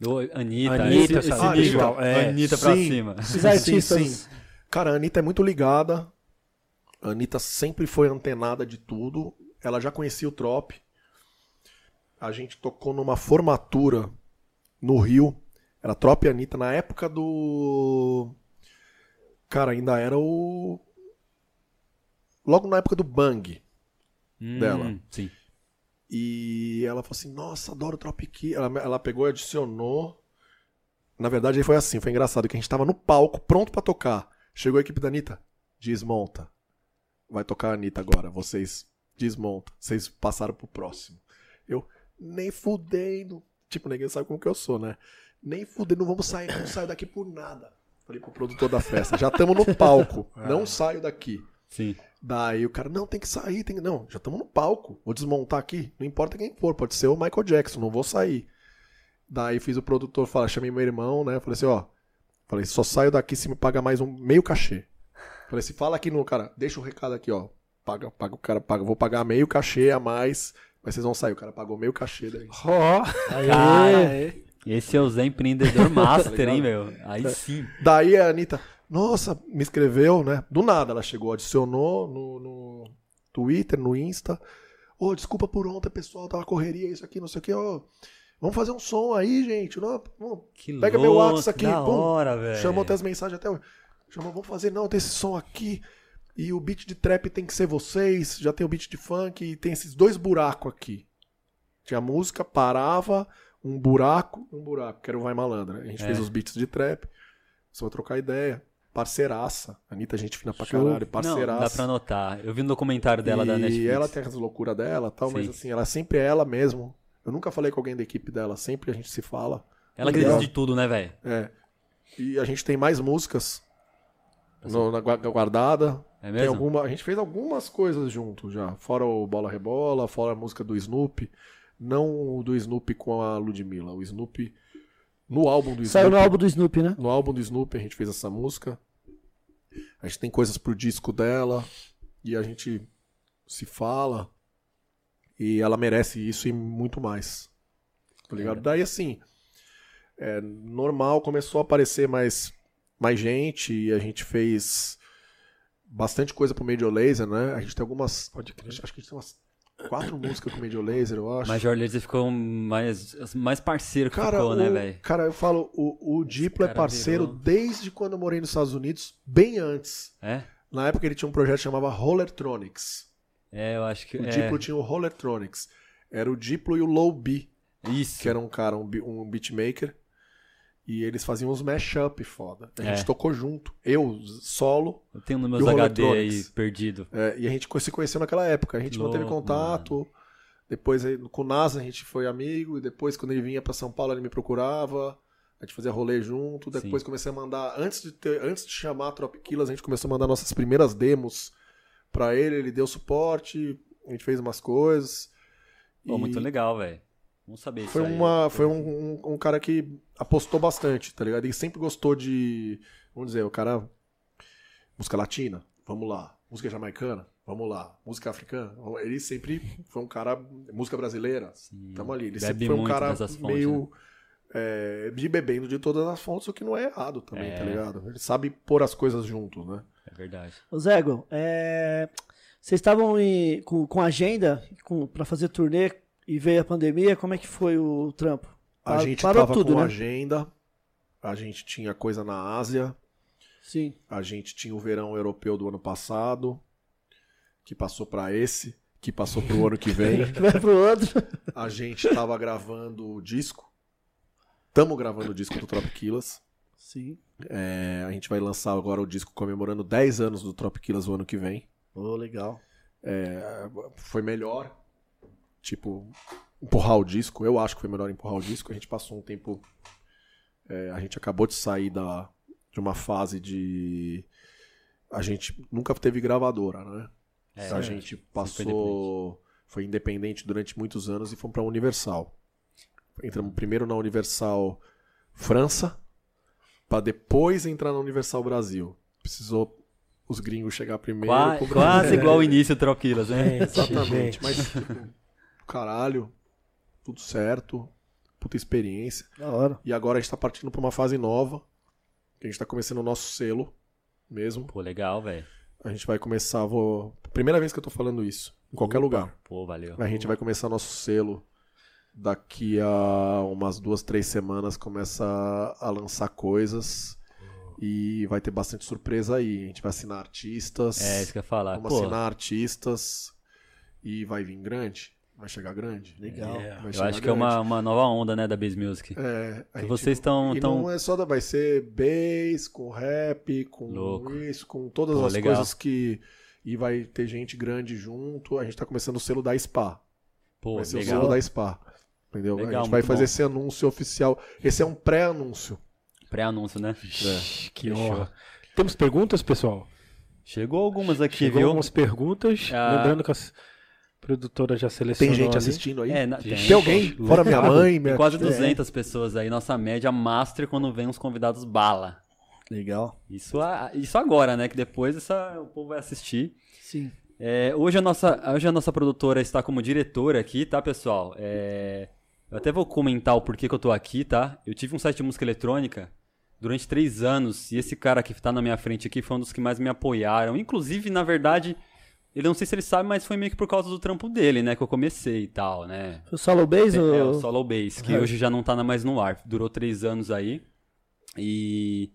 Ô, Anitta, Anitta, esse, esse nível. Ah, é. Anitta pra Sim. cima. Os artistas. Cara, a Anitta é muito ligada. A Anitta sempre foi antenada de tudo. Ela já conhecia o Trop. A gente tocou numa formatura no Rio. Era Trop e Anitta na época do. Cara, ainda era o. Logo na época do Bang. Hum, Dela. Sim. E ela falou assim: Nossa, adoro Tropic. Ela, ela pegou e adicionou. Na verdade, aí foi assim: foi engraçado que a gente tava no palco, pronto pra tocar. Chegou a equipe da Anitta: Desmonta. Vai tocar a Anitta agora. Vocês desmonta. Vocês passaram pro próximo. Eu, nem fudendo. Tipo, ninguém sabe como que eu sou, né? Nem fudendo, não vamos sair, não saio daqui por nada. Falei pro produtor da festa: Já estamos no palco. Não saio daqui. Sim. Daí o cara, não, tem que sair, tem que... Não, já estamos no palco, vou desmontar aqui, não importa quem for, pode ser o Michael Jackson, não vou sair. Daí fiz o produtor falar, chamei meu irmão, né? Falei assim, ó, falei, só saio daqui se me pagar mais um meio cachê. Falei assim, fala aqui no cara, deixa o recado aqui, ó. Paga, paga o cara, paga, vou pagar meio cachê a mais, mas vocês vão sair. O cara pagou meio cachê daí. Ó, Cara, esse é o Zé Empreendedor Master, Tá hein, meu? Aí sim. Daí a Anitta, nossa, me escreveu, né? Do nada ela chegou, adicionou no, no Twitter, no Insta. Ô, desculpa por ontem, pessoal, tava correria, isso aqui, não sei o que, ó. Vamos fazer um som aí, gente. Não, vamos. Que Pega meu louco, WhatsApp aqui, da pum. hora, velho. Chamou até as mensagens até hoje. Chamou, vamos fazer, não, tem esse som aqui. E o beat de trap tem que ser vocês. Já tem o beat de funk e tem esses dois buracos aqui. Tinha música, parava, um buraco, um buraco, que era o Vai Malandro. né? A gente É. fez os beats de trap. Só trocar ideia. Parceiraça. Anitta, gente fina pra Show. caralho. Não, Parceiraça. dá pra notar. Eu vi no documentário dela da e Netflix. ela tem as loucuras dela e tal, mas Sim. assim, ela sempre é ela mesmo. Eu nunca falei com alguém da equipe dela, sempre a gente se fala. Ela acredita de tudo, né, velho? É. E a gente tem mais músicas no- na gua- guardada. É Tem mesmo? alguma, a gente fez algumas coisas junto já. Fora o Bola Rebola, fora a música do Snoopy. Não o do Snoopy com a Ludmilla. O Snoopy. No álbum do Saiu Snoopy. no álbum do Snoopy, né? No álbum do Snoopy a gente fez essa música. A gente tem coisas pro disco dela. E a gente se fala. E ela merece isso e muito mais. Tá ligado? Daí assim. é, normal, começou a aparecer mais, mais gente. E a gente fez bastante coisa pro Major Laser, né? A gente tem algumas. Pode crer. Acho que a gente tem umas quatro músicas com o Major Laser, eu acho. Major Lazer ficou mais, mais parceiro que Cara, ficou, né, o- velho? cara, eu falo, o, o Diplo é parceiro virou- desde quando eu morei nos Estados Unidos, bem antes. É? Na época ele tinha um projeto que chamava Rollertronics. É, eu acho que. O é. Diplo tinha o Rollertronics. Era o Diplo e o Low B, Isso. que era um cara, um, um beatmaker. E eles faziam uns mashup foda. A gente É. tocou junto. Eu, solo. Eu tenho nos E meus HD aí perdido. é, e a gente se conheceu naquela época. A gente manteve contato. Depois aí, com o NASA a gente foi amigo. E depois, quando ele vinha pra São Paulo, ele me procurava. A gente fazia rolê junto. Depois Sim. comecei a mandar. Antes de, ter, antes de chamar a Trop Killers, a gente começou a mandar nossas primeiras demos pra ele. Ele deu suporte. A gente fez umas coisas. Pô, E muito legal, velho. Vamos saber Foi, isso aí. uma, foi um, um, um cara que apostou bastante, tá ligado? Ele sempre gostou de. Vamos dizer, o cara. Música latina. Vamos lá. Música jamaicana? Vamos lá. Música africana? Ele sempre foi um cara. Música brasileira? Tamo ali. Ele Bebe sempre foi um cara fontes, meio. né? é, de bebendo de todas as fontes, o que não é errado também, É. tá ligado? Ele sabe pôr as coisas juntos, né? É verdade. Ô Zego, é, vocês estavam em- com, com agenda com, pra fazer turnê e veio a pandemia, como é que foi o trampo? A Pa- gente parou tava tudo, com né? agenda, a gente tinha coisa na Ásia, Sim. a gente tinha o verão europeu do ano passado, que passou pra esse, que passou pro ano que vem. Vai pro outro. A gente tava gravando o disco. Tamo gravando o disco do Tropiquilas. Sim. É, a gente vai lançar agora o disco comemorando 10 anos do Tropiquilas o ano que vem. Ô, legal. É, foi melhor, tipo, empurrar o disco. Eu acho que foi melhor empurrar o disco. A gente passou um tempo. é, a gente acabou de sair da, de uma fase de. A gente nunca teve gravadora, né? É, a gente foi passou. Foi independente durante muitos anos e fomos pra Universal. Entramos primeiro na Universal França, pra depois entrar na Universal Brasil. Precisou os gringos chegar primeiro. Qua- pro quase Brasil. igual o início Troquilas, né? Gente, Exatamente, gente. mas tipo, caralho, tudo certo, puta experiência. Da hora. E agora a gente tá partindo pra uma fase nova, que a gente tá começando o nosso selo mesmo. Pô, legal, velho. A gente vai começar, vou... Primeira vez que eu tô falando isso, em qualquer lugar. Pô, valeu. A gente vai começar nosso selo daqui a umas duas, três semanas, começa a lançar coisas. E vai ter bastante surpresa aí. A gente vai assinar artistas. É, isso que eu ia falar. Vamos Pô, assinar artistas e vai vir grande. Vai chegar grande. Legal. É. Vai eu acho que é grande. uma, uma nova onda, né, da Bass Music. É, a vocês estão... E Tão... não é só da. Vai ser bass, com rap, com Louco. isso, com todas Pô, as legal. coisas que. E vai ter gente grande junto. A gente tá começando o selo da Spa. Pô, vai ser o legal. selo da Spa. Entendeu? Legal, a gente vai fazer bom. esse anúncio oficial. Esse é um pré-anúncio. Pré-anúncio, né? Ixi, que honra. Temos perguntas, pessoal? Chegou algumas aqui, Chegou viu? algumas perguntas. Ah. Lembrando que as produtoras já selecionou Tem gente ali. assistindo aí? É, na- Tem. Tem alguém? Fora minha mãe, minha Tem quase tia. 200 pessoas aí. Nossa média master quando vem uns convidados bala. Legal. Isso, a- isso agora, né? Que depois essa, o povo vai assistir. Sim. É, hoje, a nossa, hoje a nossa produtora está como diretora aqui, tá, pessoal? É, eu até vou comentar o porquê que eu tô aqui, tá? Eu tive um site de música eletrônica durante três anos e esse cara que tá na minha frente aqui foi um dos que mais me apoiaram. Inclusive, na verdade, ele não sei se ele sabe, mas foi meio que por causa do trampo dele, né? Que eu comecei e tal, né? O Solo Bass ou... É, o Solo Bass, que É. hoje já não tá mais no ar. Durou três anos aí. E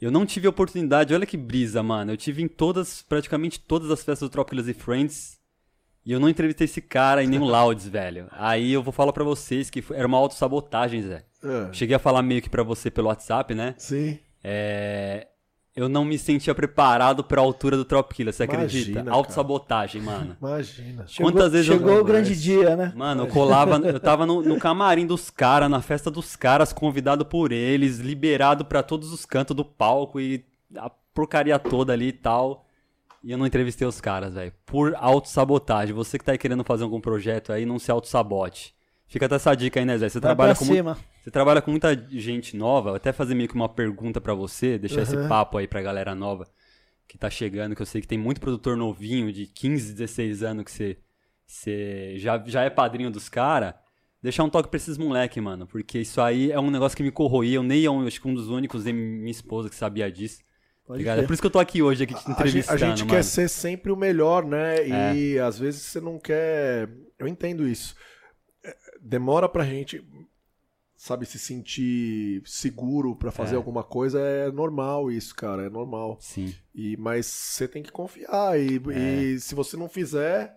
eu não tive oportunidade, olha que brisa, mano. Eu tive em todas, praticamente todas as festas do Trópilas e Friends. E eu não entrevistei esse cara em nenhum Louds, velho. Aí eu vou falar pra vocês que foi- era uma autossabotagem, Zé. É, Cheguei a falar meio que pra você pelo WhatsApp, né? Sim. É... Eu não me sentia preparado pra altura do Tropkiller, você acredita? Imagina, cara. Autossabotagem, mano. Imagina. Chegou, Quantas vezes eu- Chegou o Jamais. grande dia, né? Mano, eu colava, eu tava no, no camarim dos caras, na festa dos caras, convidado por eles, liberado pra todos os cantos do palco e a porcaria toda ali e tal. E eu não entrevistei os caras, velho. Por autossabotagem. Você que tá aí querendo fazer algum projeto aí, não se autossabote. Fica até essa dica aí, né, Zé? Você Vai trabalha pra com, mu- cima. Você trabalha com muita gente nova. Vou até fazer meio que uma pergunta pra você, deixar esse Uhum. papo aí pra galera nova que tá chegando, que eu sei que tem muito produtor novinho de 15, 16 anos que você, você já, já é padrinho dos caras. Deixar um toque pra esses moleque, mano. Porque isso aí é um negócio que me corroía. Eu nem é acho que um dos únicos, minha esposa que sabia disso. Crer. É por isso que eu tô aqui hoje, aqui te A gente, entrevistando, a gente quer ser sempre o melhor, né? E às vezes você não quer. Eu entendo isso. É, Demora pra gente, sabe, se sentir seguro pra fazer É. alguma coisa. É normal isso, cara. É normal. Sim. E, mas você tem que confiar. E, e se você não fizer,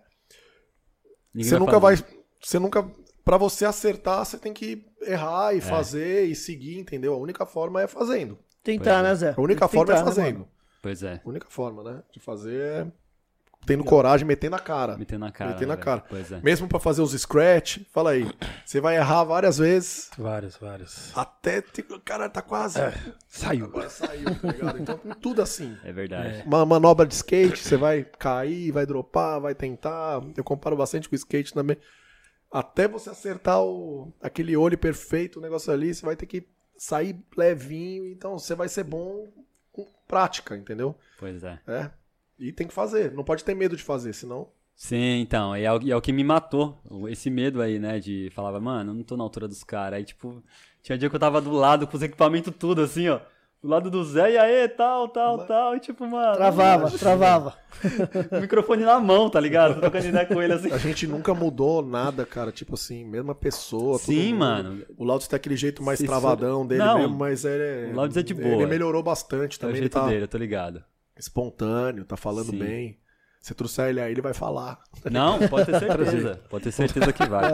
Ninguém você nunca vai. fazer. Você nunca. Pra você acertar, você tem que errar É. e fazer e seguir, entendeu? A única forma é fazendo. Tentar, né, Zé? A única que forma é tentar, né, fazendo. mano? Pois é. A única forma, né? De fazer é tendo coragem, metendo a cara. Meter na cara. Meter na velho. cara. Pois é. Mesmo pra fazer os scratch, fala aí. Você vai errar várias vezes Vários, vários. até cara tá quase. Saiu. Agora saiu, tá ligado? Então tudo assim. É verdade. Uma manobra de skate, você vai cair, vai dropar, vai tentar. Eu comparo bastante com o skate também. Até você acertar o, aquele olho perfeito, o negócio ali, você vai ter que sair levinho. Então você vai ser bom com prática, entendeu? Pois é. É. E tem que fazer, não pode ter medo de fazer, senão. Sim, então, e é, o, e é o que me matou, esse medo aí, né, de falava, mano, eu não tô na altura dos caras, aí tipo, tinha dia que eu tava do lado com os equipamentos tudo, assim, ó, do lado do Zé, e aí, tal, tal, tal, e tipo, mano, Travava, travava. o microfone na mão, tá ligado, trocando ideia com ele, assim. A gente nunca mudou nada, cara. Tipo assim, mesma pessoa. Sim, mano, O Laudes tem aquele jeito mais Se travadão dele Não, mesmo, mas ele é. o Laudes é de Ele boa. melhorou bastante é o também. Ele jeito tá dele, eu tô ligado. Espontâneo, tá falando Sim. bem. Se trouxer ele aí, ele vai falar. Não, pode ter certeza, pode ter certeza que vai.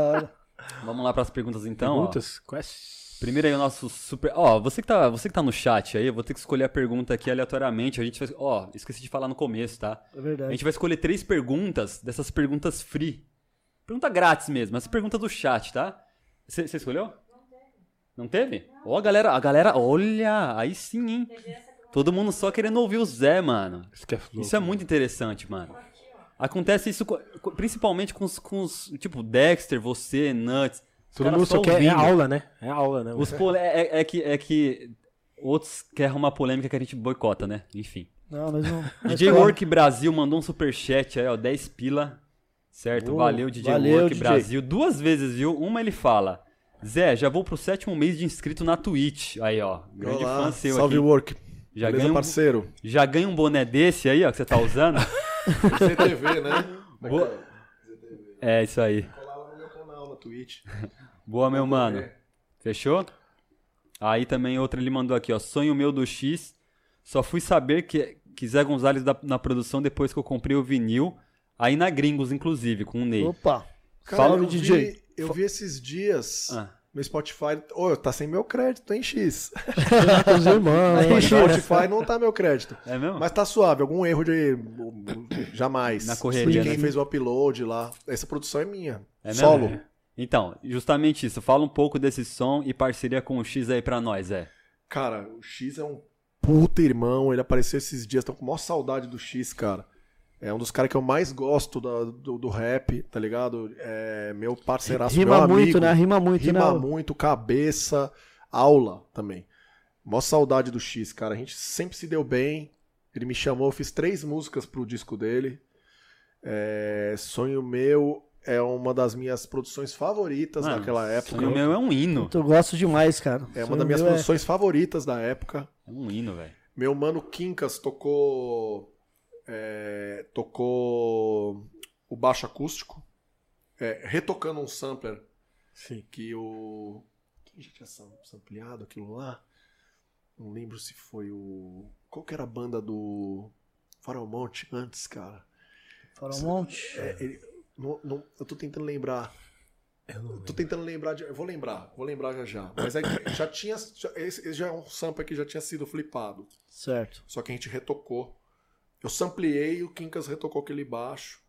Vamos lá pras perguntas então. Perguntas? Quais? Primeiro aí o nosso super. Ó, você que tá, você que tá no chat aí, eu vou ter que escolher a pergunta aqui aleatoriamente. A gente vai. Ó, esqueci de falar no começo, tá? É A verdade. gente vai escolher três perguntas dessas perguntas free. Pergunta grátis mesmo, essa pergunta do chat, tá? Você escolheu? Não teve? Ó, a galera, a galera, olha, aí sim, hein? Todo mundo só querendo ouvir o Zé, mano. Isso, que é louco. Isso é muito interessante, mano. Acontece isso principalmente com os, com os tipo, Dexter, você, Nuts. Todo mundo só quer. É aula, né? É aula, né? Os pole... é, é- é que, é que outros querem arrumar polêmica que a gente boicota, né? Enfim. Não, mas não. DJ. Work Brasil mandou um superchat aí, ó, 10 pila. Certo? Boa. Valeu, DJ Valeu, Work DJ. Brasil. Duas vezes, viu? Uma ele fala: Zé, já vou pro sétimo mês de inscrito na Twitch. Aí, ó. Grande Olá, fã seu Salve aqui. Work. Já Beleza, ganha, um, parceiro? já ganha um boné desse aí, ó, que você tá usando. CTV, né? Boa. é, isso aí. Colar no meu canal, na Twitch. Boa, meu mano. Fechou? Aí também outra ele mandou aqui, ó. Sonho meu do X. Só fui saber que, que Zé Gonzalez da- na produção depois que eu comprei o vinil. Aí na Gringos, inclusive, com o Ney. Opa. Cara, Salve, eu DJ. Vi, eu vi esses dias Ah. No Spotify. Ô, tá sem meu crédito, hein, X? os irmãos. X. Spotify não tá meu crédito. É mesmo? Mas tá suave, algum erro de. Jamais. Na correria, De quem né? fez o upload lá. Essa produção é minha. É mesmo? Solo. Então, justamente isso. Fala um pouco desse som e parceria com o X aí pra nós, é. Cara, o X é um puta irmão. Ele apareceu esses dias. Tô com maior saudade do X, cara. É um dos caras que eu mais gosto da- do, do rap, tá ligado? É meu parceiraço, Rima meu muito, amigo. né? Rima muito, Rima né? muito, cabeça, aula também. Mó saudade do X, cara. A gente sempre se deu bem. Ele me chamou, eu fiz três músicas pro disco dele. É, Sonho Meu é uma das minhas produções favoritas Mano, naquela época. Sonho meu é um hino. Eu gosto demais, cara. É uma Sonho das minhas meu produções favoritas da época. É um hino, velho. Meu mano Quincas tocou. É, tocou o baixo acústico, é, retocando um sampler Sim. que o. Quem já tinha sam- sampleado aquilo lá? Não lembro se foi o. Qual que era a banda do Farol Monte antes, cara? Farol Monte. É, ele- não- não- eu tô tentando lembrar. Eu não Tô tentando lembrar de. Eu vou lembrar, vou lembrar já já. Mas é que já tinha. já- esse, esse já é um sample que já tinha sido flipado. Certo. Só que a gente retocou. Eu sampleei, o Quincas retocou aquele baixo.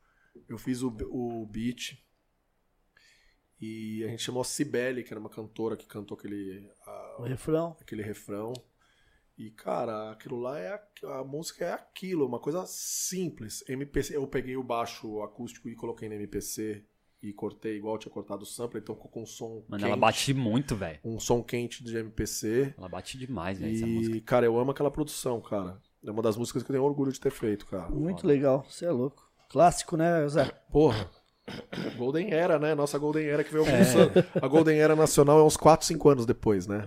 Eu fiz o, o beat. E a gente chamou a Cibele, que era uma cantora que cantou aquele, a- O refrão. aquele refrão. E, cara, aquilo lá é. A, a música é aquilo, uma coisa simples. MPC, eu peguei o baixo acústico e coloquei no MPC e cortei igual eu tinha cortado o sample, então ficou com um som. Mano, quente, ela bate muito, velho. Um som quente de MPC. Ela bate demais, velho, essa música. E, cara, eu amo aquela produção, cara. É uma das músicas que eu tenho orgulho de ter feito, cara. Muito legal. Você é louco. Clássico, né, Zé? Porra. Golden Era, né? Nossa Golden Era que veio anos. A Golden Era nacional é uns 4, 5 anos depois, né?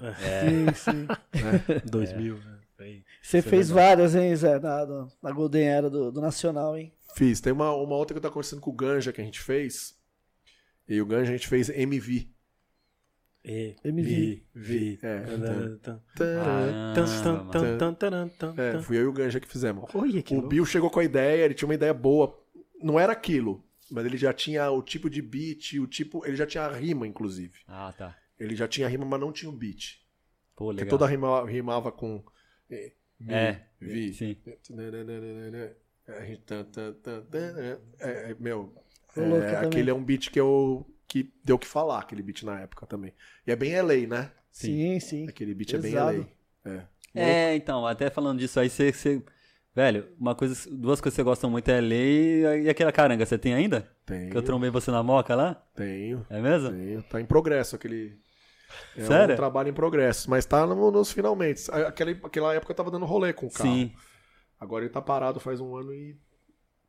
Sim, sim. 2000, né? Aí. Você Isso é fez várias, hein, Zé, na, na- na Golden Era do, do Nacional, hein? Fiz. Tem uma, uma outra que eu tava conversando com o Ganja que a gente fez. E o Ganja a gente fez MV. E, MV. Vi. É. Ah, É, fui eu e o Ganja que fizemos. Olha que O louco. Bill chegou com a ideia, ele tinha uma ideia boa. Não era aquilo, mas ele já tinha o tipo de beat, o tipo. Ele já tinha a rima, inclusive. Ah, tá. Ele já tinha a rima, mas não tinha o beat. Pô, Porque legal. toda rima rimava com. eh, mi, É, vi. sim. É, é, meu, é, aquele é um beat que eu que deu o que falar, aquele beat na época também. E é bem LA, né? Sim, sim. Aquele beat é Pesado. bem LA. É. É, então, até falando disso aí, você. você- Velho, uma coisa, duas coisas que você gosta muito é lei e aquela caranga. Você tem ainda? Tenho, Que eu trombei você na moca lá? tenho, É mesmo? tenho. Tá em progresso aquele. É Sério? um trabalho em progresso, mas tá no- nos finalmente. Aquela, aquela época eu tava dando rolê com o carro. Sim. Agora ele tá parado faz um ano e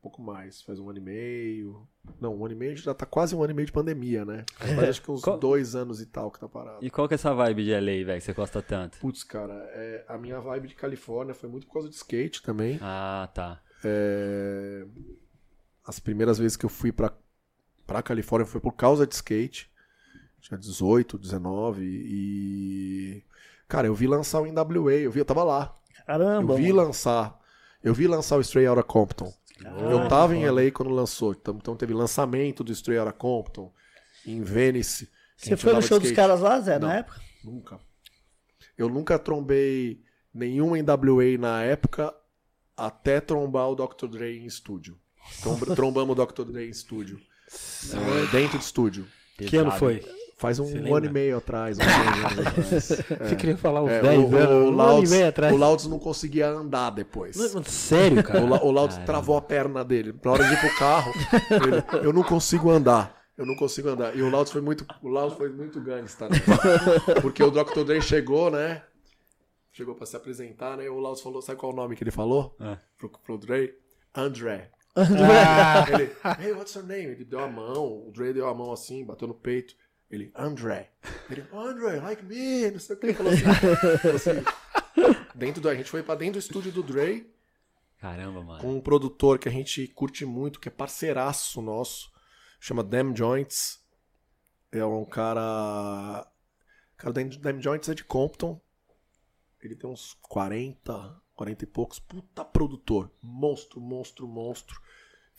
pouco mais, faz um ano e meio. Não, um ano e meio já tá quase um ano e meio de pandemia, né? Mas acho que uns Qual- dois anos e tal que tá parado. E qual que é essa vibe de LA, velho, que você gosta tanto? Putz, cara, é, a minha vibe de Califórnia foi muito por causa de skate também. Ah, tá. É, as primeiras vezes que eu fui pra, pra Califórnia foi por causa de skate. Tinha 18, 19 e. Cara, eu vi lançar o NWA, eu vi, eu tava lá. Caramba. Eu vi mano. lançar. Eu vi lançar o Stray Outta Compton. Eu tava em LA quando lançou. Então, então teve lançamento do Stray Outta Compton em Venice. a Você foi no show dos caras lá, Zé, Não. na época? Nunca. Eu nunca trombei nenhum NWA na época até trombar o Dr. Dre em estúdio. Tromba- trombamos o Dr. Dre em estúdio. É, dentro de estúdio. Que ano Pesado. foi? Faz um Você ano e meio atrás. seis anos atrás. Você queria falar uns É, 10 o, anos, o, um ano e meio atrás. o Louds não conseguia andar depois. Não, Sério, cara? O, o travou a perna dele. Na hora de ir pro carro, ele, eu não consigo andar. Eu não consigo andar. E o Louds foi muito, o Louds foi muito gangsta, né? Porque o Dr. Dre chegou, né? Chegou pra se apresentar, né? E o Louds falou, sabe qual é o nome que ele falou? É. Pro, pro Dre? André. Ah, Ele, hey, what's your name? Ele deu a mão, o Dre deu a mão assim, bateu no peito. Ele, André. Ele, André, like me, não sei o que. Ele falou assim. falou assim. Dentro do, a gente foi pra dentro do estúdio do Dre, Caramba, mano. com um produtor que a gente curte muito, que é parceiraço nosso, chama Damn Joints. É um cara. Cara, o Damn Joints é de Compton. Ele tem uns 40, 40 e poucos. Puta produtor. Monstro, monstro, monstro.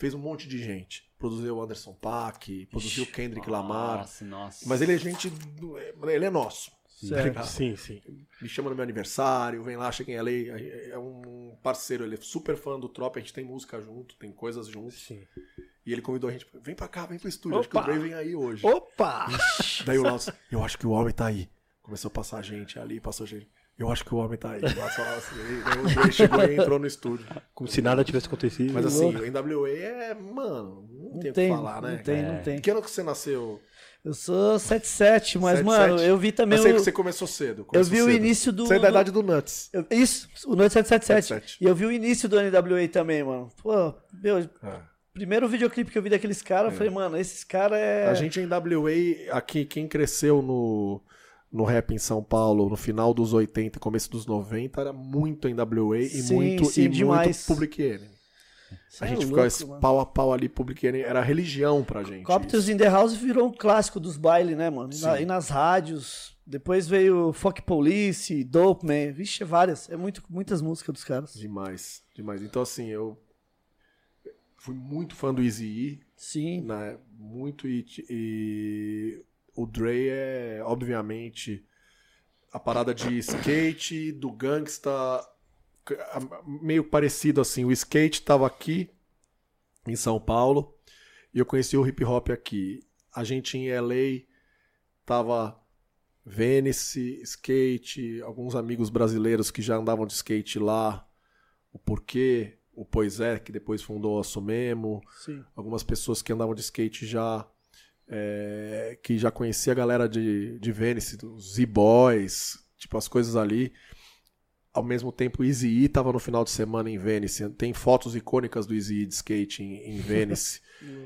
Fez um monte de gente. Produziu o Anderson Paak, produziu o Kendrick Lamar. Nossa, nossa. Mas ele é gente. do- Ele é nosso. tá ligado? sim, sim. Me chama no meu aniversário, vem lá, chega em LA. É um parceiro, ele é super fã do Trop, a gente tem música junto, tem coisas juntos. sim. E ele convidou a gente, vem pra cá, vem pro estúdio, acho que Opa! o Dre vem aí hoje. Opa! Daí o Laus, eu acho que o homem tá aí. Começou a passar gente ali, passou gente. Eu acho que o homem tá aí. O falava assim, aí, daí o Dre chegou e entrou no estúdio. Como se nada tivesse acontecido. Mas assim, o NWA é, mano, não, Não tem o que falar, né? não tem, não tem. Que ano que você nasceu? Eu sou 77, mas, 77? mano, eu vi também eu sei o... que você começou cedo. Eu começou vi o cedo. início do... Você é da do- idade do Nuts. eu- Isso, o Noite 777. 77. E eu vi o início do NWA também, mano. Pô, meu, É. primeiro videoclipe que eu vi daqueles caras, eu falei, mano, esses caras é... A gente em WA, aqui, quem cresceu no, no rap em São Paulo no final dos 80 e começo dos 90 era muito em WA e Sim, muito, sim, e demais. muito Public Enemy. A é gente louco, ficava esse mano. pau a pau ali, Public Enemy, era religião pra gente. Copters in the House virou um clássico dos bailes, né, mano? E, na- e nas rádios. Depois veio Fuck Police, Dope Man. Vixe, várias. É muito, muitas músicas dos caras. Demais, demais. Então assim, eu fui muito fã do Eazy-E, Sim. né? Muito e, e o Dre é, obviamente, a parada de skate, do gangsta, meio parecido assim. O skate tava aqui em São Paulo e eu conheci o hip hop aqui. A gente em LA tava Venice, skate, alguns amigos brasileiros que já andavam de skate lá, o Porquê, o Poisé, que depois fundou a Sumemo, Sim. algumas pessoas que andavam de skate já, é, que já conhecia a galera de, de Venice, os Z-Boys, tipo as coisas ali. Ao mesmo tempo, o Easy E tava no final de semana em Venice. Tem fotos icônicas do Easy E de skate em, em Venice.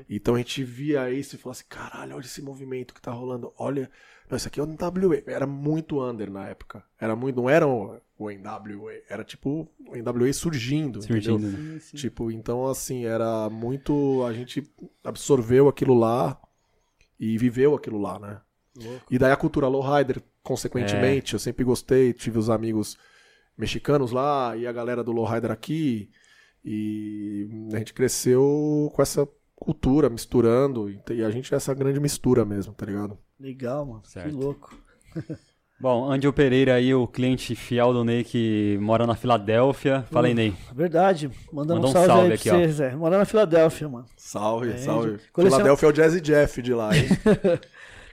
então a gente via isso e falava assim: caralho, olha esse movimento que tá rolando. Olha, não, isso aqui é o NWA. Era muito under na época. Era muito, não era o, NWA, era tipo o NWA surgindo. Surgindo, né? Sim, sim. Tipo, então assim, era muito. A gente absorveu aquilo lá e viveu aquilo lá, né? E daí a cultura lowrider, consequentemente, eu sempre gostei, tive os amigos mexicanos lá e a galera do lowrider aqui. E a gente cresceu com essa cultura, misturando. E a gente é essa grande mistura mesmo, tá ligado? Legal, mano. Certo. Que louco. Bom, Angel Pereira aí, o cliente fiel do Ney que mora na Filadélfia. Fala aí, Ney. Verdade. Mandando Manda um salve, salve aí aqui, pra ó. você, Zé. Mora na Filadélfia, mano. Salve, É, salve. de- coleciona- Filadélfia é o Jazzy Jeff de lá, hein?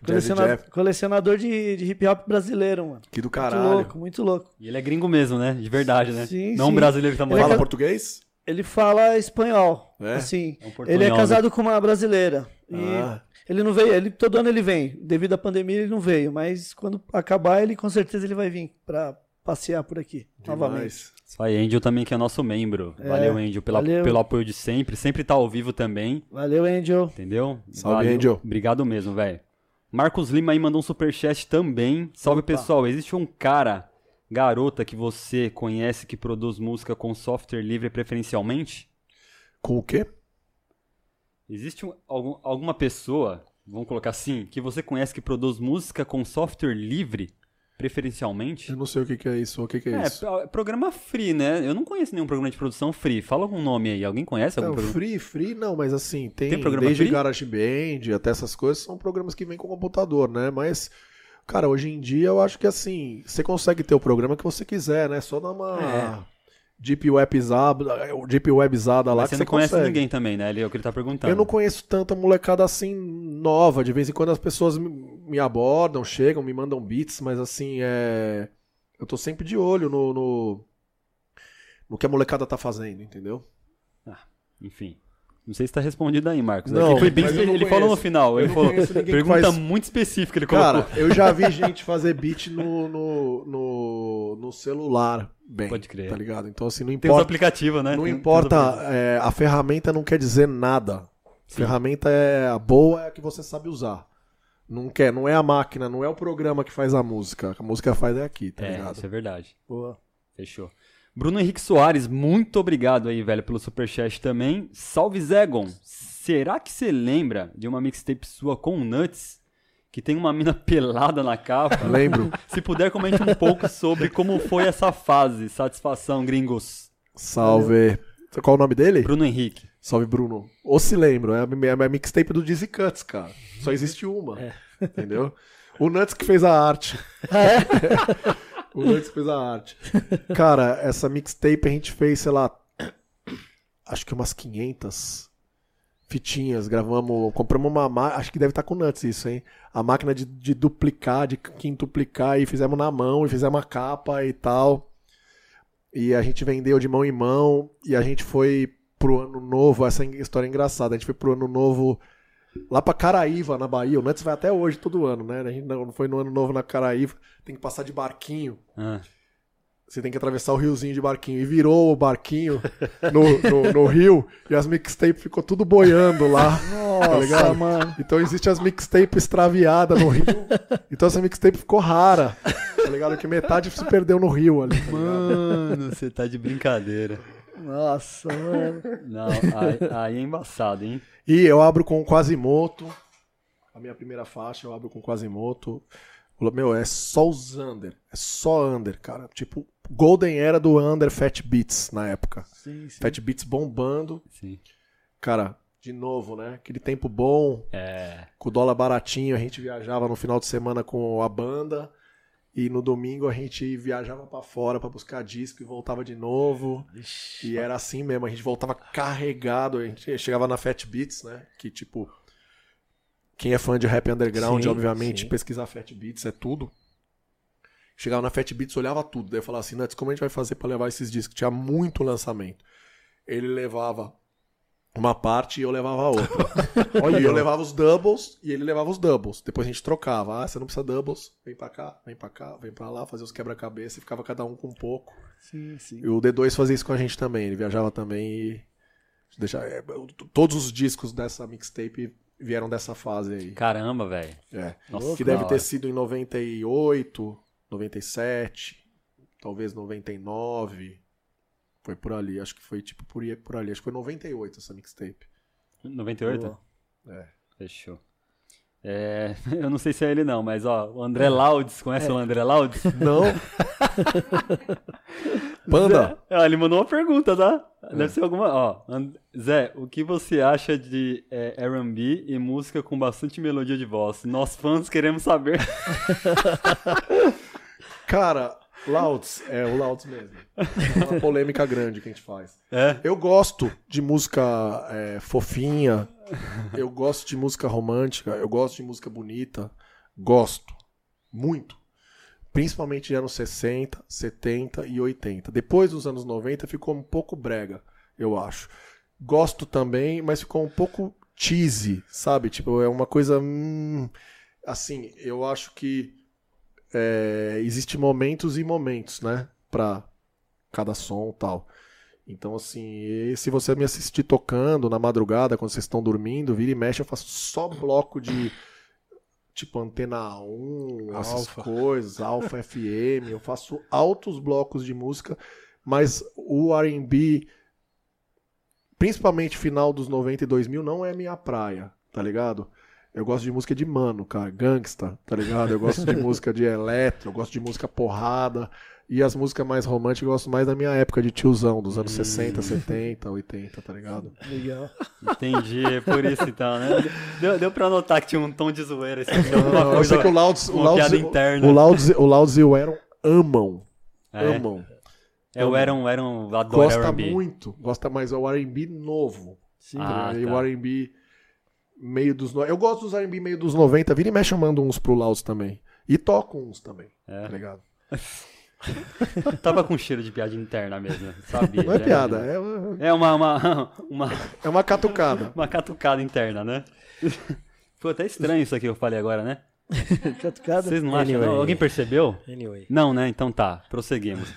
Coleciona- Jeff, Colecionador de, de hip hop brasileiro, mano. que do Muito caralho. louco, muito louco. E ele é gringo mesmo, né? De verdade, né? Sim, Não sim. um brasileiro que tá Ele é morando. Fala ca- português? Ele fala espanhol. É? Assim. É um ele é portunhol, casado com uma brasileira. E Ah. Ele não veio, ele, todo ano ele vem. Devido à pandemia ele não veio, mas quando acabar ele com certeza ele vai vir pra passear por aqui novamente. Demais. Isso aí, Angel também que é nosso membro. É, valeu, Angel, pela, valeu. pelo apoio de sempre. Sempre tá ao vivo também, Valeu, Angel. entendeu? Salve, Valeu. Angel. Obrigado mesmo, velho. Marcos Lima aí mandou um superchat também. Salve, Opa. pessoal. Existe um cara, garota, que você conhece que produz música com software livre preferencialmente? Com o quê? Existe um- algum- alguma pessoa, vamos colocar assim, que você conhece que produz música com software livre preferencialmente? Eu não sei o que, que é isso. O que, que é, É, isso? pro- programa free, né? Eu não conheço nenhum programa de produção free. Fala algum nome aí. Alguém conhece algum Não, programa? free, free não, mas assim, tem, Tem programa desde free? GarageBand até essas coisas, são programas que vêm com computador, né? Mas, cara, hoje em dia eu acho que assim, você consegue ter o programa que você quiser, né? Só dar uma É. deep webzada, deep webzada lá Mas que você não conhece consegue. ninguém também, né? Ele é o que ele tá perguntando. Eu não conheço tanta molecada assim nova. De vez em quando as pessoas me, abordam, chegam, me mandam beats, mas assim, é. Eu tô sempre de olho no, no, no que a molecada tá fazendo, entendeu? Enfim. Não sei se tá respondido aí, Marcos. Não, Aqui foi bem não ele falou no final. Eu Ele não falou. Pergunta faz- muito específica ele Cara, colocou. eu já vi gente fazer beat no, no, no, no celular bem. Pode crer. Tá ligado? Então, assim, não Tem os importa. aplicativos, né? Não Tem- tem importa, é, a ferramenta não quer dizer nada. Sim. Ferramenta é a boa, é a que você sabe usar. Não quer, não é a máquina, não é o programa que faz a música. A música faz é aqui, tá É, ligado? isso é verdade. Boa. Fechou. Bruno Henrique Soares, muito obrigado aí, velho, pelo superchat também. Salve, Zegon. Será que você lembra de uma mixtape sua com o Nuts? Que tem uma mina pelada na capa? Lembro. Se puder, comente um pouco sobre como foi essa fase. Satisfação, gringos. Salve. Qual o nome dele? Bruno Henrique. Salve, Bruno. Ou se lembram, é a, é a mixtape do Dizzy Cuts, cara. Só existe uma. É. Entendeu? O Nuts que fez a arte. o que fez a arte. Cara, essa mixtape a gente fez, sei lá, acho que umas 500 fitinhas. Gravamos, compramos uma acho que deve estar com o Nuts isso, hein? A máquina de, de duplicar, de quintuplicar, e fizemos na mão, e fizemos a capa e tal. E a gente vendeu de mão em mão, e a gente foi pro ano novo, essa história é engraçada, a gente foi pro ano novo lá pra Caraíva, na Bahia. O Nuts vai até hoje, todo ano, né? A gente não foi no ano novo na Caraíva, tem que passar de barquinho. Ah, Você tem que atravessar o riozinho de barquinho. E virou o barquinho no, no, no rio e as mixtapes ficou tudo boiando lá. tá Nossa, ligado? mano. Então existe as mixtapes extraviadas no rio. Então essa mixtape ficou rara. Tá ligado? Que metade se perdeu no rio ali. tá? Mano, você tá de brincadeira. Nossa, mano. Não, aí, aí é embaçado, hein? E eu abro com o Quasimoto. A minha primeira faixa eu abro com o Quasimoto. Meu, é só os under. É só under, cara. Tipo, Golden era do under Fat Beats na época. Sim, sim. Fat Beats bombando. Sim. Cara, de novo, né? Aquele tempo bom, É. com o dólar baratinho, a gente viajava no final de semana com a banda. E no domingo a gente viajava pra fora pra buscar disco e voltava de novo. E era assim mesmo, a gente voltava carregado. A gente chegava na Fat Beats, né? Que tipo. Quem é fã de rap underground, Sim, obviamente, sim. pesquisar Fat Beats é tudo. Chegava na Fat Beats, olhava tudo. Daí eu falava assim, Nuts, como a gente vai fazer pra levar esses discos? Tinha muito lançamento. Ele levava uma parte e eu levava a outra. Olha, E eu levava os doubles e ele levava os doubles. Depois a gente trocava. Ah, você não precisa doubles. Vem pra cá, vem pra cá, vem pra lá, fazia os quebra-cabeça e ficava cada um com um pouco. Sim, sim. E o D2 fazia isso com a gente também. Ele viajava também e. Deixa, é, todos os discos dessa mixtape vieram dessa fase aí. Caramba, velho. É. Nossa, Que deve hora. ter sido em 98, 97, talvez 99. Foi por ali. Acho que foi tipo por, por ali. Acho que foi 98 essa mixtape. 98? Boa. É. Fechou. É, eu não sei se é ele não, mas ó, o André Laudes, conhece o André Laudes? Não? Panda? Zé, ó, ele mandou uma pergunta, tá? Deve ser alguma. Ó, And- Zé, o que você acha de é, RB e música com bastante melodia de voz? Nós fãs queremos saber. Cara, Louds, é o Louds mesmo. É uma polêmica grande que a gente faz. É? Eu gosto de música é, fofinha, eu gosto de música romântica, eu gosto de música bonita. Gosto. Muito. Principalmente de anos 60, 70 e 80. Depois dos anos 90 ficou um pouco brega, eu acho. Gosto também, mas ficou um pouco cheesy, sabe? Tipo, é uma coisa. hum, assim, eu acho que é, existe momentos e momentos, né? Pra cada som e tal. Então, assim, se você me assistir tocando na madrugada, quando vocês estão dormindo, vira e mexe, eu faço só bloco de tipo antena 1, essas Alfa. coisas, Alfa FM, eu faço altos blocos de música, mas o R&B, principalmente final dos 90 e 2000, não é minha praia, tá ligado? Eu gosto de música de mano, cara, gangsta, tá ligado? Eu gosto de música de eletro, eu gosto de música porrada, e as músicas mais românticas eu gosto mais da minha época de tiozão, dos anos 60, 70, 80, tá ligado? Legal. Entendi, é por isso então, né? Deu, deu pra notar que tinha um tom de zoeira. Assim, Não, eu sei que o Louds, o Louds, o Louds, o Louds e o Aaron amam, É, amam. é, o Aaron, o Aaron adora Gosta muito, gosta mais é o R&B novo. Sim. Ah, e tá. o R&B meio dos... no- Eu gosto dos R&B meio dos 90, vira e mexe eu mando uns pro Louds também. E toco uns também, É. tá ligado? Tava com cheiro de piada interna mesmo, sabia? Não é já piada, é, É uma, uma, uma, é uma catucada. uma catucada interna, né? Foi até estranho isso aqui que eu falei agora, né? Catucada. Vocês não acham? Anyway. não? Alguém percebeu? Anyway. Não, né? Então tá, prosseguimos.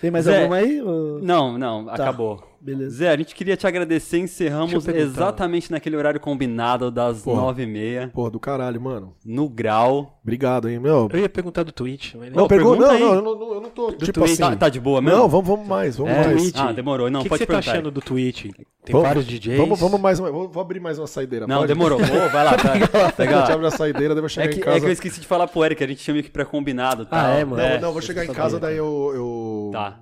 Tem mais Zé. alguma aí? ou- Não, não, acabou. Beleza. Zé, a gente queria te agradecer. Encerramos exatamente naquele horário combinado das nove e meia, Porra, do caralho, mano. no grau. Obrigado, hein, meu. Eu ia perguntar do Twitch, mas Não, Não, pergunta, pergunta não, aí. não, eu não, eu não tô, tipo Twitch. assim... Tá, tá de boa mesmo? Não, vamos, vamos mais, vamos É, mais. Twitch. Ah, demorou. Não, o que, que pode você tá achando do Twitch? Tem Vamos- vários DJs. Vamos, vamos mais uma, vou, vou abrir mais uma saideira. Não, pode? demorou. Ô, vai lá, pega. A gente pega. abre a saideira, daí eu vou chegar É que, em casa. é que eu esqueci de falar pro Eric, a gente tinha meio que pré-combinado. Ah, tal. é, mano? Não, não, vou chegar em casa, daí eu... Tá.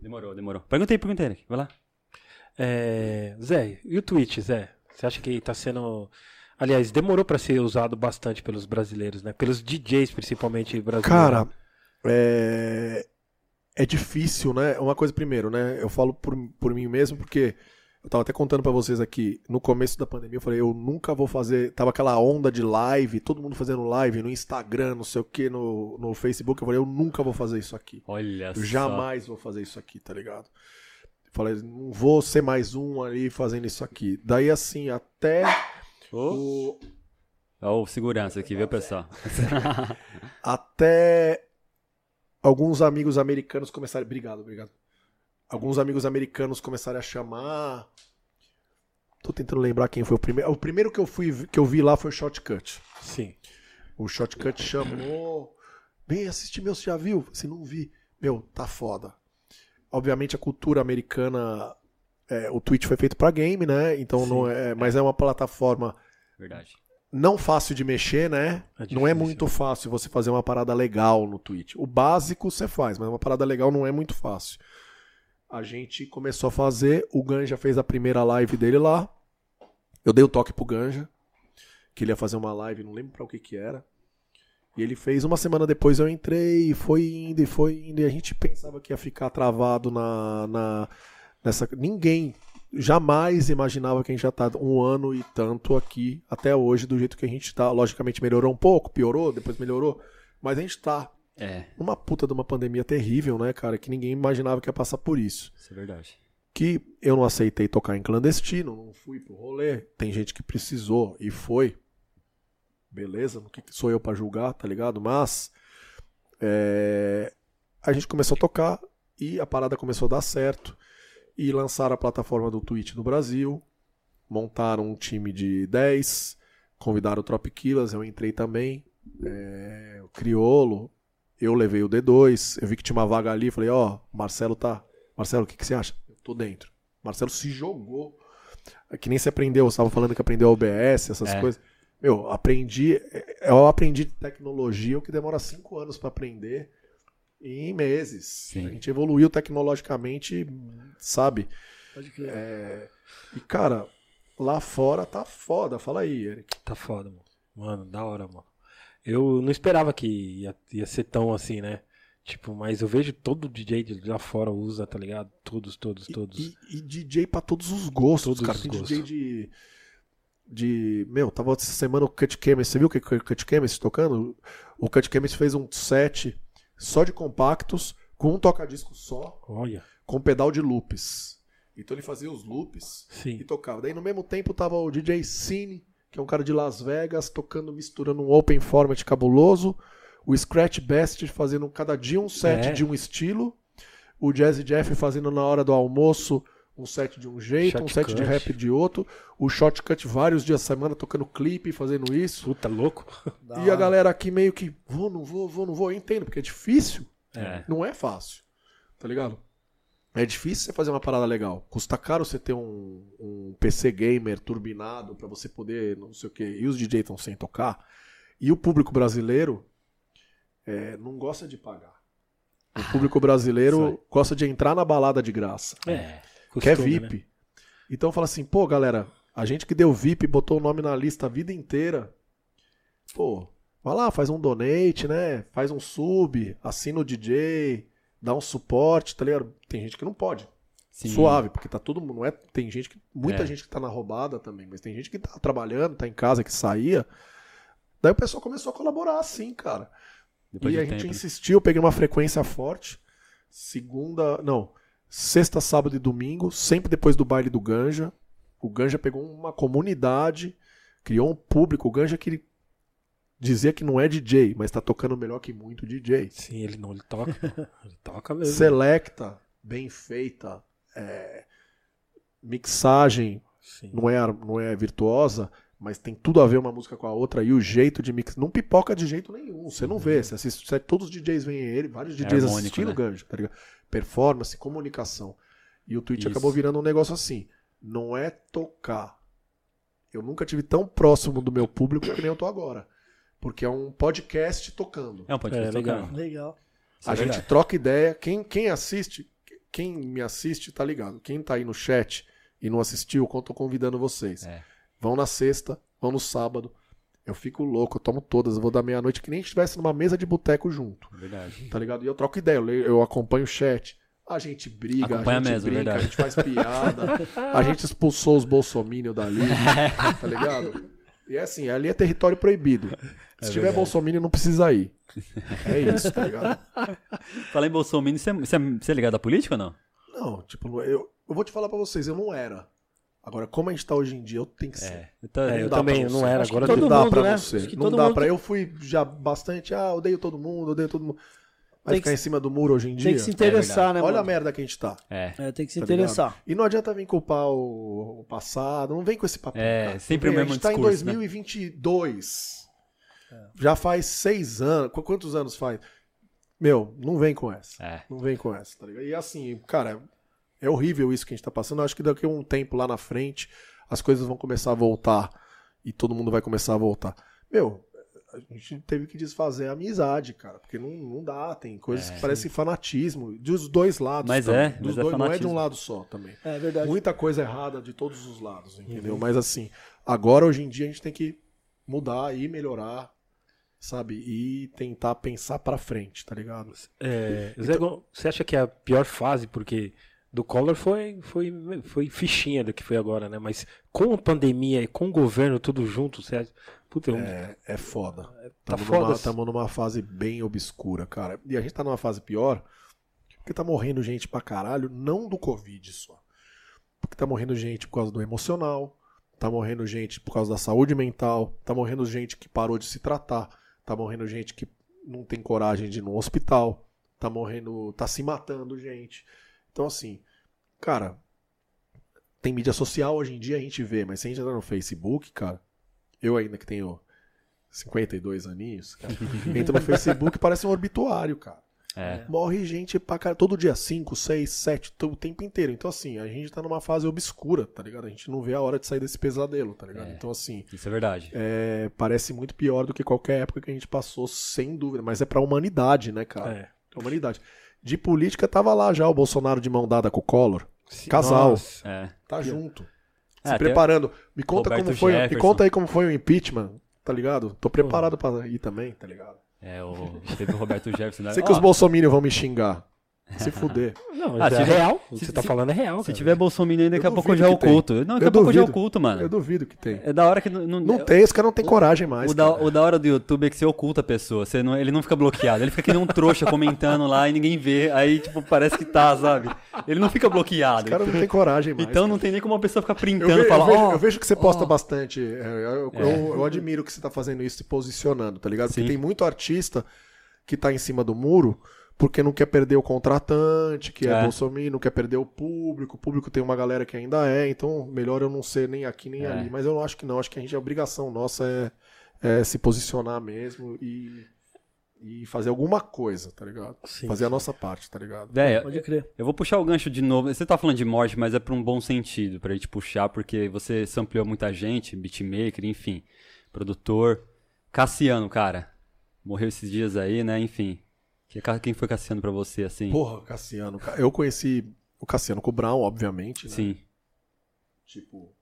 Demorou, demorou. Perguntei, perguntei, Eric. Vai lá. É, Zé, e o Twitch, Zé? Você acha que tá sendo. Aliás, demorou pra ser usado bastante pelos brasileiros, né? Pelos DJs, principalmente brasileiros. Cara, é... é difícil, né? Uma coisa primeiro, né? Eu falo por, por mim mesmo, porque eu tava até contando pra vocês aqui, no começo da pandemia, eu falei, eu nunca vou fazer. Tava aquela onda de live, todo mundo fazendo live no Instagram, não sei o que, no, no Facebook. Eu falei, eu nunca vou fazer isso aqui. Olha Eu só. jamais vou fazer isso aqui, tá ligado? Falei, não vou ser mais um ali fazendo isso aqui. Daí assim, até Ô, o, o segurança aqui, viu, pessoal? até alguns amigos americanos começarem. Obrigado, obrigado. Alguns amigos americanos começarem a chamar. Tô tentando lembrar quem foi o primeiro. O primeiro que eu fui que eu vi lá foi o Shotcut. Sim. O Shotcut chamou. Vem assistir meu, você já viu? Se não vi. Meu, tá foda. Obviamente a cultura americana. é, o Twitch foi feito pra game, né? Então não é. Mas é uma plataforma Verdade. não fácil de mexer, né? É não é muito fácil você fazer uma parada legal no Twitch. O básico você faz, mas uma parada legal não é muito fácil. A gente começou a fazer, o Ganja fez a primeira live dele lá. Eu dei o toque pro Ganja, que ele ia fazer uma live, não lembro pra o que que era. E ele fez, uma semana depois eu entrei, e foi indo, e foi indo, e a gente pensava que ia ficar travado na, na nessa... Ninguém jamais imaginava que a gente já tá um ano e tanto aqui até hoje do jeito que a gente tá. Logicamente melhorou um pouco, piorou, depois melhorou, mas a gente tá É, numa puta de uma pandemia terrível, né, cara, que ninguém imaginava que ia passar por isso. isso é verdade. Que eu não aceitei tocar em clandestino, não fui pro rolê. Tem gente que precisou e foi. Beleza, o que sou eu pra julgar, tá ligado? Mas é, a gente começou a tocar e a parada começou a dar certo. E lançaram a plataforma do Twitch no Brasil. Montaram um time de 10. Convidaram o Tropiquilas, eu entrei também. É, o Criolo, eu levei o D2. Eu vi que tinha uma vaga ali. Falei, ó, Marcelo tá. Marcelo, o que, que você acha? Eu tô dentro. Marcelo se jogou. É que nem se aprendeu, você estava falando que aprendeu OBS, essas É. coisas. Meu, aprendi. Eu aprendi tecnologia, o que demora cinco anos para aprender em meses. Sim. A gente evoluiu tecnologicamente, sabe? Pode crer. É, E, cara, lá fora tá foda. Fala aí, Eric. Tá foda, mano. Mano, da hora, mano. Eu não esperava que ia, ia ser tão assim, né? Tipo, mas eu vejo todo DJ de lá fora usa, tá ligado? Todos, todos, E- todos. E, e DJ pra todos os gostos, Todos cara. os Tem gostos. DJ de. De. Meu, tava essa semana o Cut Chemist. Você viu o que o Cut Chemist tocando? O Cut Chemist fez um set só de compactos, com um toca-disco só, Olha, com pedal de loops. Então ele fazia os loops e sim. tocava. Daí no mesmo tempo tava o DJ Cine, que é um cara de Las Vegas, tocando, misturando um open format cabuloso. O Scratch Best fazendo cada dia um set É. de um estilo. o Jazzy Jeff fazendo na hora do almoço um set de um jeito, um set Shotcut. de rap de outro, o Shotcut vários dias da semana tocando clipe, fazendo isso. Puta louco. E a galera aqui meio que, vou, não vou, vou, não vou, eu entendo, porque é difícil. É. Não é fácil. Tá ligado? É difícil você fazer uma parada legal. Custa caro você ter um, um PC gamer turbinado pra você poder, não sei o quê. E os DJs estão sem tocar. E o público brasileiro é, não gosta de pagar. O público brasileiro gosta de entrar na balada de graça. É. Quer VIP. né? Então fala assim, pô, galera, a gente que deu VIP, botou o nome na lista a vida inteira. Pô, vai lá, faz um donate, né? Faz um sub, assina o DJ, dá um suporte, tá ligado? Tem gente que não pode. Sim. Suave, porque tá todo mundo. Não é, tem gente que. Muita É. gente que tá na roubada também, mas tem gente que tá trabalhando, tá em casa, que saía. Daí o pessoal começou a colaborar assim, cara. Depois e a gente tempo, né? insistiu, peguei uma frequência forte. Segunda. Não. Sexta, sábado e domingo, sempre depois do baile do Ganja. O Ganja pegou uma comunidade, criou um público. O Ganja que dizia que não é DJ, mas tá tocando melhor que muito DJ. Sim, ele não, ele toca. ele toca mesmo. Selecta, bem feita, é, mixagem Sim. não é, não é virtuosa, mas tem tudo a ver uma música com a outra e o jeito de mix. Não pipoca de jeito nenhum. Você não vê. Você assiste, você- todos os DJs veem ele, vários DJs harmônico, assistindo né? o Ganja, tá ligado? Performance, comunicação. E o Twitch Isso. acabou virando um negócio assim. Não é tocar. Eu nunca tive tão próximo do meu público que nem eu tô agora. Porque é um podcast tocando. É um podcast É, legal. tocando. Legal. Isso é a gente verdade. troca ideia. Quem, quem assiste, quem me assiste, tá ligado. Quem tá aí no chat e não assistiu, eu tô convidando vocês. É. Vão na sexta, vão no sábado. Eu fico louco, eu tomo todas. Eu vou da meia-noite que nem estivesse numa mesa de boteco junto, Verdade. tá ligado? E eu troco ideia, eu, leio- eu acompanho o chat. A gente briga, Acompanha a gente mesmo, brinca, verdade. a gente faz piada. a gente expulsou os bolsominions dali, tá ligado? E é assim, ali é território proibido. Se tiver bolsominion, não precisa ir. É isso, tá ligado? Falar em Bolsonaro, você, você, é- você é ligado à política ou não? Não, tipo, eu, eu vou te falar pra vocês, eu não era. Agora, como a gente tá hoje em dia, eu tenho que ser. Então, É, Não eu dá também não era, agora não eu- dá mundo, pra né? você. Não dá mundo- pra. Eu fui já bastante, ah, odeio todo mundo, odeio todo mundo. Vai Tem ficar que em cima do muro hoje em dia? Tem que se interessar, né, Olha a merda que a gente tá. é. É, tem que se tá interessar. ligado? E não adianta vir culpar o, o passado, não vem com esse papo. É, cara. sempre vem, o mesmo A gente tá em discurso, né? 2022. Já faz seis anos. Qu- Quantos anos faz? Meu, não vem com essa. É. Não vem com essa, tá ligado? E assim, cara, é horrível isso que a gente tá passando. Eu acho que daqui a um tempo lá na frente, as coisas vão começar a voltar. E todo mundo vai começar a voltar. Meu, a gente teve que desfazer a amizade, cara. Porque não, não dá, tem coisas que parecem fanatismo. Dos dois lados. Mas também. é, Dos mas é dois, não é de um lado só também. É verdade. Muita coisa errada de todos os lados, entendeu? Mas assim, agora hoje em dia a gente tem que mudar e melhorar, sabe? E tentar pensar pra frente, tá ligado? É, Zé, Gon- você acha que é a pior fase, porque do Collor foi, foi, foi fichinha do que foi agora, né? Mas com a pandemia e com o governo tudo junto, você acha... Puta, É, é foda. tá Tamo foda. numa, tamo numa fase bem obscura, cara. E a gente tá numa fase pior, porque tá morrendo gente pra caralho, não do Covid só. Porque tá morrendo gente por causa do emocional, tá morrendo gente por causa da saúde mental, tá morrendo gente que parou de se tratar, tá morrendo gente que não tem coragem de ir no hospital, tá morrendo, tá se matando gente. Então assim, cara, tem mídia social hoje em dia a gente vê, mas se a gente entrar no Facebook, cara, eu ainda que tenho 52 aninhos, cara, entra no Facebook e parece um obituário, cara. É. Morre gente pra cara, todo dia 5, 6, 7, o tempo inteiro. Então, assim, a gente tá numa fase obscura, tá ligado? A gente não vê a hora de sair desse pesadelo, tá ligado? É. Então, assim, Isso é verdade. é, parece muito pior do que qualquer época que a gente passou, sem dúvida. Mas é pra humanidade, né, cara? É. Pra humanidade. De política, tava lá já o Bolsonaro de mão dada com o Collor. Se- Casal. Nossa. É. Tá junto. Se até- preparando. Me conta Roberto como foi. Me Jefferson. conta aí como foi o impeachment, tá ligado? Tô preparado pra ir também, tá ligado? É, o, teve o Roberto Jefferson. né? Sei que os bolsominions vão me xingar. Se fuder. Não, Ah, é se real. O que se- você tá se- falando é real, Se cara. tiver Bolsonaro aí, daqui Eu a pouco já é que tem. oculto. Não, daqui Eu a pouco já é oculto, mano. Eu duvido que tem. É da hora que não. não- Não tem, os caras não têm coragem mais. O da, cara. o da hora do YouTube é que você oculta a pessoa. Você não, ele não fica bloqueado. Ele fica que nem um trouxa comentando lá e ninguém vê. Aí, tipo, parece que tá, sabe? Ele não fica bloqueado. Os caras não têm coragem mais. então cara. não tem nem como uma pessoa ficar eu, printando ve- e eu falar, vejo, ó. eu vejo que você posta ó. bastante. é, Eu, eu- É. eu admiro que você tá fazendo isso, se posicionando, tá ligado? Porque tem muito artista que tá em cima do muro porque não quer perder o contratante, que é, É. Bolsonaro, não quer perder o público. O público tem uma galera que ainda é, então melhor eu não ser nem aqui nem É. ali. Mas eu não acho que não. Acho que a gente, a obrigação nossa é, é se posicionar mesmo e, e fazer alguma coisa, tá ligado? Sim, fazer a nossa parte, tá ligado? Véi, Pode crer. eu vou puxar o gancho de novo. Você tá falando de morte, mas é pra um bom sentido, pra gente puxar, porque você sampleou muita gente, beatmaker, enfim, produtor. Cassiano, cara, morreu esses dias aí, né? Enfim. Que- Quem foi Cassiano pra você, assim? Porra, Cassiano. ca- Eu conheci o Cassiano com o Brown, obviamente, né? Sim. Tipo,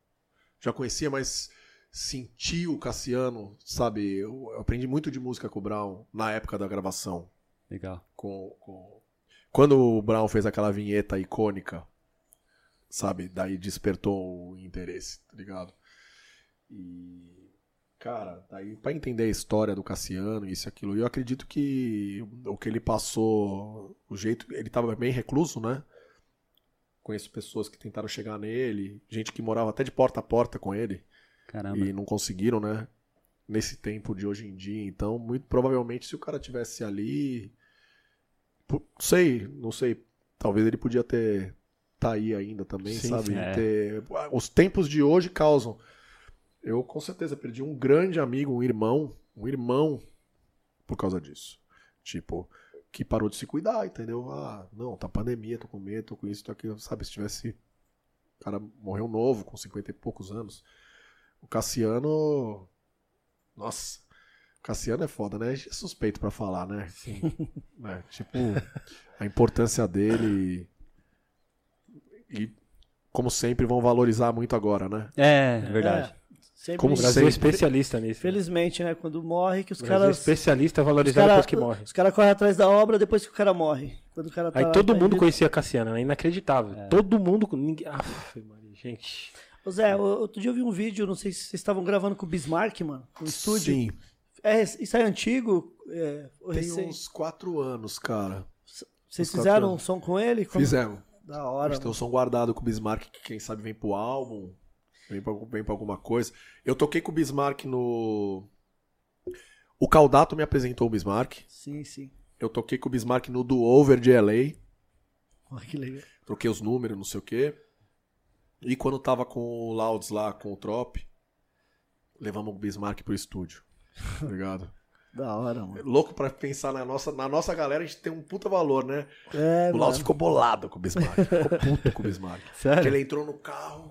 já conhecia, mas senti o Cassiano, sabe? Eu eu aprendi muito de música com o Brown na época da gravação. Legal. Com, com- Quando o Brown fez aquela vinheta icônica, sabe? Daí despertou o interesse, tá ligado? E. Cara, daí pra entender a história do Cassiano, isso e aquilo, eu acredito que o que ele passou, o jeito. Ele tava bem recluso, né? Conheço pessoas que tentaram chegar nele, gente que morava até de porta a porta com ele Caramba. e não conseguiram, né? Nesse tempo de hoje em dia. Então, muito provavelmente, se o cara tivesse ali. Sei, não sei. Talvez ele podia ter. Tá aí ainda também, Sim, sabe? É. Ter- Os tempos de hoje causam. Eu com certeza perdi um grande amigo, um irmão, um irmão por causa disso. Tipo, que parou de se cuidar, entendeu? Ah, não, tá pandemia, tô com medo, tô com isso, tô aquilo, sabe? Se tivesse. O cara morreu novo, com 50 e poucos anos. O Cassiano. Nossa. O Cassiano é foda, né? A gente é suspeito pra falar, né? Sim. É, tipo, a importância dele. E, como sempre, vão valorizar muito agora, né? É, verdade. É, sempre. Como O Brasil é sempre. especialista nisso. Felizmente, né? Quando morre, que os O Brasil é caras. especialista a caras depois que morre. os caras correm atrás da obra depois que o cara morre. Quando o cara tá, Aí todo tá mundo em- conhecia Cassiano, é inacreditável. Todo mundo. Ninguém... Aff, Maria, gente. Ô Zé, outro dia eu vi um vídeo, não sei se vocês estavam gravando com o Bismarck, mano, no estúdio. Sim. É, isso aí é antigo? É, Tem uns quatro anos, cara. Vocês fizeram um som com ele? Como- Fizemos. Da A hora. gente tem um som guardado com o Bismarck, que quem sabe vem pro álbum, vem pra, vem pra alguma coisa. Eu toquei com o Bismarck no. O Caldato me apresentou o Bismarck. Sim, sim. Eu toquei com o Bismarck no Do Over de LA. Olha que legal. Troquei os números, não sei o quê. E quando tava com o Louds lá, com o Trop, levamos o Bismarck pro estúdio. Tá ligado? Da hora, mano. Louco pra pensar na nossa, na nossa galera, a gente tem um puta valor, né? É, o Louds ficou bolado com o Bismarck. Ficou puto com o Bismarck. Sério? Porque ele entrou no carro.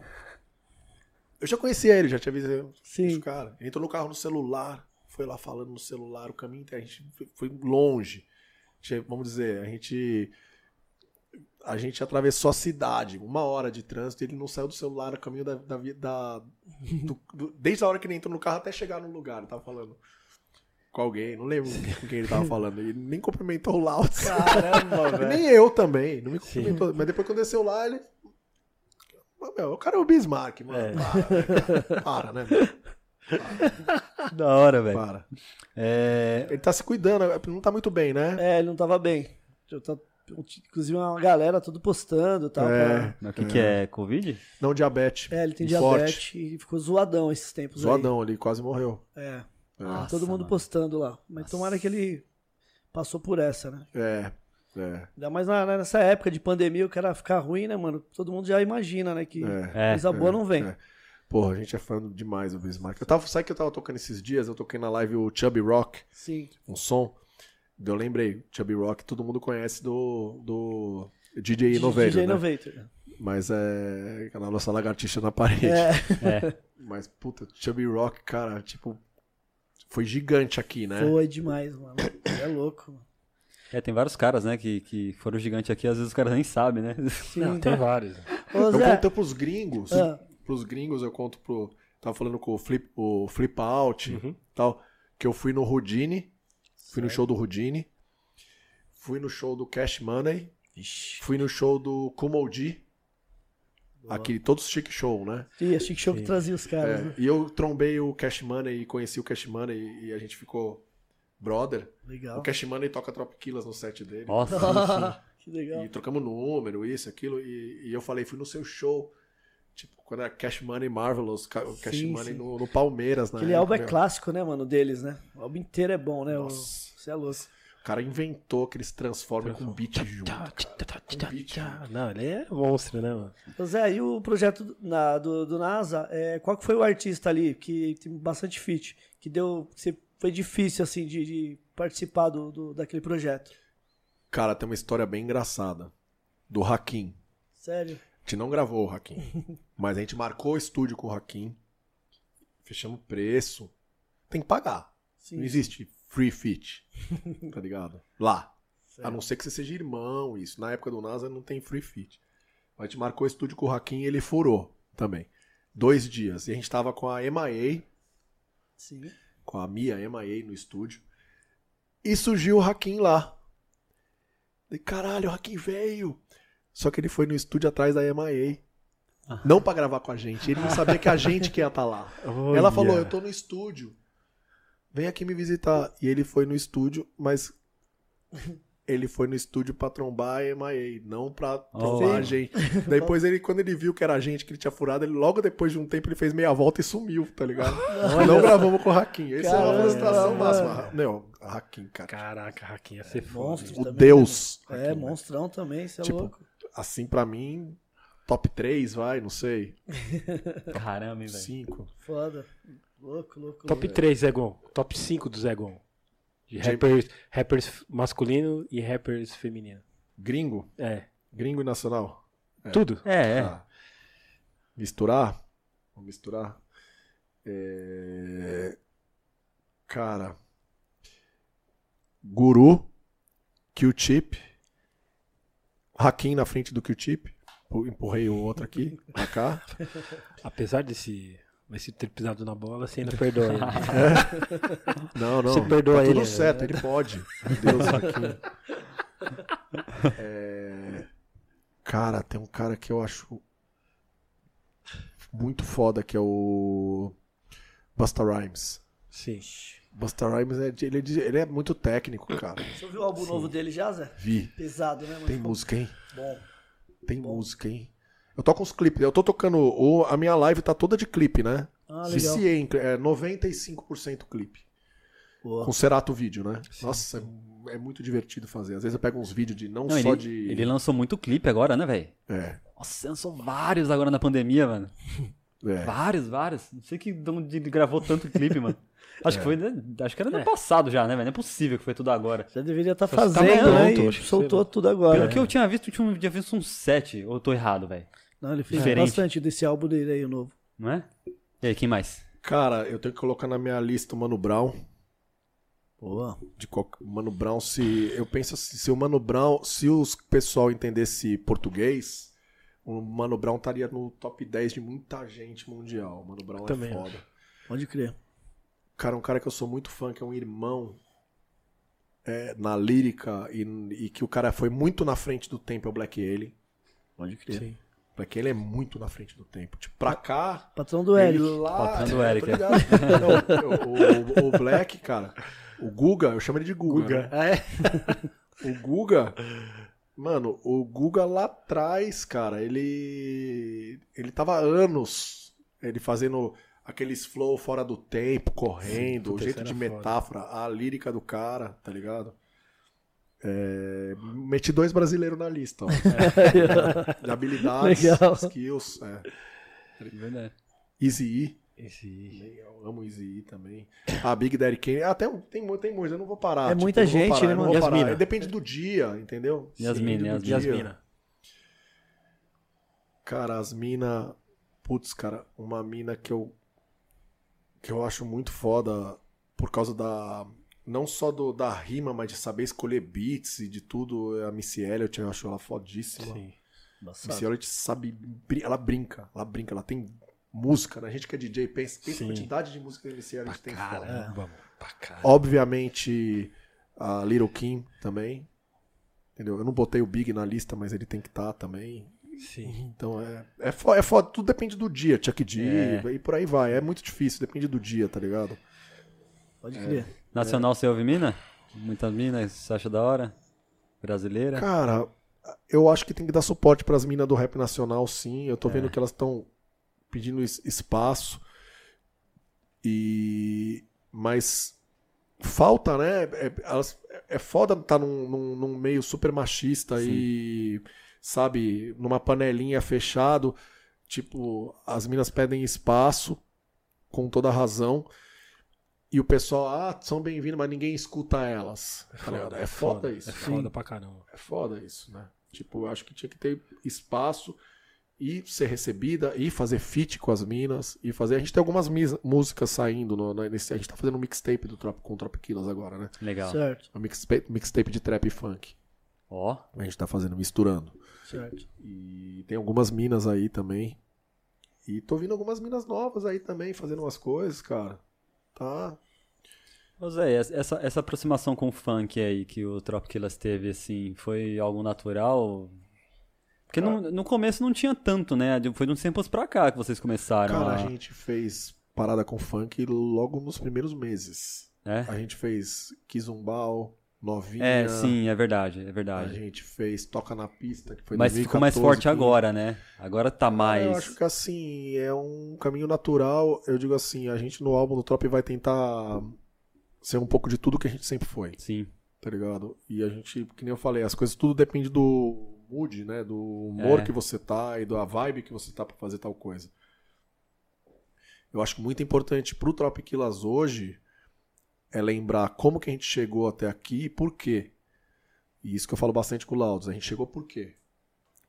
Eu já conhecia ele, já tinha visto Sim. os caras. Ele entrou no carro no celular, foi lá falando no celular, o caminho inteiro. A gente foi- longe. Gente- vamos dizer, a gente. A gente atravessou a cidade, uma hora de trânsito, e ele não saiu do celular o caminho da. da, da- do- do- desde a hora que ele entrou no carro até chegar no lugar. Ele tava falando com alguém, não lembro com quem ele tava falando. Ele nem cumprimentou o Lauts. Caramba, E Nem eu também, não me cumprimentou. Mas depois quando desceu lá, ele. Mas, meu, o cara é o Bismarck, mano. É. Para, para, né? meu? Da hora, velho. Para. É, Ele tá se cuidando, não tá muito bem, né? É, ele não tava bem. Eu tô- Inclusive uma galera tudo postando e tal. É. o que, que é? Covid? Não diabetes. É, ele tem Forte. diabetes e ficou zoadão esses tempos Zoadão ali, quase morreu. aí. É. É. Nossa, todo mundo mano. postando lá. Mas tomara que ele passou por essa, né? É. É. Ainda mais na- nessa época de pandemia, o cara ficar ruim, né, mano? Todo mundo já imagina, né? Que É. É. coisa boa não vem. é. Porra, a gente é fã demais do Bismarck. Eu tava, sabe que eu tava tocando esses dias? Eu toquei na live o Chubby Rock, Sim. um som. Eu lembrei, Chubby Rock, todo mundo conhece do, do DJ Innovator, DJ né? Innovator. Mas é aquela nossa lagartixa na parede. É. É. Mas, puta, Chubby Rock, cara, tipo, foi gigante aqui, né? Foi demais, mano. É louco, mano. É, tem vários caras, né, que, que foram gigantes aqui, às vezes os caras nem sabem, né? Sim. Não, tem vários. Ô, Eu Zé, conto pros gringos, Ah. pros gringos eu conto pro... Tava falando com o Flip, o Flip Out Uhum. tal, que eu fui no Houdini, fui no show do Houdini, fui no show do Cash Money, fui no show do Kumoji, aquele, todos chique show, né? Ih, achei que show que trazia os caras. É, né? e eu trombei o Cash Money e conheci o Cash Money e a gente ficou brother. Legal. O Cash Money toca Tropiquilas no set dele. Nossa, que legal. E trocamos número, isso, aquilo. E, e eu falei, fui no seu show. Tipo, quando era Cash Money Marvelous, ca- o Cash Sim, Money sim. no, no Palmeiras, né? Aquele álbum é clássico, né, mano, deles, né? O álbum inteiro é bom, né? O- Nossa. Você é louco. cara inventou que eles transformam com beat junto. Com beat. Não, ele é monstro, né, mano? Zé, e o projeto do- na- do, do NASA, é, qual que foi o artista ali que tem bastante feat, que deu, que foi difícil assim de, de participar do, do- daquele projeto? Cara, tem uma história bem engraçada. Do Hakim. Sério? A gente não gravou o Hakim. mas a gente marcou o estúdio com o Hakim. Fechamos preço. Tem que pagar. Sim. Não existe free fit. tá ligado? Lá. Certo. A não ser que você seja irmão, isso. Na época do NASA não tem free fit. A gente marcou o estúdio com o Hakim e ele furou também. Dois dias. E a gente tava com a MIA, Sim. Com a Mia MIA no estúdio. E surgiu o Hakim lá. Falei, caralho, o Hakim veio. Só que ele foi no estúdio atrás da MIA. Não pra gravar com a gente. Ele não sabia que a gente que ia estar lá. Ela falou, eu tô no estúdio. Vem aqui me visitar. E ele foi no estúdio, mas ele foi no estúdio pra trombar a MIA, não pra trombar a gente. Depois ele, quando ele viu que era a gente que ele tinha furado, ele logo depois de um tempo ele fez meia volta e sumiu, tá ligado? não gravamos com o Hakim. Essa é uma frustração máxima. Não, Hakim, cara. Caraca, Raquinha, você foda. Monstro O também, Deus. né? É, Hakim, né? monstrão também, você é Tipo, louco. Assim, pra mim, top 3, vai, não sei. Caramba, velho. 5. Foda. Louco, louco. Top louco. 3, Zegon. Top 5 do Zegon. De rappers, rappers masculino e rappers feminino. Gringo? É. Gringo e nacional? Tudo? É, é. Tá. Misturar? Vamos misturar? É, Cara. Guru. Q-Tip. Hakim na frente do Q-Tip. Pu- Empurrei o outro aqui, pra cá. Apesar desse, desse ter pisado na bola, você ainda perdoa ele. Não, não. Você perdoa tá tudo ele, certo, né? ele pode. Deus Hakim. É, Cara, tem um cara que eu acho muito foda, que é o Busta Rhymes. Sim. Busta Rhymes, é ele, é ele é muito técnico, cara. Você ouviu o álbum novo dele já, Zé? Vi. Pesado, né? Tem Muito música, hein? Bom. Tem música, hein? Eu toco uns clipes. Eu tô tocando. o- a minha live tá toda de clipe, né? Ah, legal. Cli- é 95% clipe. Boa. Com Cerato Vídeo, né? Nossa, é, é muito divertido fazer. Às vezes eu pego uns vídeos de não, Não, só ele, de. ele lançou muito clipe agora, né, velho? É, Nossa, lançou vários agora na pandemia, mano. é. Vários, vários. Não sei que de onde ele gravou tanto clipe, mano. É. Acho que foi, né? Acho que era no ano passado já, né, velho? Não é possível que foi tudo agora. Já deveria estar tá fazendo, pronto, né? acho E que soltou você- tudo agora. Pelo que eu tinha visto, tinha, um- tinha visto uns sete, ou eu tô errado, velho. Não, ele fez Diferente. bastante desse álbum dele aí, o novo. Não é? E aí, quem mais? Cara, eu tenho que colocar na minha lista o Mano Brown. Boa. De qual... Mano Brown, se. Eu penso assim, se o Mano Brown. Se os pessoal entendesse português, o Mano Brown estaria no top 10 de muita gente mundial. O Mano Brown Também é foda. Pode crer. Cara, um cara que eu sou muito fã, que é um irmão é, na lírica e, e que o cara foi muito na frente do tempo é o Black Alien. Pode crer. Sim. Black Alien é muito na frente do tempo. Tipo, pra cá. Patrão do ele Eric. lá. Patrão do é, Eric, é. Não, o, o- o Black, cara. O Guga, eu chamo ele de Guga. né? Ah, é? O Guga. Mano, o Guga lá atrás, cara, ele. Ele tava há anos ele fazendo aqueles flow fora do tempo, correndo, o puta, jeito de era foda. metáfora, a lírica do cara, tá ligado? É, meti dois brasileiros na lista, ó. De habilidades, Legal. skills. É. Verdade. Easy E. Eu amo Easy E também. A Big Daddy Kane. Até um- tem, tem muitos, eu não vou parar. É tipo, muita gente, parar, né, mano? Yasmina. Depende do dia, entendeu? Yasmina, dia. Yasmina. Cara, as mina. Putz, cara, uma mina que eu. que eu acho muito foda por causa da. Não só do, da rima, mas de saber escolher beats e de tudo. é A Missy Elliott, eu acho ela fodíssima. Sim. Missy Elliott sabe. Ela brinca, ela brinca, ela tem música, né? A gente que é DJ, pensa, pensa a quantidade de música que a Missy Elliott tem foda. Caramba. Pra caralho. Obviamente, a Little Kim também. Entendeu? Eu não botei o Big na lista, mas ele tem que estar também. Sim. Então é, é, fo- é foda, tudo depende do dia, Chuck D, É. e por aí vai. É muito difícil, depende do dia, tá ligado? Pode crer. Nacional, você ouve mina? Muitas minas, você acha da hora? Brasileira? Cara, eu acho que tem que dar suporte pras minas do rap nacional, sim. Eu tô vendo que elas estão pedindo es- espaço. E. Mas falta, né? é- elas- é foda estar num, num, num meio super machista e, sabe, numa panelinha fechado. Tipo, as minas pedem espaço, com toda razão. E o pessoal, ah, são bem-vindos, mas ninguém escuta elas. tá ligado? É foda, isso. É foda pra caramba. É foda isso, né? Tipo, eu acho que tinha que ter espaço e ser recebida e fazer feat com as minas e fazer. A gente tem algumas mis- músicas saindo no, no- nesse, a gente tá fazendo um mixtape do Trop, com o Tropiquilas agora, né? Legal. Certo, Um mixtape, mixtape de trap e funk. Ó, A gente tá fazendo, misturando. certo. E tem algumas minas aí também. E tô vindo algumas minas novas aí também, fazendo umas coisas, cara. Tá. Ô Zé, essa, essa aproximação com o funk aí que o Trop Killers teve, assim, foi algo natural? Porque no, no começo não tinha tanto, né? Foi de uns tempos pra cá que vocês começaram Cara, a... a gente fez parada com funk logo nos primeiros meses. É? A gente fez Kizumbal, Novinha. É, sim, é verdade, é A verdade. gente fez Toca na Pista, que foi Mas 2014, ficou mais forte que- agora, né? Agora tá mais... Eu acho que assim, é um caminho natural. Eu digo assim, a gente no álbum do Trop vai tentar ser um pouco de tudo que a gente sempre foi, Sim, tá ligado? E a gente, que nem eu falei, as coisas tudo depende do mood, né? Do humor É. que você tá e da vibe que você tá pra fazer tal coisa. Eu acho que muito importante pro Tropiquilas hoje é lembrar como que a gente chegou até aqui e por quê. E isso que eu falo bastante com o Laudos. A gente chegou por quê?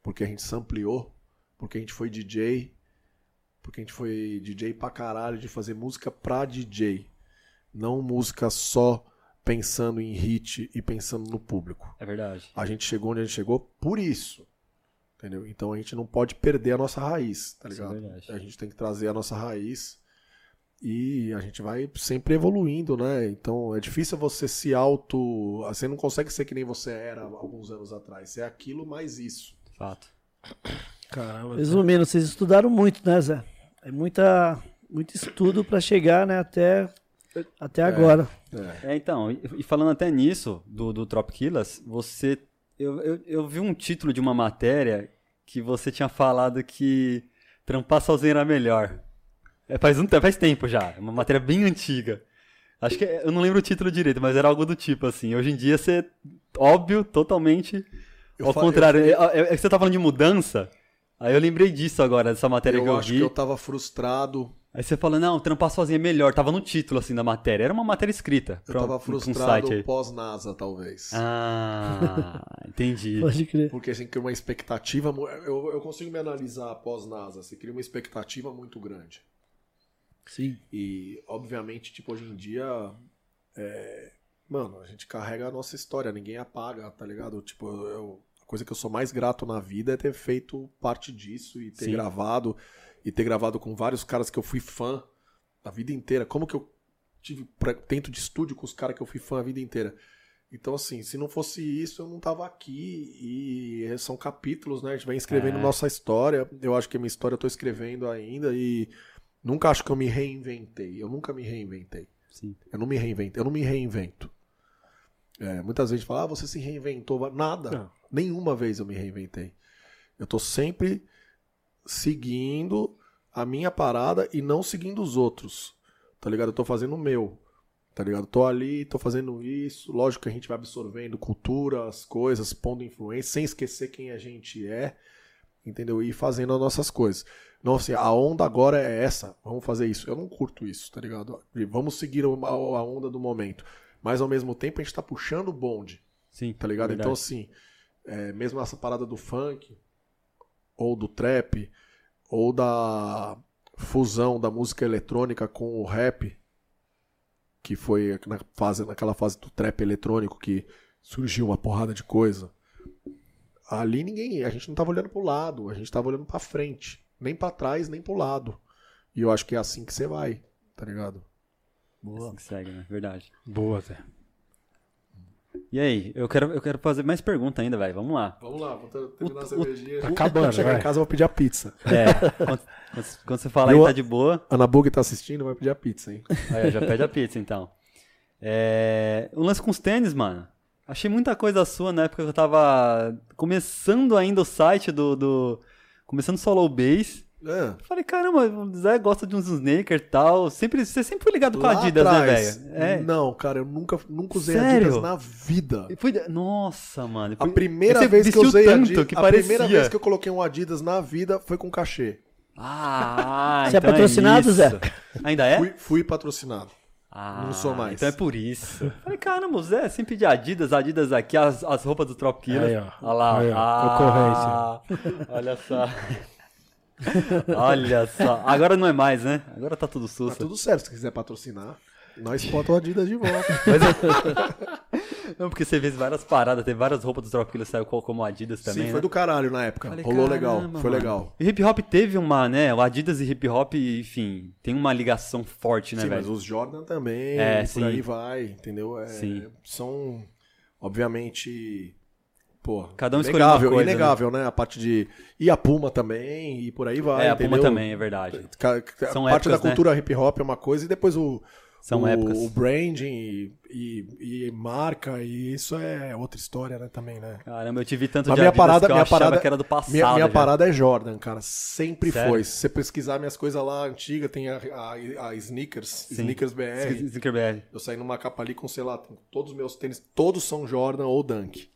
Porque a gente sampleou, porque a gente foi DJ, porque a gente foi DJ pra caralho de fazer música pra DJ. Não música só pensando em hit e pensando no público. é verdade. A gente chegou onde a gente chegou por isso. Entendeu? Então a gente não pode perder a nossa raiz, tá é ligado? verdade. a gente tem que trazer a nossa raiz e a gente vai sempre evoluindo, né? Então é difícil você se auto. Você não consegue ser que nem você era alguns anos atrás. Você é aquilo mais isso. Fato. Caramba. Resumindo, vocês estudaram muito, né, Zé? É muita, muito estudo pra chegar, né, até, até agora. É. É, então, e e falando até nisso, do, do Trop Killers, você. Eu, eu, eu vi um título de uma matéria que você tinha falado que trampar sozinho era melhor. É, faz, um, faz tempo já, é uma matéria bem antiga. Acho que é- eu não lembro o título direito, mas era algo do tipo assim. Hoje em dia você, óbvio, totalmente Eu ao contrário. eu- É, é- é que você tá falando de mudança, aí eu lembrei disso agora, dessa matéria Eu, que eu acho vi. que eu tava frustrado. Aí você falou, não, trampar sozinho é melhor. Tava no título, assim, da matéria. Era uma matéria escrita. Eu pra um- tava um frustrado site aí. pós-NASA, talvez. Ah, entendi. Pode crer. Porque assim, cria uma expectativa. Eu, eu consigo me analisar pós-NASA. Você cria uma expectativa muito grande. Sim. E, obviamente, tipo, hoje em dia. é, Mano, a gente carrega a nossa história, ninguém apaga, tá ligado? Tipo, eu- a coisa que eu sou mais grato na vida é ter feito parte disso e ter Sim. gravado. E ter gravado com vários caras que eu fui fã a vida inteira. Como que eu tive dentro de estúdio com os caras que eu fui fã a vida inteira? Então, assim, se não fosse isso, eu não tava aqui. E são capítulos, né? A gente vai escrevendo É. nossa história. Eu acho que a minha história eu tô escrevendo ainda e nunca acho que eu me reinventei. Eu nunca me reinventei. Sim. Eu não me reinvento. Eu não me reinvento. É, muitas vezes fala, ah, você se reinventou. Nada. Não. Nenhuma vez eu me reinventei. Eu tô sempre seguindo a minha parada e não seguindo os outros. Tá ligado? Eu tô fazendo o meu. Tá ligado? Tô ali, tô fazendo isso. Lógico que a gente vai absorvendo cultura, as coisas, pondo influência, sem esquecer quem a gente é. Entendeu? E fazendo as nossas coisas. Não, assim, a onda agora é essa. Vamos fazer isso. Eu não curto isso, tá ligado? Vamos seguir a a onda do momento. Mas ao mesmo tempo a gente tá puxando o bonde. Sim. Tá ligado? verdade. Então, assim, é, mesmo essa parada do funk, ou do trap, ou da fusão da música eletrônica com o rap, que foi na fase, naquela fase do trap eletrônico que surgiu uma porrada de coisa. Ali ninguém, a gente não tava olhando pro lado, a gente tava olhando pra frente, nem pra trás, nem pro lado. E eu acho que é assim que você vai, tá ligado? Assim que segue, né? Verdade. Boa, Zé. E aí, eu quero, eu quero fazer mais pergunta ainda, velho. Vamos lá. Vamos lá, vou ter- terminar O- a cervejinha. Tá acabando, Chegar vai. em casa eu vou pedir a pizza. É, quando, quando- você falar Eu- aí tá de boa, Ana Bug tá assistindo, vai pedir a pizza, hein? aí já pede a pizza então. É, o lance com os tênis, mano. Achei muita coisa sua na época que eu tava começando ainda o site do. do começando solo base. É. Falei, caramba, o Zé gosta de uns sneakers e tal. Sempre, você sempre foi ligado com Lá Adidas, né, atrás, velho? É. Não, cara, eu nunca, nunca usei Sério? Adidas na vida. E foi- Nossa, mano. A primeira vez que eu usei tanto Adidas, que a parecia. primeira vez que eu coloquei um Adidas na vida foi com cachê. Ah, Você é então patrocinado, isso. Zé? Ainda é? Fui, fui patrocinado. Ah, Não sou mais. Então é por isso. Falei, caramba, o Zé sempre de Adidas, Adidas aqui, as, as roupas do Trop Killer. Aí, ó. Olha lá. Aí, ó, ah, Olha só. Olha só. Agora não é mais, né? Agora tá tudo Tá sussa. tudo certo, se quiser patrocinar, nós bota o Adidas de volta. Mas eu- Não, porque você fez várias paradas, teve várias roupas do Killer, saiu co- como Adidas também, Sim, né? foi do caralho na época. Falei, Rolou caramba, legal, foi mano. legal. E hip hop teve uma, né? O Adidas e hip hop, enfim, tem uma ligação forte, né, sim, mas velho? os Jordan também, É, por sim. aí vai, entendeu? É, Sim. São, obviamente, pô, Cada um escolheu uma coisa, inegável, né? A parte de... E a Puma também, e por aí vai, É, a Puma entendeu? também, é verdade. Ca- ca- São a parte épocas, da né? cultura hip hop é uma coisa e depois o São o, épocas. o branding e, e- e marca e isso é outra história, né, também, né? Caramba, eu te vi tanto Mas de minha parada, que minha parada, que era do passado minha, minha parada é Jordan, cara, sempre Sério? foi. Se você pesquisar minhas coisas lá antigas, tem a, a, a Sneakers, Sim. Sneakers BR. Sneaker BR. Eu saí numa capa ali com, sei lá, todos os meus tênis, todos são Jordan ou Dunk.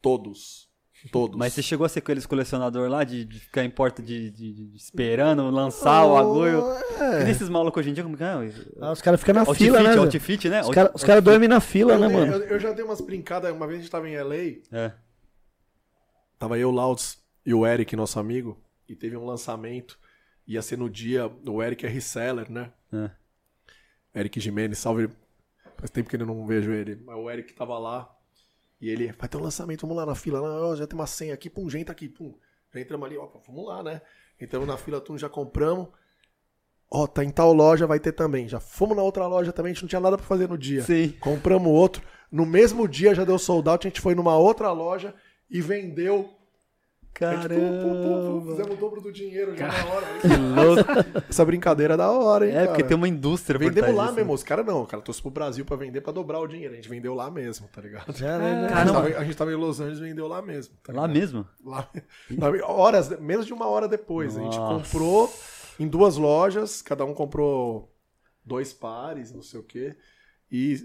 Todos. Todos. Mas você chegou a ser aqueles colecionador lá de, de ficar em porta de, de- de- esperando lançar o agulho? É. E nesses malucos hoje em dia, como que é? Ah, os caras ficam na Outfit, fila, né? Outfit, né? Os caras cara dormem na fila, Eu, né, eu- mano? eu- eu já dei umas brincadas, uma vez a gente tava em LA, É. Tava eu, o Lauds e o Eric, nosso amigo, e teve um lançamento. Ia ser no dia. O Eric é reseller, né? É. Eric Jimenez, salve. Faz tempo que eu não vejo ele. Mas o Eric tava lá. E ele, vai ter um lançamento, vamos lá na fila. Não, já tem uma senha aqui, pum, gente aqui, pum. Já entramos ali, ó, vamos lá, né? Entramos na fila, tum, já compramos. Ó, tá em tal loja, vai ter também. Já fomos na outra loja também, a gente não tinha nada pra fazer no dia. Sim. Compramos outro. No mesmo dia já deu sold out, a gente foi numa outra loja e vendeu. A gente, pum, pum, pum, pum, fizemos o dobro do dinheiro já na hora. Que louco. Essa brincadeira é da hora, hein, É, porque cara? tem uma indústria por Vendemos trás lá disso, mesmo. né? Os caras não, cara trouxe pro Brasil pra vender pra dobrar o dinheiro. A gente vendeu lá mesmo, tá ligado? Né, né? A gente, tava, a gente tava em Los Angeles e vendeu lá mesmo. tá Lá mesmo? Lá, horas, menos de uma hora depois. A gente Nossa. comprou em duas lojas, cada um comprou dois pares, não sei o quê. E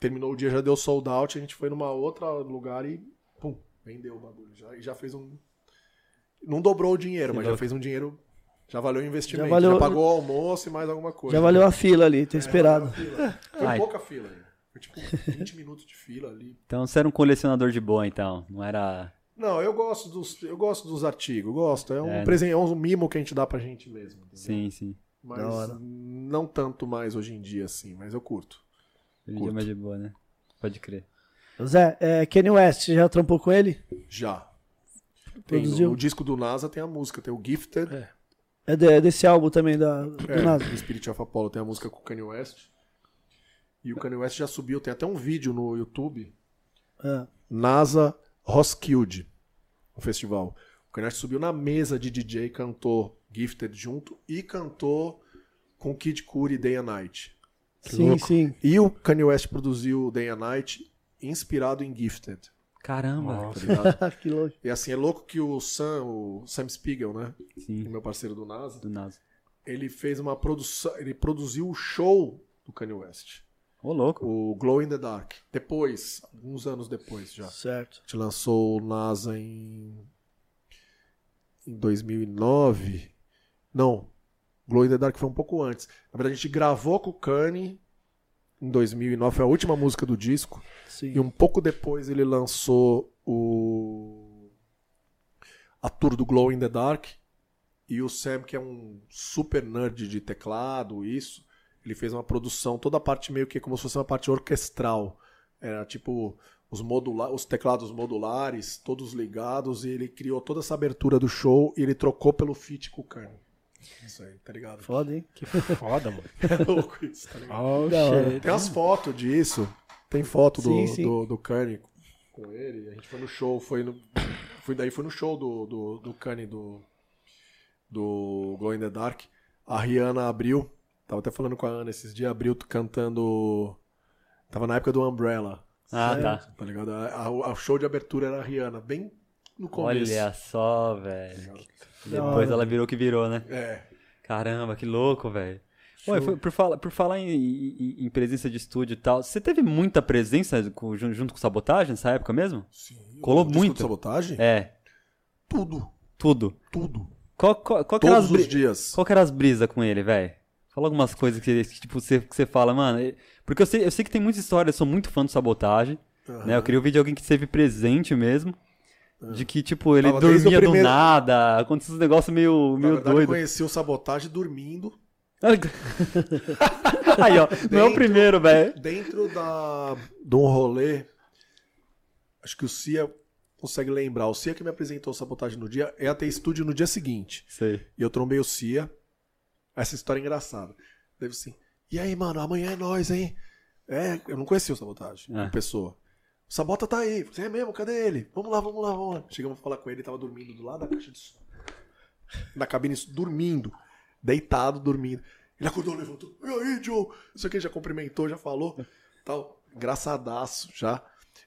terminou o dia, já deu sold out, a gente foi numa outra lugar e pum, vendeu o bagulho. Já, e já fez um. Não dobrou o dinheiro, Que mas já fez um dinheiro. Já valeu o investimento. Já valeu- já pagou o almoço e mais alguma coisa. Já valeu a fila ali, ter esperado. Foi Ai. pouca fila. Foi tipo 20 minutos de fila ali. Então você era um colecionador de boa, então. Não era. Não, eu gosto dos, eu gosto dos artigos, gosto. É um É, né? presente, é um mimo que a gente dá pra gente mesmo. entendeu? Sim, sim. Mas não tanto mais hoje em dia, assim, mas eu curto. Hoje em dia é Curto. mais de boa, né? Pode crer. Zé, é, Kanye West, você já trampou com ele? Já. Tem, Produziu? no, disco do NASA tem a música, tem o Gifted. É. É de- desse álbum também da, do É, NASA. Spirit of Apollo tem a música com o Kanye West. E o Kanye West já subiu, tem até um vídeo no YouTube. É. NASA Roskilde, o festival. O Kanye West subiu na mesa de DJ, cantou Gifted junto e cantou com Kid Cudi Day and Night. Sim, louco. sim. E o Kanye West produziu Day and Night inspirado em Gifted. Caramba. Nossa. Tá que louco. e assim, é louco que o Sam, o Sam Spiegel, né? Sim, Meu parceiro do NASA, do NASA. ele fez uma produção, ele produziu o show do Kanye West. Ô, louco. O Glow in the Dark. Depois, alguns anos depois já. Certo. A gente lançou o NASA em, em 2009. Não, Glow in the Dark foi um pouco antes. Na verdade, a gente gravou com o Kanye em 2009, foi a última música do disco. Sim. E um pouco depois ele lançou o a tour do Glow in the Dark. E o Sam, que é um super nerd de teclado, isso, ele fez uma produção, toda a parte meio que como se fosse uma parte orquestral. Era tipo os, modula os teclados modulares, todos ligados, e ele criou toda essa abertura do show e ele trocou pelo feat com o Kanye. Isso aí, tá ligado? Foda, hein? Que foda, mano. É louco isso, tá ligado? Oh, shit. Tem as fotos disso. Tem foto do, Sim, sim. do, do Kanye com ele. A gente foi no show, foi no. Foi, daí foi no show do, do, do Kanye do. Do Glow in the Dark. A Rihanna abriu. Tava até falando com a Ana esses dias, abriu cantando. Tava na época do Umbrella. Ah, tá. Tá ligado? O show de abertura era a Rihanna. Bem no começo. Olha só, velho. Depois ela virou que virou, né? É. Caramba, que louco, velho. Ué, foi- por, falar, por falar em, em- em presença de estúdio e tal, você teve muita presença com- jun- junto com sabotagem nessa época mesmo? Sim. Colou muito. de sabotagem? É, Tudo. tudo. Tudo. Qual, qual, qual que era as Todos os bri- dias. Qual que era as brisas com ele, velho? Fala algumas coisas que, que, tipo, você, que você fala, mano. Porque eu sei, eu sei que tem muita história, eu sou muito fã do sabotagem. Né? Eu queria ouvir de alguém que esteve presente mesmo. De que, tipo, ele Tava dormia do primeiro- nada, aconteceu uns negócios meio, meio verdade, eu doido. conheci o sabotagem dormindo Aí, ó, não é o Dentro- primeiro, velho. dentro da, de um rolê. Acho que o Cia consegue lembrar. O Cia que me apresentou o sabotagem no dia é até estúdio no dia seguinte. Sei. E eu trombei o Cia. Essa história é engraçada. Deve assim. E aí, mano, amanhã é nós, hein? É, eu não conhecia o sabotagem, É. pessoa. O Sabota tá aí. Você é mesmo? Cadê ele? Vamos lá, vamos lá, vamos lá. Chegamos a falar com ele, ele tava dormindo do lado da caixa de som. Na cabine, dormindo. Deitado, dormindo. Ele acordou, levantou. E aí, Joe? Isso aqui já cumprimentou, já falou. Tal. Engraçadaço já.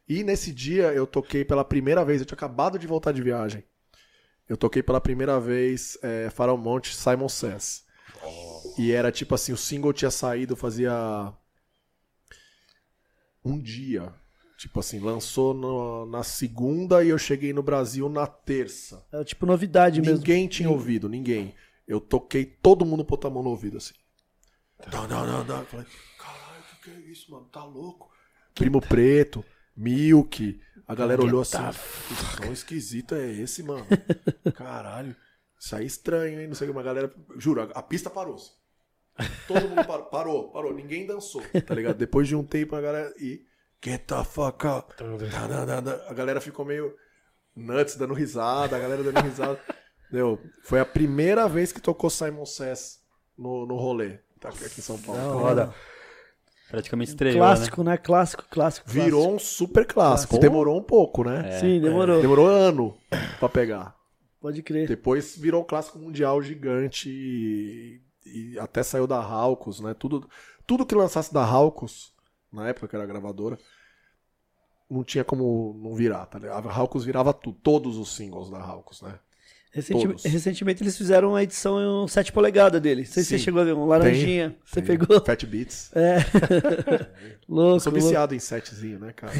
E nesse dia eu toquei pela primeira vez. Eu tinha acabado de voltar de viagem. Eu toquei pela primeira vez é, Farol Monte Simon Says. E era tipo assim, o single tinha saído fazia um dia. Tipo assim, lançou no- na segunda e eu cheguei no Brasil na terça. Era tipo novidade mesmo. Ninguém tinha ouvido, ninguém. Eu toquei, todo mundo botou a mão no ouvido assim. Não, não, não, não. Eu Falei, caralho, o que, que é isso, mano? Tá louco? Primo Preto, Milk. A galera olhou assim. Que som esquisito é esse, mano? Caralho. Isso aí é estranho, hein? Não sei o que, uma galera. Juro, a, a pista parou. -se. Todo mundo parou, parou, parou. Ninguém dançou, tá ligado? Depois de um tempo, a galera. E. Get the fuck up. Tá, tá, tá. A galera ficou meio nuts, dando risada, a galera dando risada. Deu. Foi a primeira vez que tocou Simon Says no, no rolê. Tá aqui em São Paulo. Da hora. Praticamente estreou, Clássico, né? Clássico, clássico. Virou um super clássico. Clássico. Demorou um pouco, né? clássico. Sim, demorou. Demorou ano pra pegar. Pode crer. Depois virou um clássico mundial gigante e, e até saiu da Halcos, né? Tudo, tudo que lançasse da Halcos, na época que era gravadora, não tinha como não virar, tá ligado? A Halcos virava tudo, todos os singles da Halcos, né? Todos. recentemente eles fizeram uma edição em 7 polegadas dele. Não sei se você chegou a ver, um laranjinha. Você Tem pegou? Fat Beats. É. Eu louco, sou louco. viciado em setzinho, né, cara?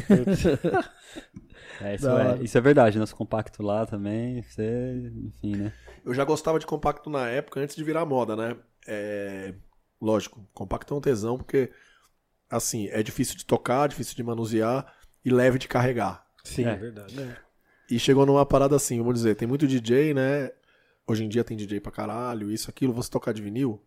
É, isso, é, isso é verdade. Nosso compacto lá também, você, enfim, né? Eu já gostava de compacto na época, antes de virar moda, né? É... Lógico, compacto é um tesão, porque, assim, é difícil de tocar, difícil de manusear e leve de carregar. Sim, É. é verdade. E chegou numa parada assim, vamos dizer, tem muito DJ, né? Hoje em dia tem DJ pra caralho, isso, aquilo, você tocar de vinil.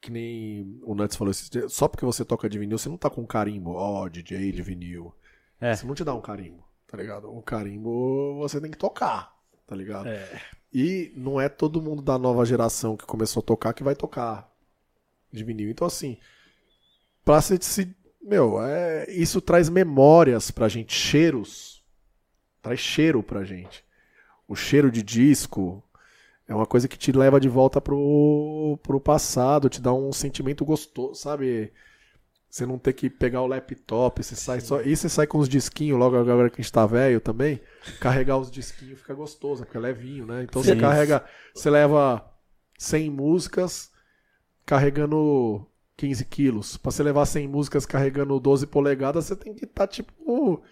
Que nem o Nuts falou esses dias, só porque você toca de vinil, você não tá com um carimbo, ó, DJ de vinil. É. Isso não te dá um carimbo, tá ligado? Um carimbo você tem que tocar, tá ligado? É. E não é todo mundo da nova geração que começou a tocar que vai tocar de vinil. Então, assim, pra se. se meu, é, isso traz memórias pra gente, cheiros. Traz cheiro pra gente. O cheiro de disco é uma coisa que te leva de volta pro, pro passado, te dá um sentimento gostoso, sabe? Você não ter que pegar o laptop, você sai só. E você sai com os disquinhos, logo agora que a gente tá velho também. Carregar os disquinhos fica gostoso, porque é levinho, né? Então você Sim. carrega. Você leva 100 músicas carregando 15 quilos. Pra você levar 100 músicas carregando 12 polegadas, você tem que estar, tipo.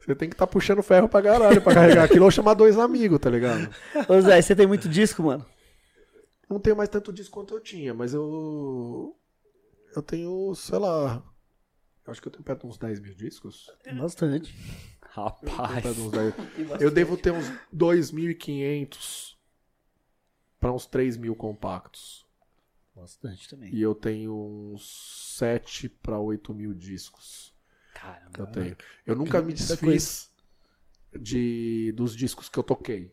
Você tem que estar puxando ferro pra caralho pra carregar aquilo ou chamar dois amigos, tá ligado? Ô Zé, você tem muito disco, mano? Não tenho mais tanto disco quanto eu tinha, mas eu. Eu tenho, sei lá. Eu acho que eu tenho perto de uns 10 mil discos. Bastante. Eu, Rapaz. 10. eu devo ter uns 2.500 para uns 3 mil compactos. Bastante também. E eu tenho uns 7 para 8 mil discos. Caramba. Eu tenho. Eu nunca me desfiz de, dos discos que eu toquei.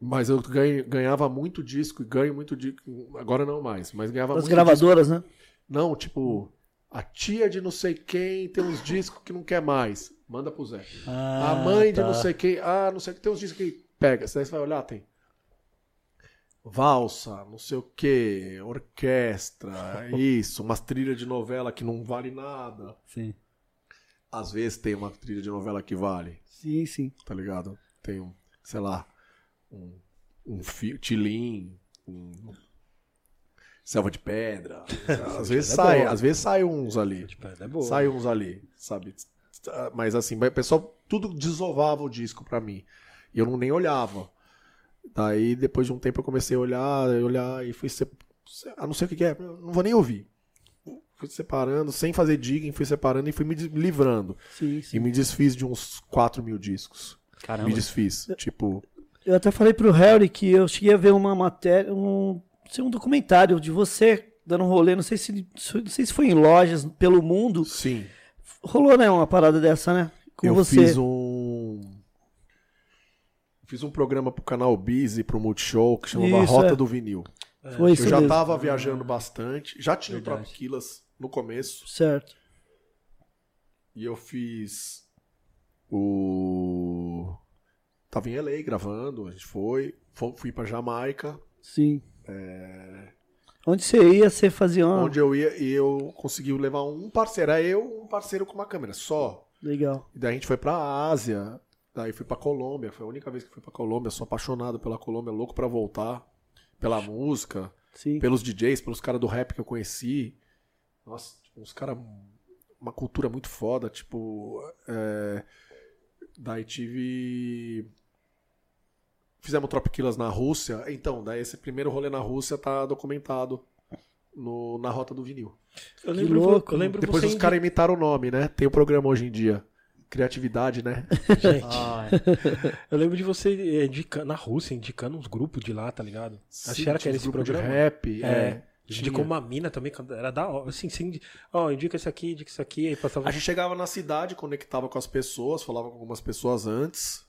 Mas eu ganhei- ganhava muito disco e ganho muito disco. Agora não mais, mas ganhava Das muito gravadoras, né? disco. Não, tipo, a tia de não sei quem tem uns discos que não quer mais. Manda pro Zé. a mãe de tá. não sei quem. Ah, não sei o que. Tem uns discos que pega. Você vai olhar, tem. Valsa, não sei o que, orquestra, isso, umas trilhas de novela que não vale nada. Sim. Às vezes tem uma trilha de novela que vale, Sim, sim. tá ligado? Tem um, sei lá, um, um fio, tilim, um selva de pedra. Às vezes é sai, boa. às vezes sai uns ali. Tipo, é boa. Sai uns ali, sabe? Mas assim, o pessoal tudo desovava o disco pra mim. E eu não nem olhava. Daí, depois de um tempo, eu comecei a olhar, olhar e fui. Se... Ah, não sei o que, que é, não vou nem ouvir. Fui separando, sem fazer digging, fui separando e fui me livrando. Sim, E sim. me desfiz de uns 4 mil discos. Caramba. Me desfiz. Tipo, Eu até falei pro Harry que eu cheguei a ver uma matéria, um, sei, um documentário de você dando um rolê, não sei se não sei se foi em lojas pelo mundo. sim. Rolou, né, uma parada dessa, né? Com eu você. fiz um. Fiz um programa pro canal Biz e pro Multishow que chamava Isso, Rota é. do Vinil. Foi isso eu já mesmo. tava viajando bastante. Já tinha o Verdade. Trop Quilas no começo. Certo. E eu fiz o. Tava em LA gravando, a gente foi. Fo- Fui pra Jamaica, Sim. Onde você ia, você fazia uma... onde eu ia e eu consegui levar um parceiro. Era eu um parceiro com uma câmera só. Legal. E daí a gente foi pra Ásia, daí fui pra Colômbia. Foi a única vez que fui pra Colômbia. Sou apaixonado pela Colômbia, louco pra voltar. Pela música, Sim. pelos DJs, pelos caras do rap que eu conheci. Nossa, tipo, uns caras. Uma cultura muito foda. Tipo. é, Daí tive. Fizemos Tropiquilas na Rússia. Então, daí esse primeiro rolê na Rússia tá documentado no, na rota do vinil. Eu Que lembro, louco, eu lembro Depois você os caras imitaram o nome, né? Tem o programa hoje em dia. Criatividade, né? Gente, Ai, eu lembro de você eh, indicando, na Rússia, indicando uns grupos de lá, tá ligado? Achei que era Tinha uns esse grupos de programa. rap. É. É. Indicou uma mina também, que era da hora. Assim, assim, ó, indica isso aqui, indica isso aqui, aí passava. A gente chegava na cidade, conectava com as pessoas, falava com algumas pessoas antes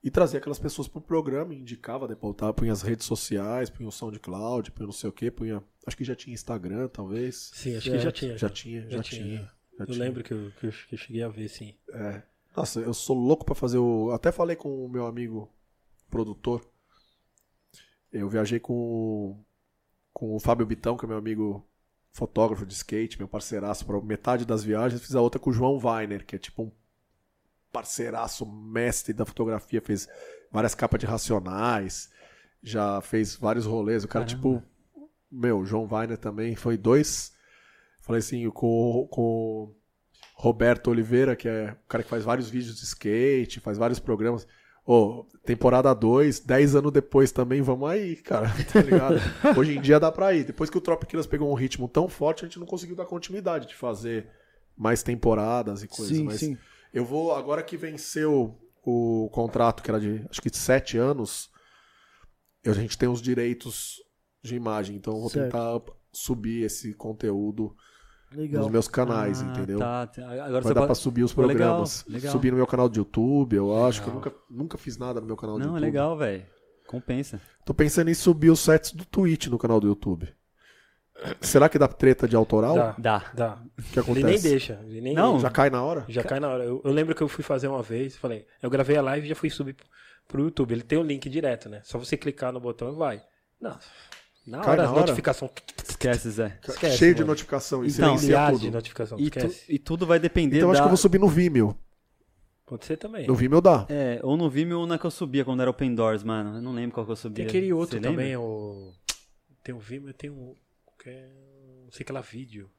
e trazia aquelas pessoas pro programa, indicava, depois punha as redes sociais, punha o SoundCloud, punha não sei o que, punha. Acho que já tinha Instagram, talvez. Sim, acho que já tinha. Já tinha, já, Já tinha. tinha. Eu tinha. lembro que eu, que, eu, que eu cheguei a ver, sim. É. Nossa, eu sou louco pra fazer o. Até falei com o meu amigo produtor. Eu viajei com, com o Fábio Bitão, que é meu amigo fotógrafo de skate, meu parceiraço, para metade das viagens. Fiz a outra com o João Weiner, que é tipo um parceiraço, mestre da fotografia, fez várias capas de racionais, já fez vários rolês. O cara, Caramba. tipo, meu, João Weiner também foi dois. Falei assim, com, com o Roberto Oliveira, que é o cara que faz vários vídeos de skate, faz vários programas. Ô, temporada 2, 10 anos depois também, vamos aí, cara, tá ligado? Hoje em dia dá pra ir. Depois que o Tropiquilas pegou um ritmo tão forte, a gente não conseguiu dar continuidade de fazer mais temporadas e coisas. Sim, mas sim. eu vou, agora que venceu o contrato, que era de acho que de 7 anos, a gente tem os direitos de imagem, então eu vou Certo. tentar subir esse conteúdo Legal. nos meus canais, Ah, entendeu? Tá, tá. Agora Vai você dar pode... pra subir os Pô, legal, programas. legal. Subir no meu canal de YouTube, eu acho que eu Legal. nunca, nunca fiz nada no meu canal de Não, é YouTube. legal, velho. Compensa. Tô pensando em subir os sets do Twitch no canal do YouTube. Será que dá treta de autoral? Dá, Dá. dá. O que Ele acontece? nem deixa. Ele nem Não, Já cai na hora? Já cai na hora. Eu, eu lembro que eu fui fazer uma vez, falei, eu gravei a live e já fui subir pro- pro YouTube. Ele tem o link direto, né? Só você clicar no botão e vai. Não. Na Cai hora, na a hora? notificação. Esquece, Zé. Esquece, Cheio de mano. notificação e Então, silencia Milhares de tudo. notificação. E, tu- Esquece. e tudo vai depender Então eu da... acho que eu vou subir no Vimeo. Pode ser também. No Vimeo dá. É, ou no Vimeo ou na que eu subia quando era Open Doors, mano. Eu não lembro qual que eu subia. Tem aquele outro Você lembra? também, o. Tem o Vimeo, tem um. Que é... Não sei que lá vídeo.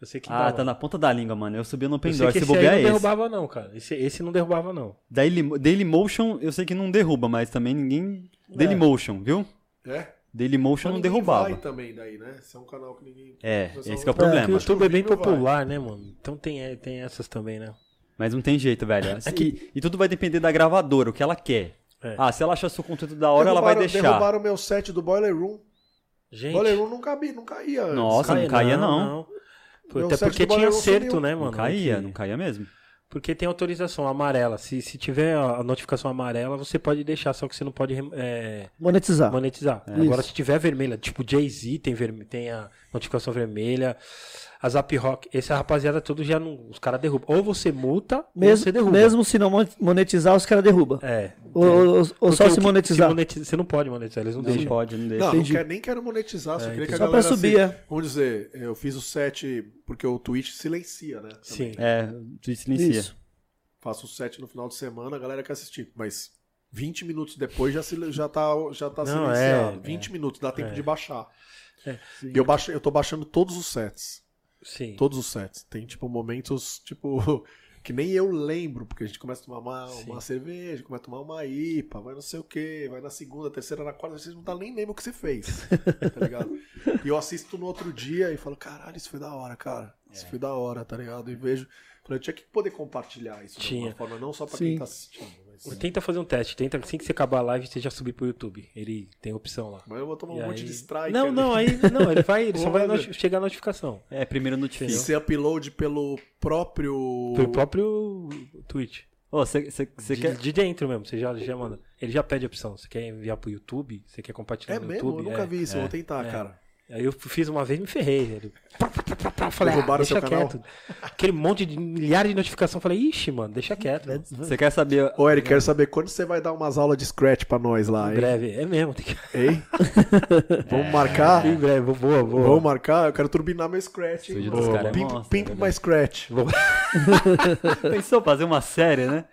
Eu sei que Ah, dava. tá na ponta da língua, mano. Eu subia no Open Doors. Se esse aí bobear não é esse. derrubava, não, cara. Esse, esse não derrubava, não. Daily, Dailymotion, eu sei que não derruba, mas também ninguém... É. Dailymotion, viu? É? Dailymotion não derrubava. vai também daí, né? Esse é um canal que ninguém... É, esse que é o É, o problema. Acho que YouTube é bem Vimeo vai. popular, né, mano? Então tem, é, tem essas também, né? Mas não tem jeito, velho. É que- E, e tudo vai depender da gravadora, o que ela quer. É. Ah, se ela achar seu conteúdo da hora, ela vai Derrubaram- deixar. Derrubaram o meu set do Boiler Room. Gente. Boiler Room não cabia, não caía. antes. Nossa, não caía, não. Pô, Meu Até porque tinha acerto, sumiu. né, mano? Não caía, não caía mesmo. Porque tem autorização amarela. Se, se tiver a notificação amarela, você pode deixar, só que você não pode é, Monetizar. monetizar. É. Agora, se tiver vermelha, tipo Jay-Z tem, tem a notificação vermelha. a Zap Rock, essa rapaziada todos já não. Os caras derrubam. Ou você multa, ou Mesmo, você derruba. mesmo se não mon- monetizar, os caras derrubam. É. Ou, ou- ou Porque só se monetizar. monetiza- você não pode monetizar, eles não, Não deixam. pode, não deixa. Não, não Entendi. quero, nem quero monetizar, só queria que a Só pra galera... subir, é. se- Vamos dizer, eu fiz o set porque o Twitch silencia, né? Sim. É, o Twitch inicia. Isso. Faço o set no final de semana, a galera quer assistir. Mas 20 minutos depois já, se, já tá, já tá Não, silenciado. é, 20 minutos, dá tempo É. de baixar. É. E eu, baixo, eu tô baixando todos os sets. Sim. Todos os sets. Tem, tipo, momentos, tipo, que nem eu lembro, porque a gente começa a tomar uma, uma cerveja, começa a tomar uma IPA, vai não sei o quê, vai na segunda, terceira, na quarta, vocês não tá nem lembram o que você fez, tá ligado? E eu assisto no outro dia e falo, caralho, isso foi da hora, cara. Isso foi da hora, tá ligado? E vejo. Falei, eu tinha que poder compartilhar isso de Tinha. alguma forma, não só pra Sim. quem tá assistindo. Mas, Tenta fazer um teste. Tenta, assim que você acabar a live, você já subir pro YouTube. Ele tem opção lá. mas eu vou tomar um E monte aí- de strike. Não, ali. não, aí. Não, ele vai. Ele só vai noti- chegar a notificação. É, primeiro notifica. Você upload pelo próprio. Pelo próprio Twitch. Ô, você você- você de, quer. de dentro mesmo, você já, já manda. Ele já pede a opção. Você quer enviar pro YouTube? Você quer compartilhar É no mesmo? YouTube? Eu nunca É. vi isso, eu vou tentar, é. cara. Aí eu fiz uma vez e me ferrei. Pá. Falei, ah, deixa seu canal? quieto. Aquele monte de milhares de notificação. Falei, ixi, mano, deixa quieto. mano. Você quer saber. Ô, Eric, quero saber quando você vai dar umas aulas de Scratch pra nós lá, Em hein? breve. É mesmo. Tem que... Hein? Vamos marcar? Em breve, boa, boa. Vamos marcar? Eu quero turbinar meu Scratch. hein? Estúdio dos caras é Pimp, monstro, pimp my Scratch. Pensou fazer uma série, né?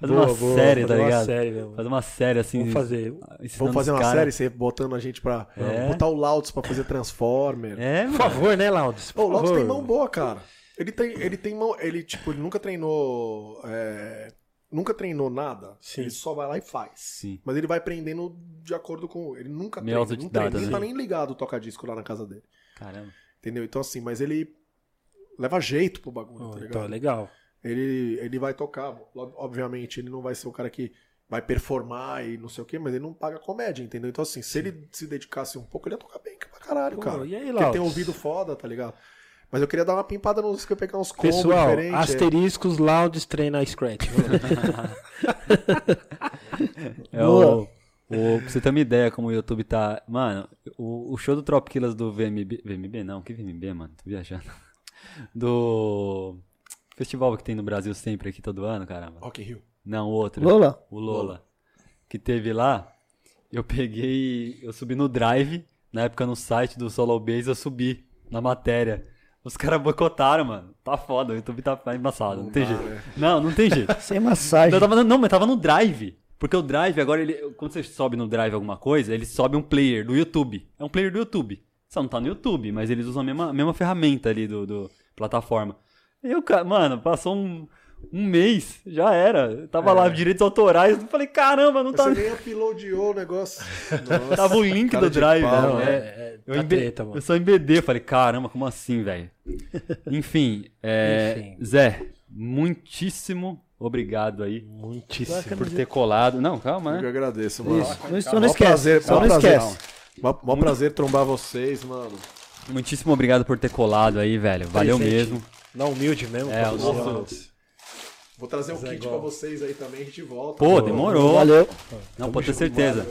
Fazer Boa, uma boa, série, tá fazer uma ligado? série mesmo. Fazer uma série assim. Vamos fazer. ensinando Vamos fazer os uma cara. série, você botando a gente pra É. botar o Louds pra fazer Transformer. É, Por favor, né, Laudes? Ô, o Louds tem mão boa, cara. Ele tem, ele tem mão. Ele, tipo, ele nunca treinou. é, nunca treinou nada. Sim. Ele só vai lá e faz. Sim. Mas ele vai aprendendo de acordo com. Ele nunca Meio treina. Não treina. Ele tá nem ligado o toca-disco lá na casa dele. Caramba. Entendeu? Então, assim, mas ele leva jeito pro bagulho, Oh, tá então, ligado? legal. Ele, ele vai tocar. Ob- Obviamente, ele não vai ser o cara que vai performar e não sei o quê, mas ele não paga comédia, entendeu? Então, assim, se ele se dedicasse um pouco, ele ia tocar bem pra caralho, Pô, cara. e aí, Porque ele tem ouvido foda, tá ligado? Mas eu queria dar uma pimpada nos que eu pegar uns combos Pessoal, diferentes. asteriscos, Laudes treina Scratch. É o, o, pra você ter uma ideia como o YouTube tá. Mano, o, o show do Trop Killers do VMB. VMB não, que VMB, mano? Tô viajando. Do festival que tem no Brasil sempre aqui todo ano, caramba. Rock in Rio. Não, o outro. Lola? O Lola. Que teve lá. Eu peguei. Eu subi no Drive. Na época no site do Solo Base eu subi na matéria. Os caras boicotaram, mano. Tá foda, o YouTube tá embaçado. Não, tem jeito. né? Não, não tem jeito. Sem massagem. Eu tava, não, mas tava no Drive. Porque o Drive, agora, ele, quando você sobe no Drive alguma coisa, ele sobe um player do YouTube. É um player do YouTube. Só não tá no YouTube, mas eles usam a mesma, a mesma ferramenta ali do, do plataforma. E o cara, mano, passou um, um mês, já era. Eu tava lá, direitos autorais. Eu falei, caramba, não Mas tá. Você nem uploadou o negócio. Nossa, Tava o link do Drive, pau, não, né? é. Eu, tá embe- treta, mano. eu só embedei, falei, caramba, como assim, velho? Enfim, é, Enfim. Zé, muitíssimo obrigado aí Muitíssimo. por ter colado. Não, calma, Eu né? agradeço, mano. Isso. Não, só não esquece. prazer, só não prazer. esquece. Mó, mó prazer trombar vocês, mano. Muitíssimo obrigado por ter colado aí, velho. Valeu Presente. mesmo. Na humilde mesmo. É, pra o você, nosso-. Vou trazer um Zé kit pra vocês aí também, a gente volta. Pô, demorou. Valeu. Não, pode ter certeza.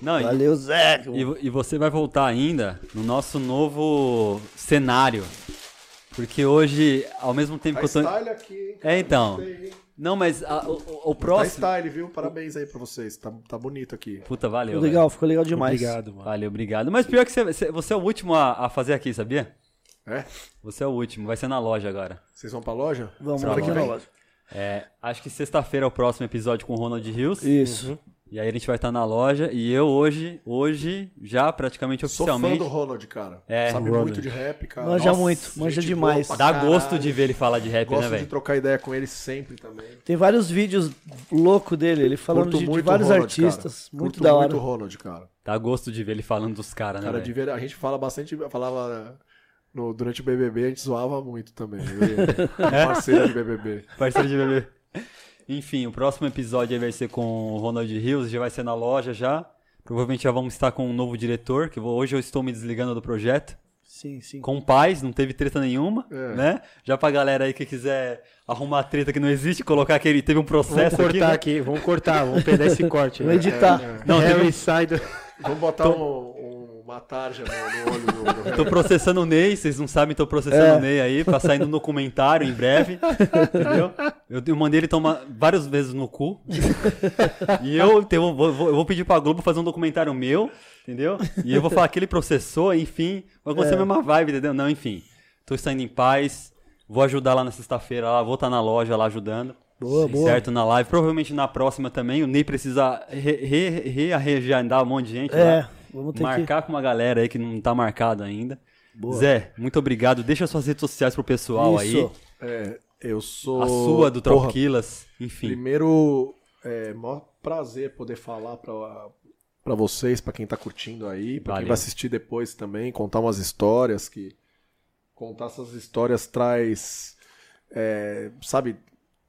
Não, Valeu, Zé. e e você vai voltar ainda no nosso novo cenário. Porque hoje, ao mesmo tempo Tá que eu tô. style aqui, hein? É, então. Não, mas a- o, o- o Tá próximo. style, viu? Parabéns aí pra vocês. Tá, tá bonito aqui. Puta, valeu. Ficou legal, ficou legal demais. Obrigado, mano. Valeu, obrigado. Mas pior que você, você- é o último a, a fazer aqui, sabia? É? Você é o último, vai ser na loja agora. Vocês vão pra loja? Vamos lá, que vamos vem? É, acho que sexta-feira é o próximo episódio com o Ronald Hills. Isso. E aí a gente vai estar na loja. E eu hoje, hoje, já praticamente Sou fã oficialmente. do Ronald, cara. É. Sabe Ronald. muito de rap, cara. Manja Nossa, muito, manja demais. Dá caralho. gosto de ver ele falar de rap, né, Gosto de velho? trocar ideia com ele sempre também. Tem vários vídeos loucos dele, ele falando de, de vários Ronald, artistas. cara. Muito Curto da hora. muito Ronald, cara. Dá gosto de ver ele falando dos caras, né? Cara, velho? de ver, a gente fala bastante, falava no, durante o BBB, a gente zoava muito também. Eu ele. Parceiro de BBB. Parceiro de bebê. Enfim, o próximo episódio aí vai ser com o Ronald Hills, já vai ser na loja já. Provavelmente já vamos estar com um novo diretor, que hoje eu estou me desligando do projeto. Sim, sim. Com paz, não teve treta nenhuma, É. né? Já pra galera aí que quiser arrumar treta que não existe, colocar aquele. Teve um Vamos processo aqui. cortar né? aqui, vamos cortar, vamos pegar esse corte. Vou editar. Não, teve, Harry sai do... Vamos botar um- um- uma tarja no, no olho do, do Tô processando o Ney, vocês não sabem, tô processando É. o Ney aí, pra sair no documentário em breve, entendeu? Eu, eu mandei ele tomar várias vezes no cu. e eu, tenho- vou, vou- eu vou pedir pra Globo fazer um documentário meu, entendeu? E eu vou falar que ele processou, enfim, vai acontecer É. a mesma vibe, entendeu? Não, enfim. Tô saindo em paz, vou ajudar lá na sexta-feira, lá, vou estar na loja lá ajudando. Boa, boa. Certo, na live. Provavelmente na próxima também. O Ney precisa re- re- reagendar um monte de gente É, lá. Vamos ter que... Marcar com uma galera aí que não tá marcado ainda. Boa. Zé, muito obrigado. Deixa suas redes sociais pro pessoal aí. Isso. É, eu sou. A sua, do Porra, Troquilas. Enfim. Primeiro, é maior prazer poder falar pra, pra vocês, pra quem tá curtindo aí, pra Valeu. quem vai assistir depois também, contar umas histórias que. Contar essas histórias traz. é, sabe,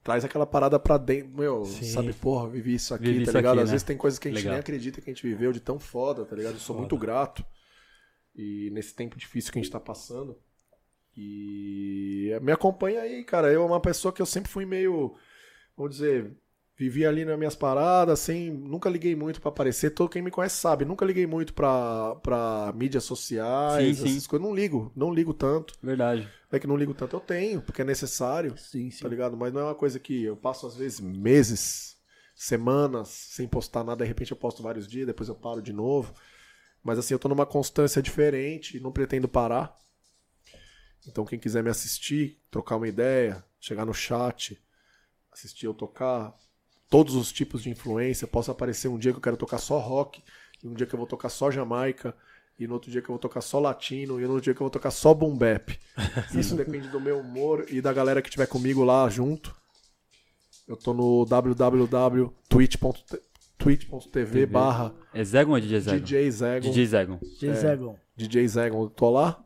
traz aquela parada pra dentro. Meu, Sim. sabe, porra, vivi isso aqui, Vivi tá isso ligado? aqui, Às né? vezes tem coisas que a gente Legal. nem acredita que a gente viveu de tão foda, tá ligado? Eu sou Foda. muito grato. E nesse tempo difícil que a gente tá passando. E me acompanha aí, cara. Eu é uma pessoa que eu sempre fui meio, vamos dizer, vivi ali nas minhas paradas, sem, nunca liguei muito pra aparecer. Todo quem me conhece sabe, nunca liguei muito pra, pra mídias sociais, Sim, sim. essas coisas. Não ligo, não ligo tanto. Verdade. É que não ligo tanto, eu tenho, porque é necessário, Sim, sim. tá ligado? Mas não é uma coisa que eu passo às vezes meses, semanas sem postar nada, de repente eu posto vários dias, depois eu paro de novo. Mas assim, eu tô numa constância diferente, não pretendo parar. Então quem quiser me assistir, trocar uma ideia, chegar no chat, assistir eu tocar, todos os tipos de influência, posso aparecer um dia que eu quero tocar só rock, e um dia que eu vou tocar só Jamaica, e no outro dia que eu vou tocar só latino, e no outro dia que eu vou tocar só boom bap. Isso depende do meu humor e da galera que estiver comigo lá junto. Eu tô no www.twitch.tv barra É Zegon ou DJ Zegon? DJ Zegon. DJ Zegon. Jay Zegon. DJ Zegon, eu tô lá.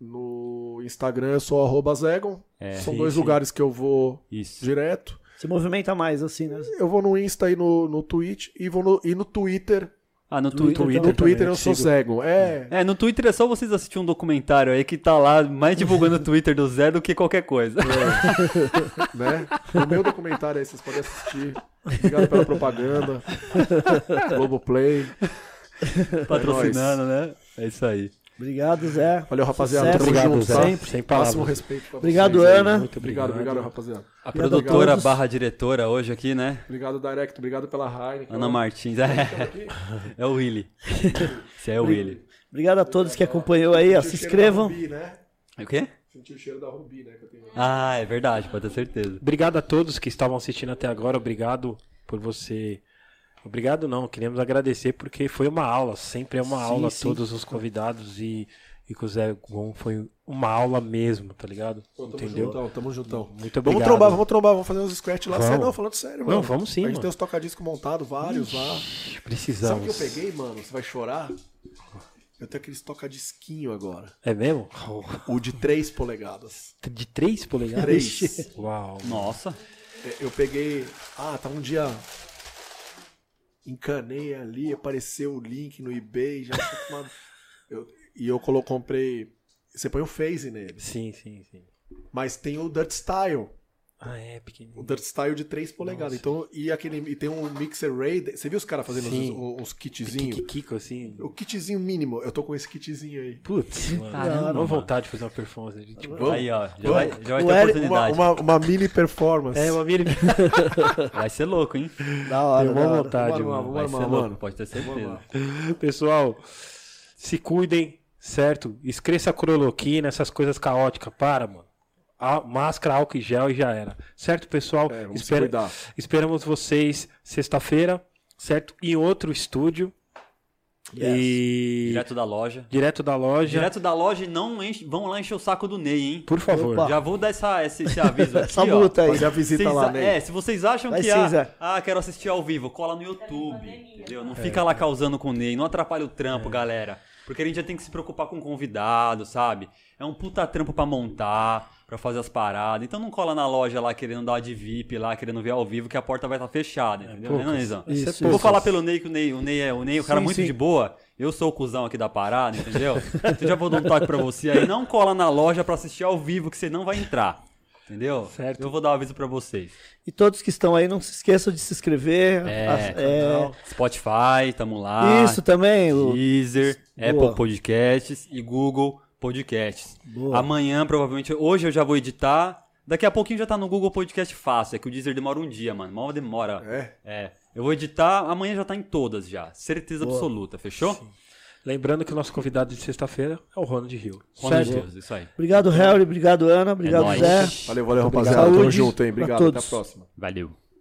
No Instagram eu sou arroba Zegon. É, São sim, dois sim. lugares que eu vou Isso. direto. Se movimenta mais, assim, né? Eu vou no Insta e no, no Twitch e vou no, e no Twitter. Ah, no Twitter Twitter. no Twitter também, eu sou. Zegon. É, É, no Twitter é só vocês assistirem um documentário aí que tá lá mais divulgando o Twitter do Zé do que qualquer coisa. né? O meu documentário aí, vocês podem assistir. Obrigado pela propaganda. Globoplay. Patrocinando, né? É isso aí. Obrigado, Zé. Valeu, rapaziada. Sucesso. Obrigado, junto, Zé. tá? Sempre. Sem palavras. Máximo respeito pra Obrigado, vocês. Ana. Muito Obrigado, obrigado. obrigado, rapaziada. A Obrigado a produtora todos. barra diretora hoje aqui, né? Obrigado, Direct. Obrigado pela Heineken. Ana Martins. É, é o Willy. Esse é o Willy. Obrigado a todos que acompanhou aí, ó. Se o cheiro da inscrevam. Rubi, né? É o quê? Sentiu o cheiro da Rubi, né? Que eu tenho. Ah, é verdade, pode ter certeza. Obrigado a todos que estavam assistindo até agora. Obrigado por você. Obrigado não, queremos agradecer porque foi uma aula, sempre é uma Sim, aula sim. todos os convidados e, e com o Zé Gon foi uma aula mesmo, tá ligado? Pô, tamo Entendeu? juntão, tamo juntão. Muito obrigado. Vamos trombar, vamos trombar, vamos fazer uns scratch lá. Vamos. Sério, não, falando sério, mano. Não, vamos sim, A gente mano. tem os tocadiscos montados, vários lá. Precisamos. Sabe o que eu peguei, mano? Você vai chorar? Eu tenho aqueles tocadisquinho agora. É mesmo? O de 3 polegadas. De 3 polegadas? 3. Uau. Nossa. Eu peguei. Ah, tá um dia. Encanei ali, apareceu o link no eBay, já tomado- Eu- E eu colo- comprei. Você põe o phase nele. Sim, sim, sim. Mas tem o Dirt Style. Ah, é O pequenininho. Dirt Style de 3 polegadas. Então, e, aquele, e tem um Mixer Ray. Você viu os caras fazendo Sim. uns, uns kitzinhos? Kiko, assim. O kitzinho mínimo. Eu tô com esse kitzinho aí. Putz, mano. Caramba, Uma vontade de fazer uma performance. ali, Tipo, Vamos. Aí, ó. Já Vamos. vai, já vai ter Eric- Uma, oportunidade. uma, uma mini performance. é, uma mini. Vai ser louco, hein? Da hora, da uma hora. vontade, Vamos mano. Vai vamos ser armar, louco, mano. pode ter certeza. Pessoal, se cuidem, certo? Esqueça a cloroquina, essas coisas caóticas. Para, mano. A máscara, álcool e gel e já era. Certo, pessoal? É, Espera-. Esperamos vocês sexta-feira, certo? Em outro estúdio. Yes. E. Direto da loja. Direto da loja. Direto da loja e não enche, vão lá encher o saco do Ney, hein? Por favor. Opa. Já vou dar essa, esse, esse aviso aqui, Essa ó. multa aí. Fazer a visita Vocês lá, né? É, se vocês acham Vai que ah, ah, quero assistir ao vivo, cola no YouTube. Entendeu? Não fica lá causando com o Ney, não atrapalha o trampo, galera. Porque a gente já tem que se preocupar com o convidado, sabe? É um puta trampo pra montar, pra fazer as paradas. Então não cola na loja lá querendo dar de VIP lá, querendo ver ao vivo, que a porta vai estar fechada, entendeu? poucas. Né, Neizão? Isso, Isso, Eu vou isso. falar pelo Ney que o Ney, o Ney é o Ney, o cara Sim, muito sim. de boa. Eu sou o cuzão aqui da parada, entendeu? Então já vou dar um toque pra você aí. Não cola na loja pra assistir ao vivo que você não vai entrar. Entendeu? Certo. Eu vou dar um aviso pra vocês. E todos que estão aí, não se esqueçam de se inscrever. É, As- é, Spotify, tamo lá. Isso também. Deezer, Boa. Apple Podcasts e Google Podcasts. Boa. Amanhã, provavelmente, hoje eu já vou editar. Daqui a pouquinho já tá no Google Podcast fácil. É que o Deezer demora um dia, mano. Mal demora. É? É. Eu vou editar, amanhã já tá em todas já. Certeza absoluta, fechou? Lembrando que o nosso convidado de sexta-feira é o Ronald Rio. Ronald Certo? Deus, isso aí. Obrigado, Harry. Obrigado, Ana. Obrigado, nóis. Zé. Valeu, valeu, rapaziada. Tamo junto, hein? Obrigado. Até a próxima. Valeu.